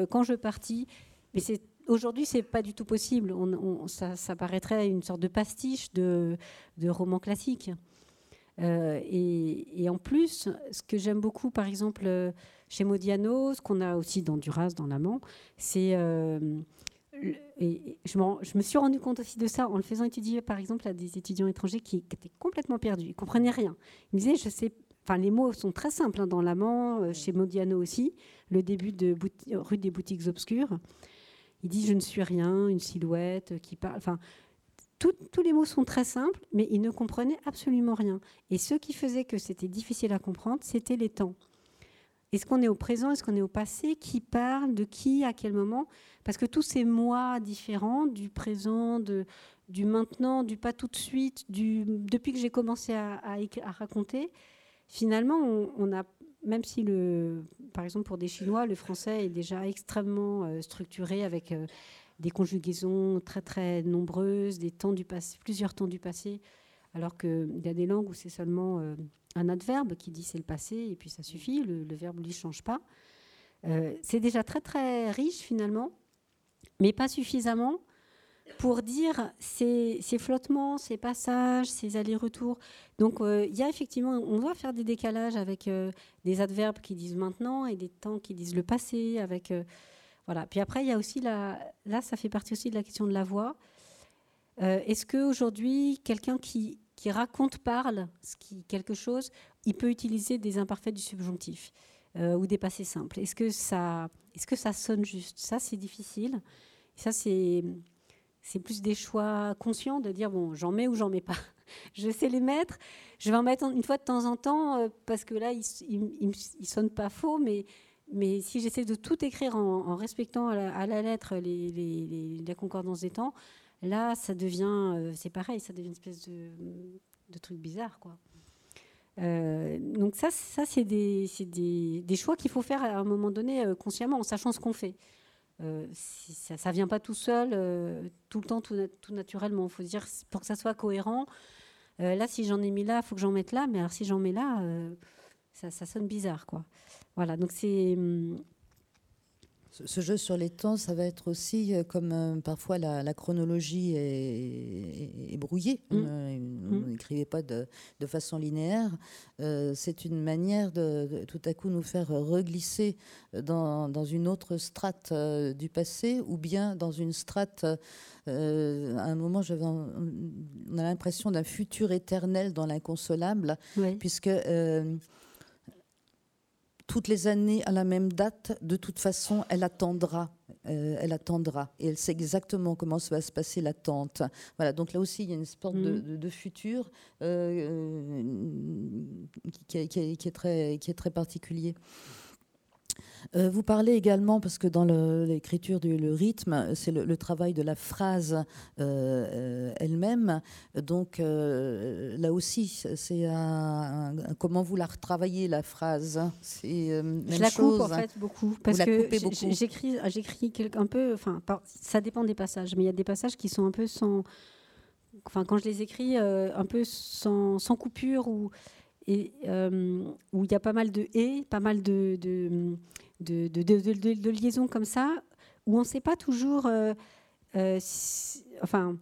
quand je partis. Mais c'est aujourd'hui, c'est pas du tout possible. On, ça, paraîtrait une sorte de pastiche de, de roman classique. Euh, et, en plus, ce que j'aime beaucoup, par exemple, euh, chez Modiano, ce qu'on a aussi dans Duras, dans l'amant, c'est. Euh, et je, je, me suis rendu compte aussi de ça en le faisant étudier, par exemple, à des étudiants étrangers qui, étaient complètement perdus, ils ne comprenaient rien. Ils me disaient, je sais. Enfin, les mots sont très simples hein, dans l'amant, chez Modiano aussi, le début de rue des boutiques obscures. Il dit je ne suis rien, une silhouette qui parle. Enfin, tous les mots sont très simples, mais il ne comprenait absolument rien. Et ce qui faisait que c'était difficile à comprendre, c'était les temps. Est-ce qu'on est au présent, est-ce qu'on est au passé? Qui parle De qui À quel moment? Parce que tous ces mois différents, du présent, du maintenant, du pas tout de suite, depuis que j'ai commencé à, raconter, finalement, on, on a même si, le, par exemple, pour des Chinois, le français est déjà extrêmement euh, structuré avec euh, des conjugaisons très très nombreuses, des temps du passé, plusieurs temps du passé, alors qu'il y a des langues où c'est seulement euh, un adverbe qui dit c'est le passé et puis ça suffit, le, verbe ne change pas. c'est déjà très très riche finalement, mais pas suffisamment pour dire ces, flottements, ces passages, ces allers-retours. Donc euh, il y a effectivement, on doit faire des décalages avec euh, des adverbes qui disent maintenant et des temps qui disent le passé. Avec euh, voilà. Puis après il y a aussi la, là ça fait partie aussi de la question de la voix. Est-ce qu'aujourd'hui quelqu'un qui, qui raconte parle quelque chose, il peut utiliser des imparfaits du subjonctif ou des passés simples? Est-ce que ça, est-ce que ça sonne juste? Ça c'est difficile. ça c'est plus des choix conscients de dire bon, j'en mets ou j'en mets pas. je sais les mettre. Je vais en mettre une fois de temps en temps euh, parce que là, ils il, il, sonnent pas faux, mais, mais si j'essaie de tout écrire en, respectant à la, lettre les, concordances des temps, là, ça devient, euh, c'est pareil, ça devient une espèce de, truc bizarre, quoi. Euh, donc ça, ça c'est des, choix qu'il faut faire à un moment donné consciemment, en sachant ce qu'on fait. Euh, ça ne vient pas tout seul, euh, tout le temps, tout, naturellement. Il faut dire, pour que ça soit cohérent, euh, là, si j'en ai mis là, il faut que j'en mette là, mais alors si j'en mets là, ça, ça, sonne bizarre. Quoi. Voilà, donc c'est hum, ce jeu sur les temps, ça va être aussi euh, comme euh, parfois la, chronologie est, brouillée. Mmh. Euh, on mmh. n'écrivait pas de, façon linéaire. c'est une manière de, tout à coup nous faire reglisser dans, une autre strate du passé ou bien dans une strate. à un moment, on a l'impression d'un futur éternel dans l'inconsolable, puisque toutes les années à la même date, de toute façon, elle attendra. Euh, elle attendra et elle sait exactement comment ça va se passer l'attente. Voilà, donc là aussi il y a une sorte de, mm. futur euh, qui, est très, qui est très particulier. Euh, vous parlez également, parce que dans l'écriture du le rythme, c'est le, travail de la phrase euh, euh, elle-même. Donc là aussi, c'est comment vous la retravaillez, la phrase? Je la coupe en fait beaucoup. Parce que j'écris un peu, enfin, ça dépend des passages, mais il y a des passages qui sont un peu sans. Enfin, quand je les écris, un peu sans, sans coupure ou et où il y a pas mal de et, pas mal de, de, de, liaisons comme ça, où on ne sait pas toujours. Euh, euh, enfin,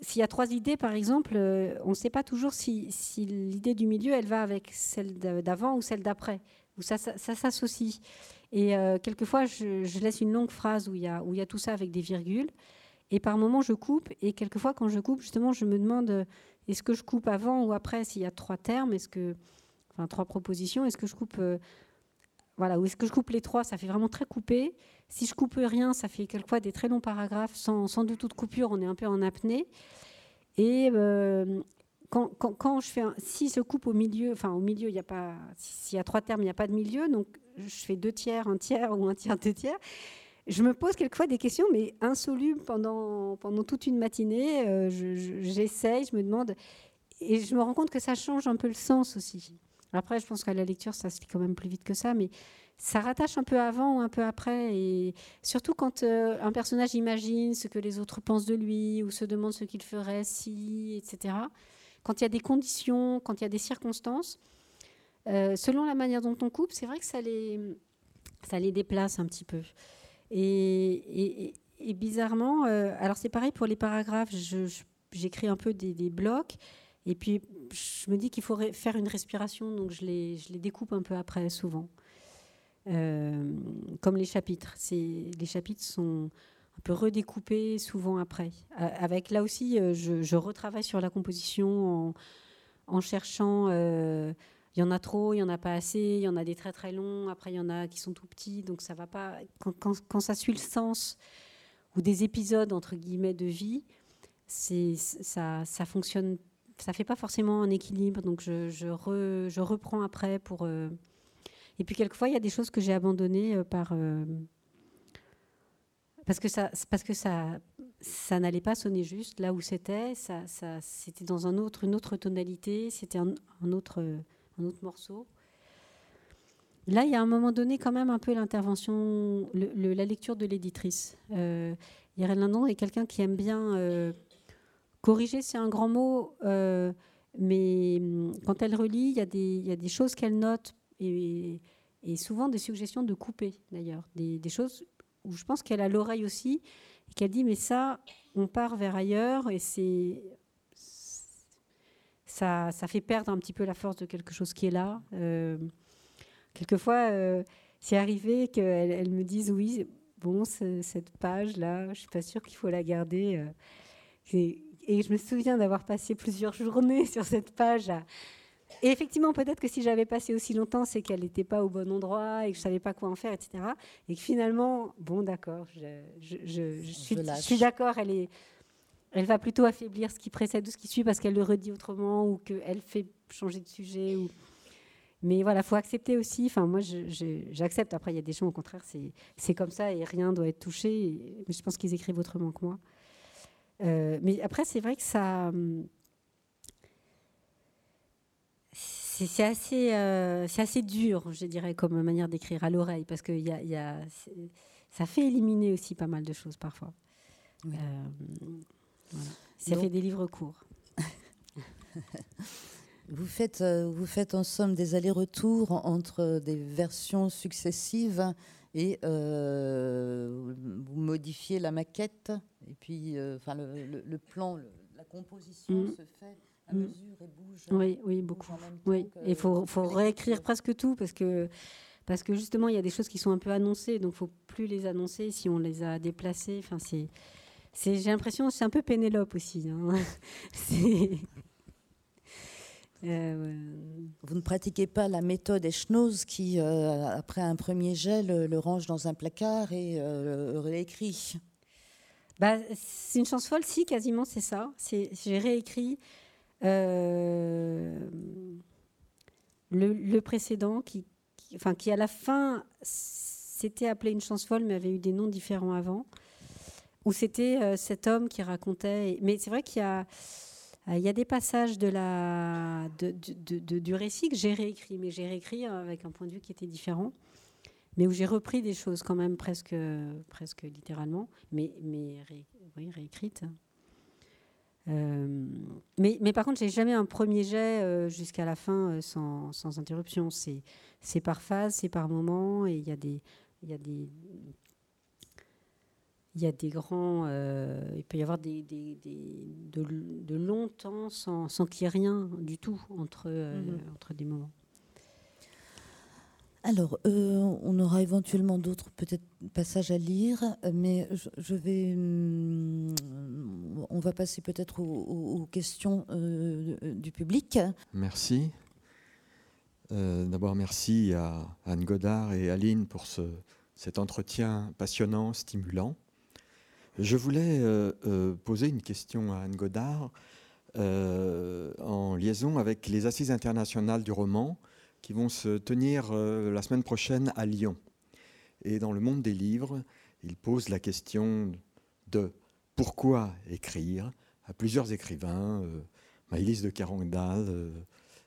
s'il y a trois idées, par exemple, euh, on ne sait pas toujours si, l'idée du milieu, elle va avec celle d'avant ou celle d'après, ou ça, ça, s'associe. Et quelquefois, je, laisse une longue phrase où il, y où y a tout ça avec des virgules, et par moments, je coupe, et quelquefois, quand je coupe, justement, je me demande est-ce que je coupe avant ou après s'il y a trois termes, est-ce que, enfin, trois propositions, est-ce que je coupe voilà, ou est-ce que je coupe les trois? Ça fait vraiment très coupé. Si je coupe rien, ça fait quelquefois des très longs paragraphes sans, sans du tout de coupure. On est un peu en apnée. Et euh, quand, quand, quand, je fais, un, si je coupe au milieu, enfin au milieu, il n'y a pas, s'il y a trois termes, il n'y a pas de milieu, donc je fais deux tiers, un tiers ou un tiers, deux tiers. Je me pose quelquefois des questions, mais insolubles pendant, pendant toute une matinée. Euh, j'essaye, je, me demande et je me rends compte que ça change un peu le sens aussi. Après, je pense qu'à la lecture, ça se lit quand même plus vite que ça, mais ça rattache un peu avant ou un peu après. Et surtout quand euh, un personnage imagine ce que les autres pensent de lui ou se demande ce qu'il ferait si, etc. Quand il y a des conditions, quand il y a des circonstances, euh, selon la manière dont on coupe, c'est vrai que ça les, ça les déplace un petit peu. Et, bizarrement, euh, alors c'est pareil pour les paragraphes, j'écris un peu des, blocs. Et puis, je me dis qu'il faut faire une respiration, donc je les, je les découpe un peu après, souvent. Euh, comme les chapitres. Les chapitres sont un peu redécoupés souvent après. Avec là aussi, euh, je, retravaille sur la composition en, cherchant. Il y en a trop, il y en a pas assez, il y en a des très très longs, après il y en a qui sont tout petits, donc ça va pas. Quand, ça suit le sens ou des épisodes entre guillemets de vie, ça, ça fonctionne, ça fait pas forcément un équilibre, donc je, je, je reprends après pour et puis quelquefois, il y a des choses que j'ai abandonnées euh, par euh, parce que ça, parce que ça, ça n'allait pas sonner juste là où c'était. Ça, ça c'était dans un autre, une autre tonalité. C'était un, autre, un autre morceau. Là, il y a un moment donné quand même un peu l'intervention, la lecture de l'éditrice. Euh, Irène Lindon est quelqu'un qui aime bien euh, corriger, c'est un grand mot, mais hum, quand elle relit, il y a des, il y a des choses qu'elle note et, souvent des suggestions de couper d'ailleurs, des, choses où je pense qu'elle a l'oreille aussi et qu'elle dit mais ça, on part vers ailleurs et c'est ça, ça fait perdre un petit peu la force de quelque chose qui est là. Euh, quelquefois, euh, c'est arrivé qu'elle elle me dise oui, bon, cette page-là, je suis pas sûre qu'il faut la garder. Euh. et, et je me souviens d'avoir passé plusieurs journées sur cette page à, et effectivement, peut-être que si j'avais passé aussi longtemps, c'est qu'elle n'était pas au bon endroit et que je savais pas quoi en faire, etc. Et que finalement, bon, d'accord, je, je, suis, d'accord, elle est, elle va plutôt affaiblir ce qui précède ou ce qui suit parce qu'elle le redit autrement ou qu'elle fait changer de sujet. Ou... Mais voilà, faut accepter aussi. Enfin, moi, j'accepte. Après, il y a des gens, au contraire, c'est comme ça et rien doit être touché. Mais je pense qu'ils écrivent autrement que moi. Euh, mais après, c'est vrai que ça. Hum, c'est assez, euh, assez dur, je dirais, comme manière d'écrire à l'oreille, parce que y a, y a, ça fait éliminer aussi pas mal de choses parfois. Euh, ça fait des livres courts. vous, faites, euh, vous faites en somme des allers-retours entre des versions successives et vous modifiez la maquette, et puis enfin, le, le, plan, la composition mm. se fait à mm. mesure et bouge. Oui, oui, beaucoup. Oui, il faut, faut réécrire presque tout parce que, parce que justement, il y a des choses qui sont un peu annoncées, donc il ne faut plus les annoncer si on les a déplacées. Enfin, c'est, j'ai l'impression, c'est un peu Pénélope aussi. Hein. Euh, Vous ne pratiquez pas la méthode Eschnoz qui, euh, après un premier jet, le, range dans un placard et euh, réécrit? Bah, C'est une chance folle, si, quasiment, c'est ça. J'ai réécrit euh, le, précédent, qui, enfin, qui à la fin s'était appelé Une chance folle, mais avait eu des noms différents avant, où c'était euh, cet homme qui racontait. Mais c'est vrai qu'il y a. Il y a des passages de la, de, du récit que j'ai réécrit, mais j'ai réécrit avec un point de vue qui était différent, mais où j'ai repris des choses quand même presque, presque littéralement, mais, mais oui, réécrites. Euh, mais, mais, par contre, j'ai jamais un premier jet euh, jusqu'à la fin euh, sans, sans, interruption. C'est par phase, c'est par moment, et il y a des, il y a des, il y a des grands, il peut y avoir des, des, des de, de, longs temps sans, sans qu'il y ait rien du tout entre, mhm. entre des moments. Alors, euh, on aura éventuellement d'autres peut-être passages à lire, mais je, vais, hum, on va passer peut-être aux, questions euh, du public. Merci. Euh, d'abord, merci à Anne Godard et Aline pour ce, cet entretien passionnant, stimulant. Je voulais poser une question à Anne Godard en liaison avec les Assises internationales du roman qui vont se tenir euh, la semaine prochaine à Lyon. Et dans le monde des livres, il pose la question de pourquoi écrire à plusieurs écrivains, euh, Maëlys de Carandal,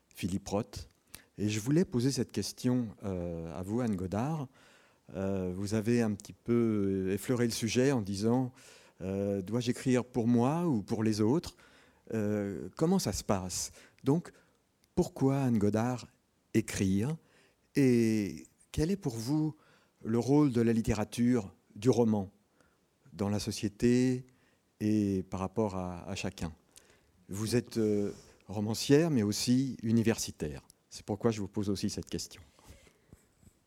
Philippe Roth. Et je voulais poser cette question à vous, Anne Godard. Vous avez un petit peu effleuré le sujet en disant dois-je écrire pour moi ou pour les autres? Comment ça se passe? Donc, pourquoi Anne Godard écrire? Et quel est pour vous le rôle de la littérature, du roman, dans la société et par rapport à, chacun? Vous êtes euh, romancière, mais aussi universitaire. C'est pourquoi je vous pose aussi cette question.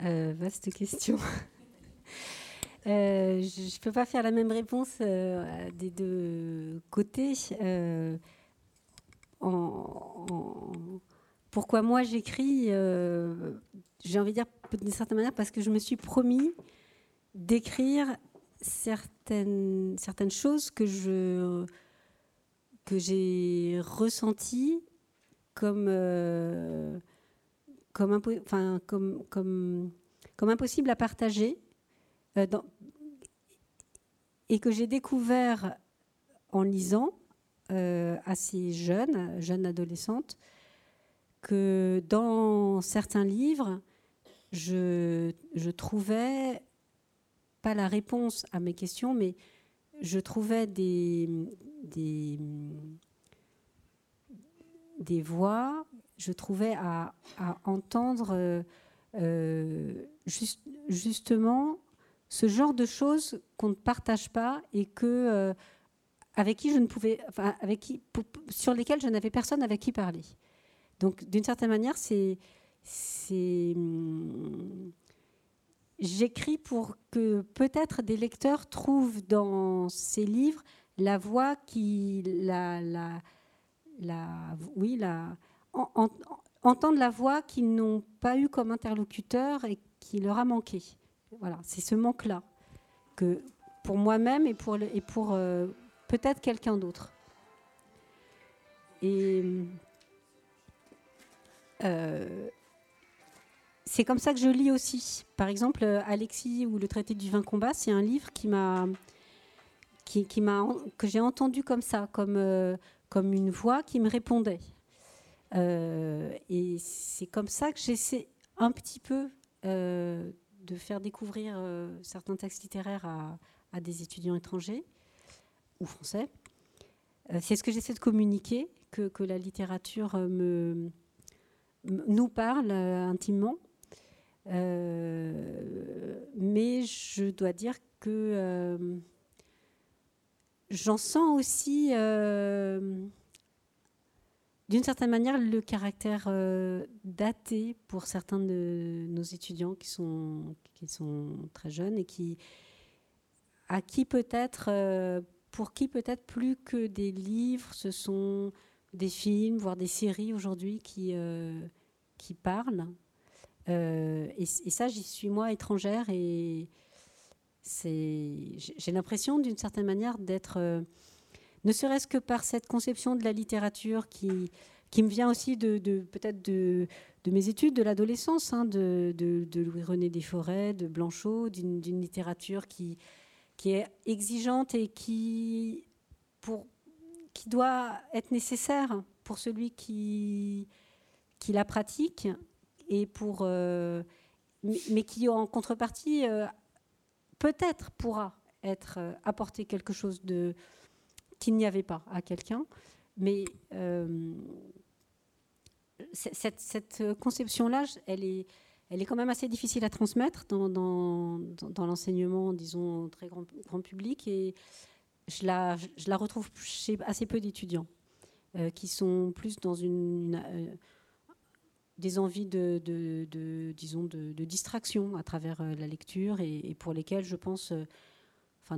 Euh, vaste question. Euh, je ne peux pas faire la même réponse des deux côtés. Pourquoi moi j'écris J'ai envie de dire d'une certaine manière parce que je me suis promis d'écrire certaines, certaines choses que je que j'ai ressenties comme euh, comme, impossible à partager euh, et que j'ai découvert en lisant euh, assez jeune, jeune adolescente, que dans certains livres, je, je trouvais pas la réponse à mes questions, mais je trouvais des, des, des voix, je trouvais à, entendre euh, juste, justement ce genre de choses qu'on ne partage pas et que euh, avec qui je ne pouvais, enfin, avec qui, sur lesquelles je n'avais personne avec qui parler. Donc, d'une certaine manière, c'est hum, j'écris pour que peut-être des lecteurs trouvent dans ces livres la voix qui la, la oui la entendre la voix qu'ils n'ont pas eu comme interlocuteur et qui leur a manqué. Voilà, c'est ce manque-là que pour moi-même et pour, et pour euh, peut-être quelqu'un d'autre. Et euh, c'est comme ça que je lis aussi. Par exemple, Alexis ou le traité du vin combat, c'est un livre qui m'a, qui, m'a, que j'ai entendu comme ça, comme, euh, comme une voix qui me répondait. Euh, et c'est comme ça que j'essaie un petit peu de faire découvrir certains textes littéraires à, à, des étudiants étrangers ou français. c'est ce que j'essaie de communiquer, que, que la littérature me, nous parle intimement euh, mais je dois dire que euh, j'en sens aussi, euh, d'une certaine manière, le caractère daté pour certains de nos étudiants qui sont, très jeunes et qui, à qui peut-être, pour qui peut-être plus que des livres, ce sont des films, voire des séries aujourd'hui qui, qui parlent. Euh, et, ça, j'y suis moi étrangère et j'ai l'impression d'une certaine manière d'être, euh, ne serait-ce que par cette conception de la littérature qui, me vient aussi de, peut-être de, mes études de l'adolescence, hein, de, Louis-René Desforêts, de Blanchot, d'une littérature qui, est exigeante et qui, doit être nécessaire pour celui qui, qui la pratique et pour, euh, mais qui en contrepartie euh, peut-être pourra être euh, apporter quelque chose de qu'il n'y avait pas à quelqu'un, mais cette, cette conception-là, elle est, elle est quand même assez difficile à transmettre dans, l'enseignement, disons, très grand, public. Et je la, je la retrouve chez assez peu d'étudiants qui sont plus dans une, des envies de, disons, de, distraction à travers euh, la lecture et, pour lesquelles je pense, euh,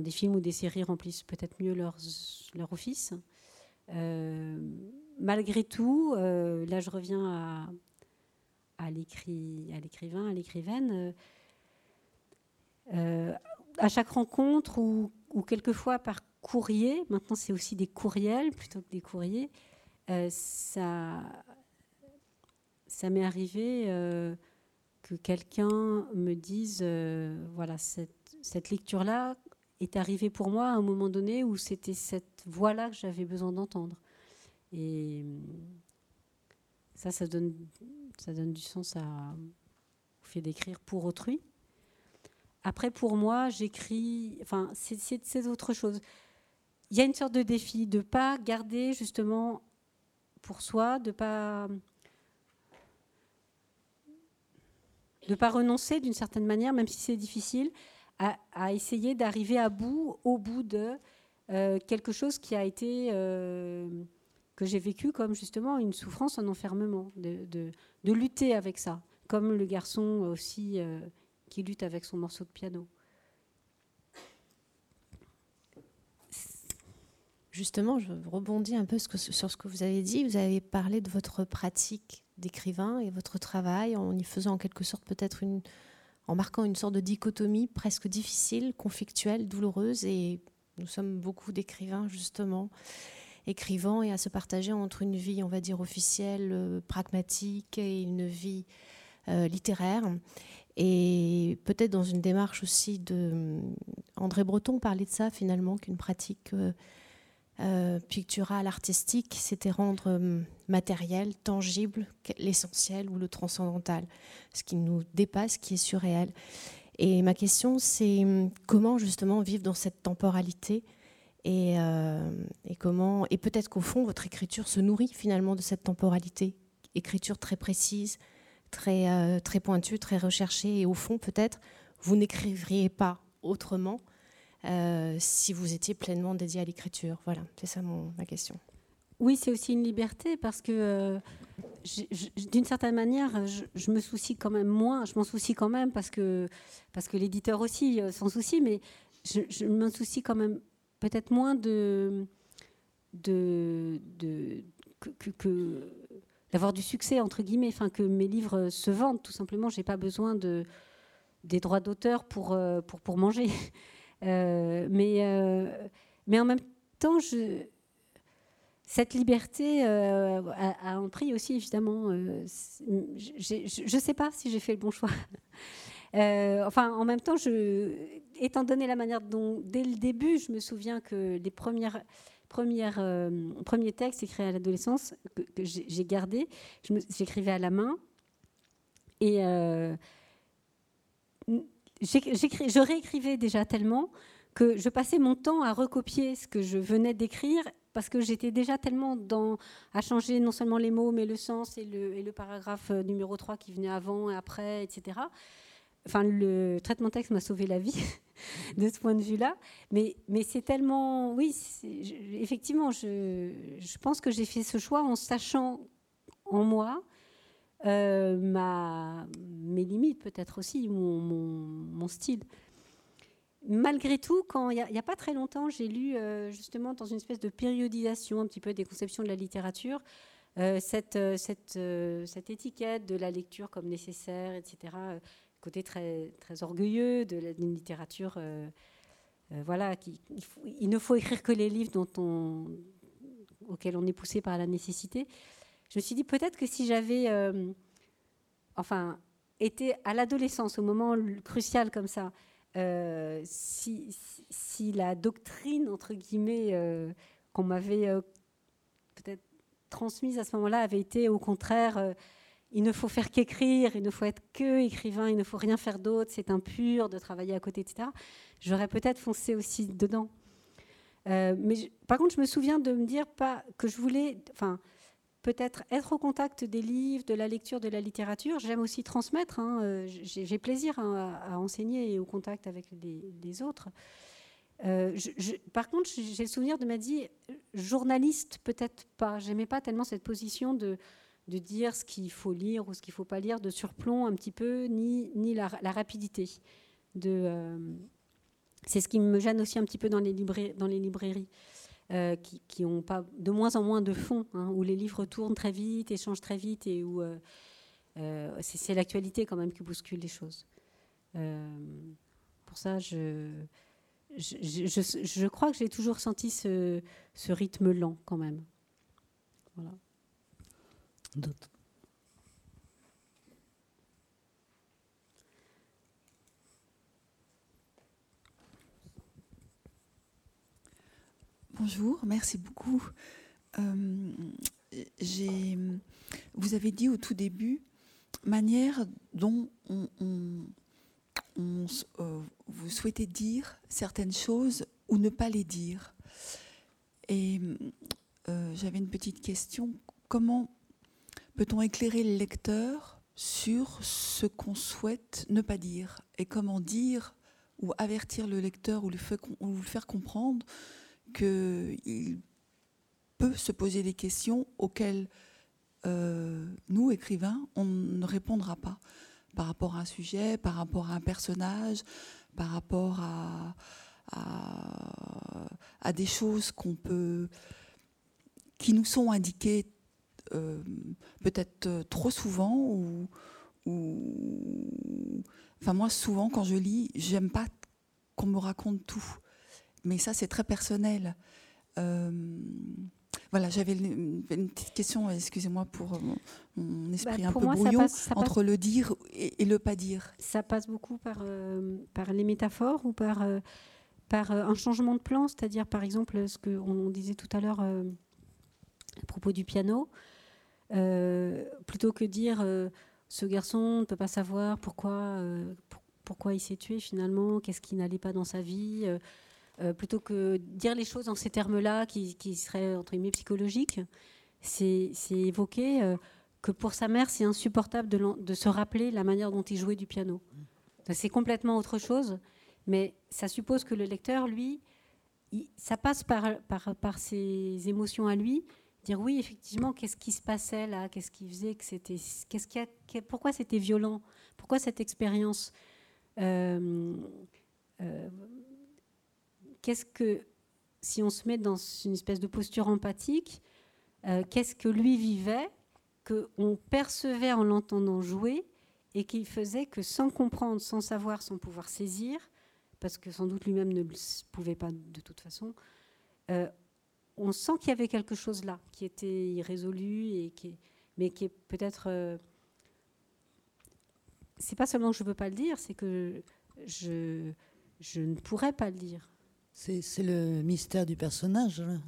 des films ou des séries remplissent peut-être mieux leur, leur office. Euh, malgré tout, là je reviens à, à l'écrivain, à l'écrivaine. à chaque rencontre ou, quelquefois par courrier, maintenant c'est aussi des courriels plutôt que des courriers, ça, ça m'est arrivé euh, que quelqu'un me dise, euh, voilà, cette, cette lecture-là est arrivée pour moi à un moment donné où c'était cette voix-là que j'avais besoin d'entendre. Et ça, ça donne, ça donne du sens à, au fait d'écrire pour autrui. Après, pour moi, j'écris. Enfin, c'est autre chose. Il y a une sorte de défi de ne pas garder justement pour soi, de pas de pas renoncer d'une certaine manière, même si c'est difficile, à, essayer d'arriver à bout, au bout de euh, quelque chose qui a été euh, que j'ai vécu comme justement une souffrance, un enfermement, de, de, lutter avec ça, comme le garçon aussi euh, qui lutte avec son morceau de piano. Justement, je rebondis un peu sur ce que vous avez dit. Vous avez parlé de votre pratique d'écrivain et votre travail en y faisant en quelque sorte peut-être une, en marquant une sorte de dichotomie presque difficile, conflictuelle, douloureuse. Et nous sommes beaucoup d'écrivains justement, écrivant et à se partager entre une vie, on va dire, officielle, euh, pragmatique et une vie euh, littéraire. Et peut-être dans une démarche aussi de... André Breton parlait de ça finalement, qu'une pratique euh, euh, pictural, artistique, c'était rendre euh, matériel, tangible, l'essentiel ou le transcendantal, ce qui nous dépasse, qui est surréel. Et ma question, c'est hum, comment justement vivre dans cette temporalité et, et comment et peut-être qu'au fond votre écriture se nourrit finalement de cette temporalité, écriture très précise, très, euh, très pointu, très recherché. Et au fond, peut-être, vous n'écrivriez pas autrement euh, si vous étiez pleinement dédié à l'écriture. Voilà, c'est ça ma question. Oui, c'est aussi une liberté parce que euh, d'une certaine manière, je, me soucie quand même moins. Je m'en soucie quand même parce que, parce que l'éditeur aussi s'en soucie, mais je, m'en soucie quand même peut-être moins de, de, de que, d'avoir du succès entre guillemets, enfin que mes livres se vendent tout simplement. J'ai pas besoin de des droits d'auteur pour, euh, pour pour manger. Euh, mais euh, mais en même temps, cette liberté a, un prix aussi évidemment. je ne sais pas si j'ai fait le bon choix. enfin, en même temps, étant donné la manière dont, dès le début, je me souviens que les premières, première, euh, premier texte écrit à l'adolescence que, j'ai gardé. J'écrivais à la main. Et je réécrivais déjà tellement que je passais mon temps à recopier ce que je venais d'écrire parce que j'étais déjà tellement dans à changer non seulement les mots mais le sens et le, et le paragraphe euh, numéro 3 qui venait avant et après, etc enfin, le traitement texte m'a sauvé la vie de ce point de vue-là. Mais, mais c'est tellement, oui, effectivement, je, je, pense que j'ai fait ce choix en sachant en moi euh, ma, mes limites, peut-être aussi, mon, mon, style. Malgré tout, quand il n'y a, pas très longtemps, j'ai lu euh, justement dans une espèce de périodisation un petit peu des conceptions de la littérature, euh, cette, cette, cette, étiquette de la lecture comme nécessaire, etc côté très, très orgueilleux de la littérature. Voilà, qui, il, ne faut écrire que les livres dont on, auxquels on est poussé par la nécessité. Je me suis dit peut-être que si j'avais, euh, enfin, été à l'adolescence, au moment crucial comme ça, si, si, la doctrine, entre guillemets, qu'on m'avait peut-être transmise à ce moment-là avait été au contraire il ne faut faire qu'écrire, il ne faut être que écrivain, il ne faut rien faire d'autre, c'est impur de travailler à côté, etc. J'aurais peut-être foncé aussi dedans. Euh, mais par contre, je me souviens de me dire pas que je voulais, enfin, peut-être être au contact des livres, de la lecture, de la littérature. J'aime aussi transmettre. Hein, euh, j'ai plaisir hein, à, enseigner et au contact avec les, autres. Euh, par contre, j'ai le souvenir de m'être dit journaliste, peut-être pas. J'aimais pas tellement cette position de de dire ce qu'il faut lire ou ce qu'il faut pas lire de surplomb un petit peu, ni, ni la, rapidité. Euh, c'est ce qui me gêne aussi un petit peu dans les, dans les librairies, euh, qui, ont pas de moins en moins de fond, hein, où les livres tournent très vite, échangent très vite, et où euh, c'est, l'actualité quand même qui bouscule les choses. pour ça, je, je, je, crois que j'ai toujours senti ce, ce rythme lent quand même. D'autres. Bonjour, merci beaucoup. Euh, vous avez dit au tout début, manière dont on, euh, vous souhaitez dire certaines choses ou ne pas les dire. Et euh, j'avais une petite question. Comment peut-on éclairer le lecteur sur ce qu'on souhaite ne pas dire? Et comment dire ou avertir le lecteur ou, le faire comprendre qu'il peut se poser des questions auxquelles euh, nous, écrivains, on ne répondra pas par rapport à un sujet, par rapport à un personnage, par rapport à, des choses qu'on peut, qui nous sont indiquées euh, peut-être trop souvent ou, ou, enfin moi souvent quand je lis, j'aime pas qu'on me raconte tout, mais ça c'est très personnel. Euh, voilà, j'avais une, petite question, excusez-moi pour mon, esprit bah, un peu brouillon, entre le dire et, le pas dire. Ça passe beaucoup par, euh, par les métaphores ou par, euh, par un changement de plan, c'est-à-dire par exemple ce qu'on disait tout à l'heure à propos du piano, plutôt que dire ce garçon ne peut pas savoir pourquoi, pourquoi il s'est tué finalement, qu'est-ce qui n'allait pas dans sa vie. Euh, plutôt que dire les choses en ces termes-là qui, seraient entre guillemets psychologiques, c'est évoquer euh, que pour sa mère, c'est insupportable de, se rappeler la manière dont il jouait du piano. C'est complètement autre chose, mais ça suppose que le lecteur, lui, ça passe par, par, ses émotions à lui, dire oui, effectivement, qu'est-ce qui se passait là, qu'est-ce qui faisait que c'était, qu'est-ce qui a, pourquoi c'était violent, pourquoi cette expérience. Euh, qu'est-ce que, si on se met dans une espèce de posture empathique, euh, qu'est-ce que lui vivait, qu'on percevait en l'entendant jouer, et qui faisait que sans comprendre, sans savoir, sans pouvoir saisir, parce que sans doute lui-même ne pouvait pas de toute façon, euh, on sent qu'il y avait quelque chose là qui était irrésolu et qui mais qui est peut-être euh, c'est pas seulement que je ne veux pas le dire, c'est que je, je ne pourrais pas le dire. C'est le mystère du personnage. Hein.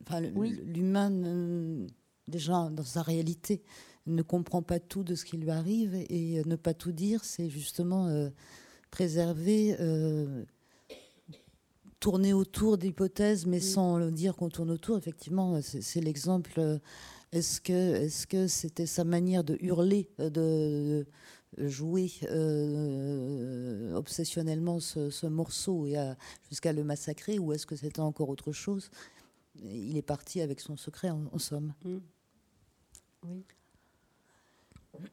Enfin, L'humain, déjà dans sa réalité, ne comprend pas tout de ce qui lui arrive et ne pas tout dire, c'est justement euh, préserver, euh, tourner autour d'hypothèses, mais sans dire qu'on tourne autour. Effectivement, c'est l'exemple. Euh, est-ce que est-ce que c'était sa manière de hurler, de, jouer euh, obsessionnellement ce, morceau et jusqu'à le massacrer ou est-ce que c'était encore autre chose? Il est parti avec son secret en, somme. Mm. Oui.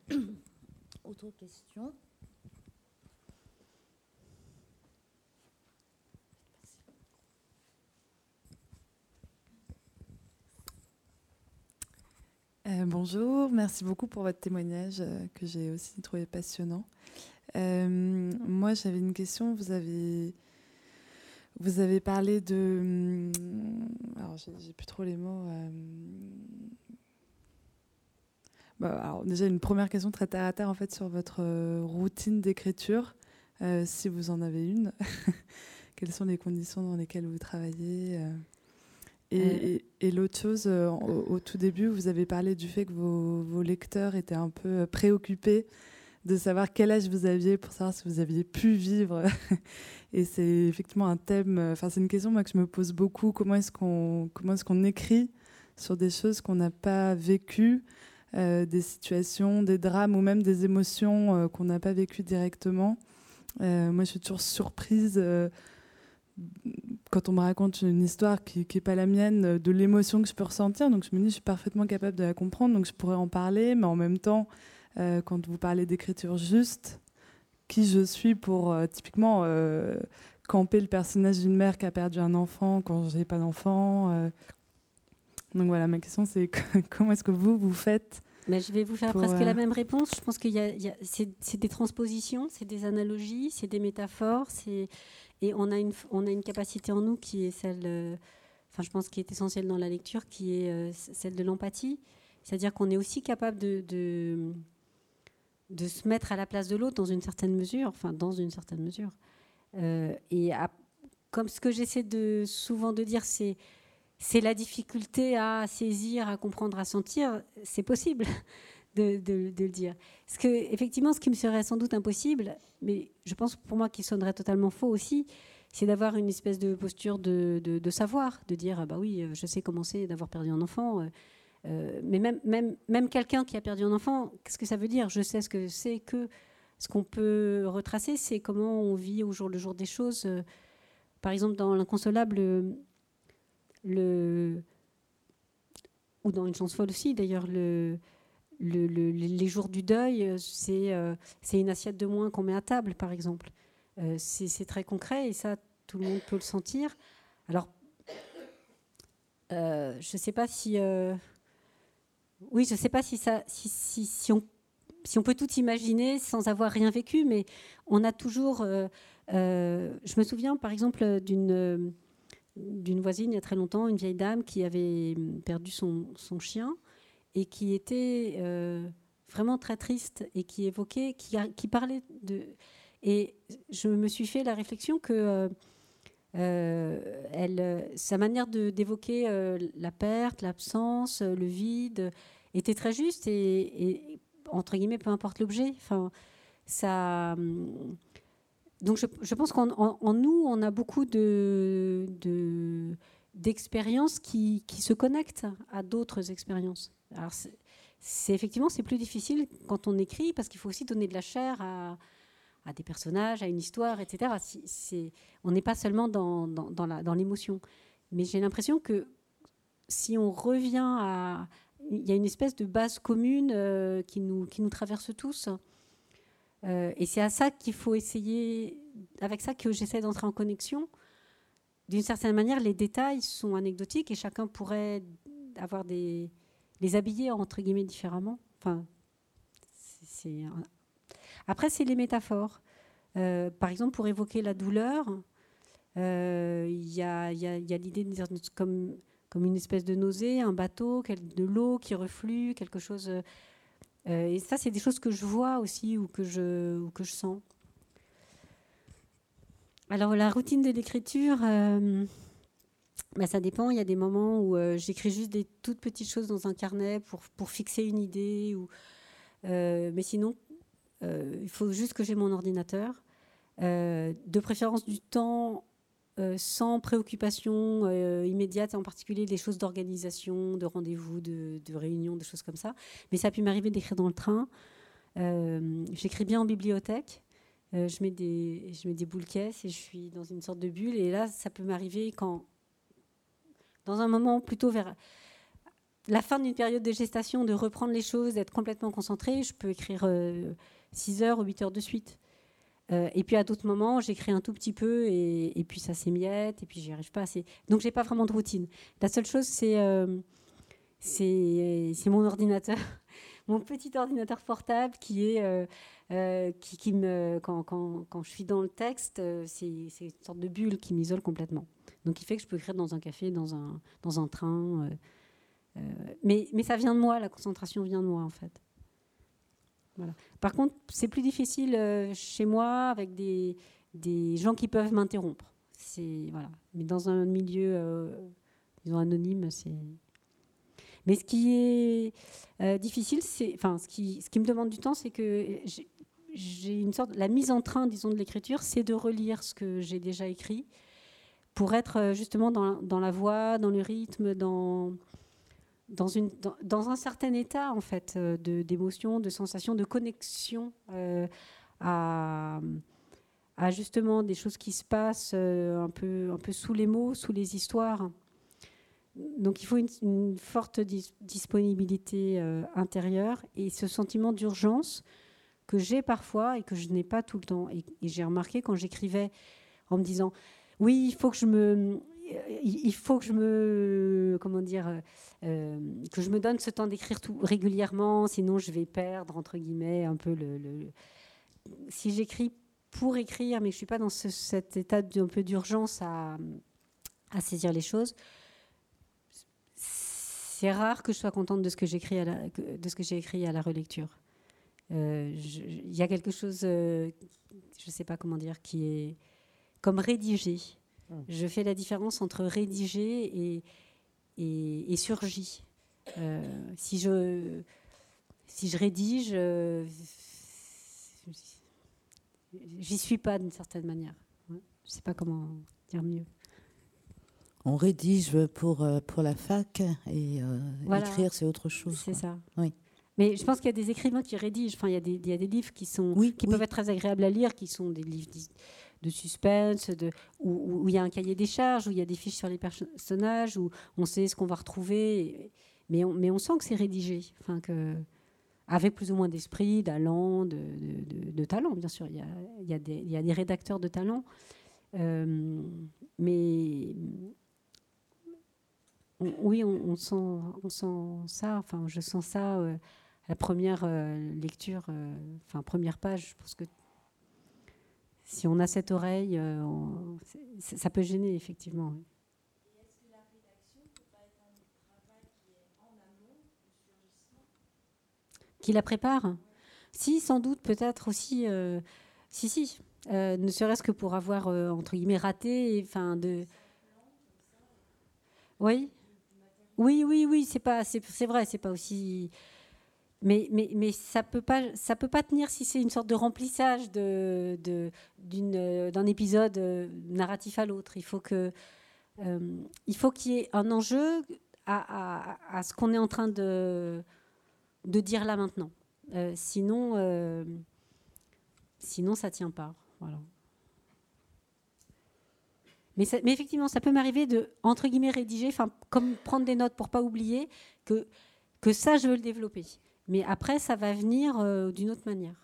Autre question Euh, bonjour, merci beaucoup pour votre témoignage euh, que j'ai aussi trouvé passionnant. Euh, moi, j'avais une question. Vous avez, parlé de. Alors, j'ai plus trop les mots. Bah, déjà, une première question très terre à terre en fait sur votre routine d'écriture, si vous en avez une. Quelles sont les conditions dans lesquelles vous travaillez et, l'autre chose, euh, au, tout début, vous avez parlé du fait que vos, lecteurs étaient un peu euh, préoccupés de savoir quel âge vous aviez pour savoir si vous aviez pu vivre. et c'est effectivement un thème, euh, enfin c'est une question moi, que je me pose beaucoup. Comment est-ce qu'on comment est-ce qu'on écrit sur des choses qu'on n'a pas vécues, des situations, des drames ou même des émotions qu'on n'a pas vécues directement? moi, je suis toujours surprise quand on me raconte une histoire qui n'est pas la mienne, euh, de l'émotion que je peux ressentir. Donc je me dis, je suis parfaitement capable de la comprendre, donc je pourrais en parler. Mais en même temps, euh, quand vous parlez d'écriture juste, qui je suis pour euh, typiquement camper le personnage d'une mère qui a perdu un enfant quand je n'ai pas d'enfant. Donc voilà, ma question c'est comment est-ce que vous, vous faites mais je vais vous faire presque la même réponse. Je pense qu'il y a, a c'est des transpositions, c'est des analogies, c'est des métaphores, c'est et on a une, on a une capacité en nous qui est celle, euh, enfin, je pense, qui est essentielle dans la lecture, qui est euh, celle de l'empathie. C'est-à-dire qu'on est aussi capable de, de, se mettre à la place de l'autre dans une certaine mesure, enfin, dans une certaine mesure. Euh, et comme ce que j'essaie de, souvent de dire, c'est c'est la difficulté à saisir, à comprendre, à sentir. C'est possible de, le dire. Ce que, effectivement, ce qui me serait sans doute impossible, mais je pense pour moi qu'il sonnerait totalement faux aussi, c'est d'avoir une espèce de posture de, savoir, de dire ah bah oui, je sais comment c'est d'avoir perdu un enfant. Euh, mais même, même, même quelqu'un qui a perdu un enfant, qu'est-ce que ça veut dire? Je sais ce que c'est que ce qu'on peut retracer, c'est comment on vit au jour le jour des choses. Par exemple, dans l'inconsolable, le, ou dans une chance folle aussi, d'ailleurs, le, les jours du deuil, c'est euh, c'est une assiette de moins qu'on met à table, par exemple. Euh, c'est très concret et ça, tout le monde peut le sentir. Alors, euh, je ne sais pas si. oui, je ne sais pas si, on, peut tout imaginer sans avoir rien vécu, mais on a toujours. je me souviens, par exemple, d'une voisine il y a très longtemps, une vieille dame qui avait perdu son chien et qui était euh, vraiment très triste et qui évoquait, qui, parlait de... Et je me suis fait la réflexion que euh, euh, sa manière d'évoquer la perte, l'absence, le vide était très juste et, entre guillemets, peu importe l'objet. Enfin, ça... Donc je, pense qu'en nous, on a beaucoup de, d'expériences qui, se connectent à d'autres expériences. Alors c'est effectivement c'est plus difficile quand on écrit parce qu'il faut aussi donner de la chair à, des personnages, à une histoire, etc. on n'est pas seulement dans, l'émotion. Mais j'ai l'impression que si on revient à... Il y a une espèce de base commune euh, qui, nous, qui nous traverse tous. Euh, et c'est à ça qu'il faut essayer, avec ça que j'essaie d'entrer en connexion. D'une certaine manière, les détails sont anecdotiques et chacun pourrait avoir des, les habiller entre guillemets différemment. Après, c'est les métaphores. Euh, par exemple, pour évoquer la douleur, euh, il y, a, l'idée de dire comme, une espèce de nausée, un bateau, de l'eau qui reflue, quelque chose euh, et ça, c'est des choses que je vois aussi ou que je, sens. Alors, la routine de l'écriture, bah, ça dépend. Il y a des moments où euh, j'écris juste des toutes petites choses dans un carnet pour, pour fixer une idée. Ou, mais sinon, il faut juste que j'ai mon ordinateur. de préférence du temps euh, sans préoccupation euh, immédiate, en particulier des choses d'organisation, de rendez-vous, de, de réunions, des choses comme ça. Mais ça a pu m'arriver d'écrire dans le train. Euh, j'écris bien en bibliothèque. je, mets des, je mets des boules caisses et je suis dans une sorte de bulle. Et là, ça peut m'arriver quand, dans un moment plutôt vers la fin d'une période de gestation, de reprendre les choses, d'être complètement concentré. Je peux écrire 6 heures ou 8 heures de suite. Euh, et puis à d'autres moments, j'écris un tout petit peu et, puis ça s'émiette et puis j'y arrive pas assez. Donc j'ai pas vraiment de routine. La seule chose, c'est euh, mon ordinateur, mon petit ordinateur portable qui est euh, me quand, je suis dans le texte, c'est une sorte de bulle qui m'isole complètement. Donc il fait que je peux écrire dans un café, dans un train. mais mais ça vient de moi, la concentration vient de moi en fait. Par contre, c'est plus difficile euh, chez moi avec des, gens qui peuvent m'interrompre. Mais dans un milieu, euh, disons anonyme, c'est. Mais ce qui est euh, difficile, c'est, enfin, ce qui, me demande du temps, c'est que la mise en train, disons, de l'écriture, c'est de relire ce que j'ai déjà écrit pour être justement dans, la voix, dans le rythme, dans un certain état en fait euh, d'émotion, de, sensation, de connexion euh, à, justement des choses qui se passent euh, un peu sous les mots, sous les histoires. Donc il faut une, forte disponibilité intérieure et ce sentiment d'urgence que j'ai parfois et que je n'ai pas tout le temps. Et, j'ai remarqué quand j'écrivais en me disant oui, il faut que je me il faut que je me comment dire euh, que je me donne ce temps d'écrire régulièrement, sinon je vais perdre entre guillemets un peu le. Si j'écris pour écrire, mais je suis pas dans cet état d'un peu d'urgence à, saisir les choses, c'est rare que je sois contente de ce que j'écris à la, de ce que j'ai écrit à la relecture. Euh, il y a quelque chose, euh, je ne sais pas comment dire, qui est comme rédigé. Mmh. Je fais la différence entre rédiger et et, surgit. si, je, si je rédige, j'y suis pas d'une certaine manière. Je ne sais pas comment dire mieux. On rédige pour, pour la fac et écrire, c'est autre chose. C'est ça. Oui. Mais je pense qu'il y a des écrivains qui rédigent. Enfin, il y a des, il y a des livres qui, sont, oui, qui peuvent être très agréables à lire, qui sont des livres de suspense, de, où, il y a un cahier des charges, où il y a des fiches sur les personnages, où on sait ce qu'on va retrouver. Mais on, mais on sent que c'est rédigé. Enfin, que, avec plus ou moins d'esprit, d'allant, de, de, talent, bien sûr. Il y, a, il, y a des, il y a des rédacteurs de talent. Euh, mais oui, on, sent, on sent ça. Enfin, je sens ça. Euh, la première euh, lecture, euh, enfin première page, je pense que si on a cette oreille, euh, ça peut gêner effectivement. Qui la prépare Si, sans doute, peut-être aussi. si, si. ne serait-ce que pour avoir, entre guillemets, raté. Enfin, de. Oui. Oui, oui, oui, c'est pas, c'est vrai, c'est pas aussi mais, ça peut peut pas tenir si c'est une sorte de remplissage de, d'un épisode euh, narratif à l'autre. Il faut que euh, il faut qu'il y ait un enjeu à, ce qu'on est en train de, dire là maintenant. Euh, sinon sinon ça tient pas. Mais, effectivement, ça peut m'arriver de entre guillemets rédiger, comme prendre des notes pour pas oublier que ça je veux le développer. Mais après, ça va venir euh, d'une autre manière.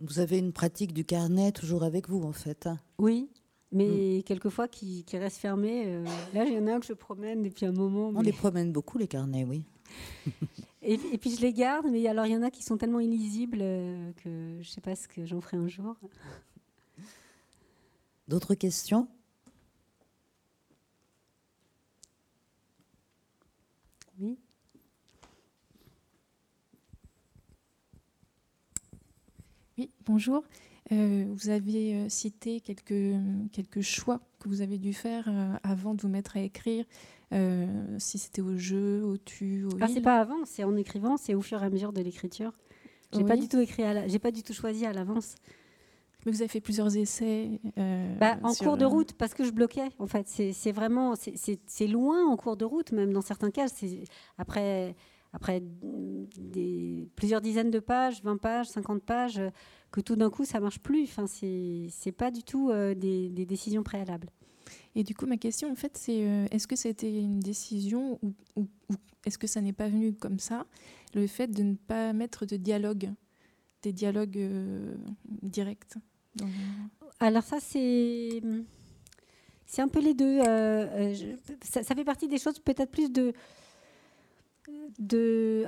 Vous avez une pratique du carnet toujours avec vous, en fait. Hein oui, mais mm. quelquefois qui, qui reste fermé. Euh, là, il y en a un que je promène depuis un moment. On les promène beaucoup, les carnets, oui. et, puis je les garde, mais alors il y en a qui sont tellement illisibles euh, que je ne sais pas ce que j'en ferai un jour. D'autres questions? Oui. bonjour. Euh, vous avez euh, cité quelques, quelques choix que vous avez dû faire euh, avant de vous mettre à écrire, si c'était au jeu, au tu, au ah, C'est pas avant, c'est en écrivant, c'est au fur et à mesure de l'écriture. J'ai pas du tout écrit, j'ai pas du tout choisi à l'avance. Mais vous avez fait plusieurs essais euh, bah, En cours de route, parce que je bloquais, en fait. C'est vraiment... C'est loin en cours de route, même dans certains cas. Après, après des, plusieurs dizaines de pages, 20 pages, 50 pages, que tout d'un coup, ça marche plus. Enfin, c'est pas du tout euh, des, des, décisions préalables. Et du coup, ma question, en fait, c'est est-ce que c'était une décision ou, ou est-ce que ça n'est pas venu comme ça, le fait de ne pas mettre de dialogue des dialogues directs alors ça, c'est... C'est un peu les deux. Euh, euh, ça, fait partie des choses peut-être plus de...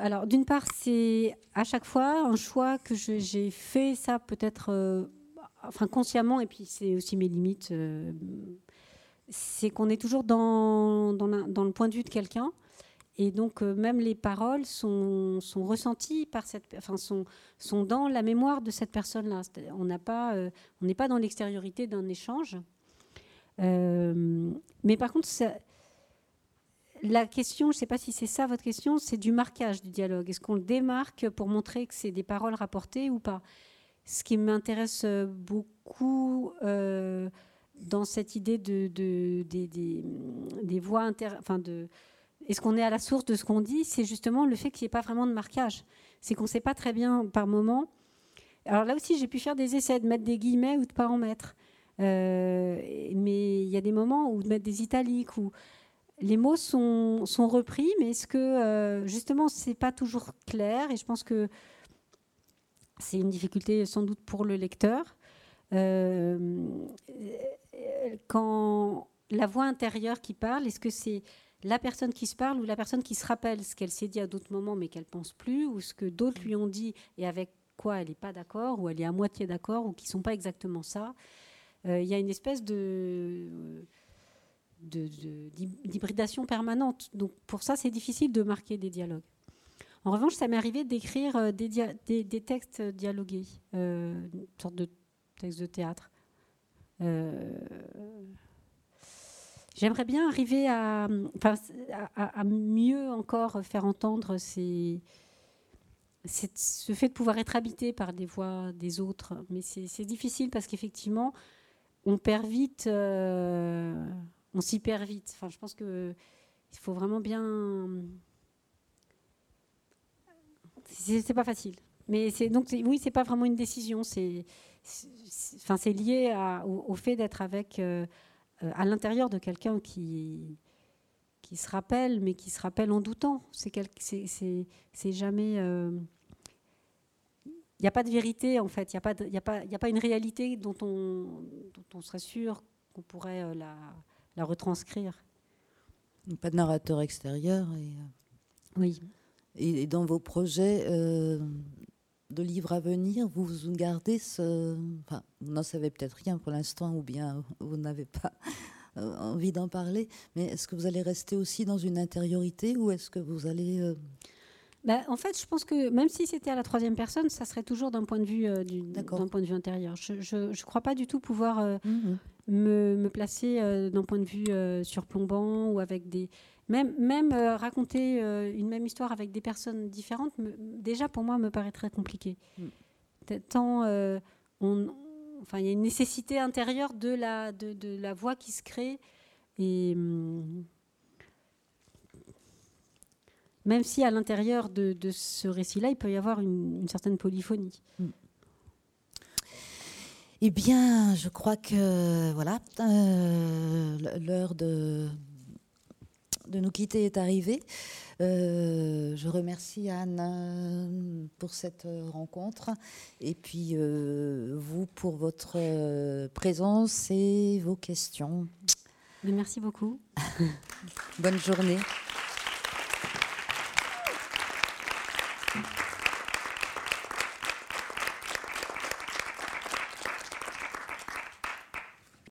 alors d'une part, c'est à chaque fois un choix que j'ai fait ça peut-être... Euh, enfin consciemment, et puis c'est aussi mes limites. c'est qu'on est toujours dans, le point de vue de quelqu'un. Et donc, euh, même les paroles sont, ressenties par cette, enfin, sont, dans la mémoire de cette personne-là. On n'a pas, euh, on n'est pas dans l'extériorité d'un échange. Euh, mais par contre, la question, je ne sais pas si c'est ça votre question, c'est du marquage du dialogue. Est-ce qu'on le démarque pour montrer que c'est des paroles rapportées ou pas? Ce qui m'intéresse beaucoup dans cette idée de, de des, voix inter, enfin de est-ce qu'on est à la source de ce qu'on dit? C'est justement le fait qu'il n'y ait pas vraiment de marquage. C'est qu'on ne sait pas très bien par moment. Alors là aussi, j'ai pu faire des essais de mettre des guillemets ou de pas en mettre. Euh, mais il y a des moments où de mettre des italiques, où les mots sont, sont repris, mais est-ce que euh, justement, c'est pas toujours clair? Et je pense que c'est une difficulté sans doute pour le lecteur. Euh, quand la voix intérieure qui parle, est-ce que c'est la personne qui se parle ou la personne qui se rappelle? Ce qu'elle s'est dit à d'autres moments mais qu'elle pense plus ou ce que d'autres lui ont dit et avec quoi elle n'est pas d'accord ou elle est à moitié d'accord ou qui sont pas exactement ça? Euh, il y a une espèce de d'hybridation permanente. Donc pour ça, c'est difficile de marquer des dialogues. En revanche, ça m'est arrivé d'écrire euh, des, textes dialogués, euh, une sorte de texte de théâtre. j'aimerais bien arriver à, mieux encore faire entendre ce fait de pouvoir être habité par des voix des autres. Mais c'est difficile parce qu'effectivement, on perd vite, euh, on s'y perd vite. Enfin, je pense qu'il faut vraiment bien. C'est pas facile. Mais c'est donc oui, c'est pas vraiment une décision. C'est enfin c'est lié au, fait d'être avec euh, euh, à l'intérieur de quelqu'un qui qui se rappelle, mais qui se rappelle en doutant. C'est jamais il n'y a pas de vérité en fait, il n'y a, pas a, a pas une réalité dont on, dont on serait sûr qu'on pourrait euh, la, la, retranscrire. Pas de narrateur extérieur. Et, euh, oui. Et, dans vos projets euh, de livres à venir, vous vous gardez ce. Enfin, vous n'en savez peut-être rien pour l'instant, ou bien vous n'avez pas envie d'en parler, mais est-ce que vous allez rester aussi dans une intériorité ou est-ce que vous allez bah, en fait, je pense que même si c'était à la troisième personne, ça serait toujours d'un point de vue euh, d'un point de vue intérieur. Je ne crois pas du tout pouvoir euh, mhm. Me, me, placer euh, d'un point de vue surplombant ou avec des même même raconter une même histoire avec des personnes différentes. déjà pour moi me paraît très compliqué. Mm. Tant on, enfin il y a une nécessité intérieure de la de, de la voix qui se crée et hum, même si à l'intérieur de, ce récit-là, il peut y avoir une, certaine polyphonie. Mm. Eh bien, je crois que voilà, euh, l'heure de, de nous quitter est arrivée. Euh, je remercie Anne euh, pour cette rencontre et puis vous pour votre présence et vos questions. Merci beaucoup. Bonne journée.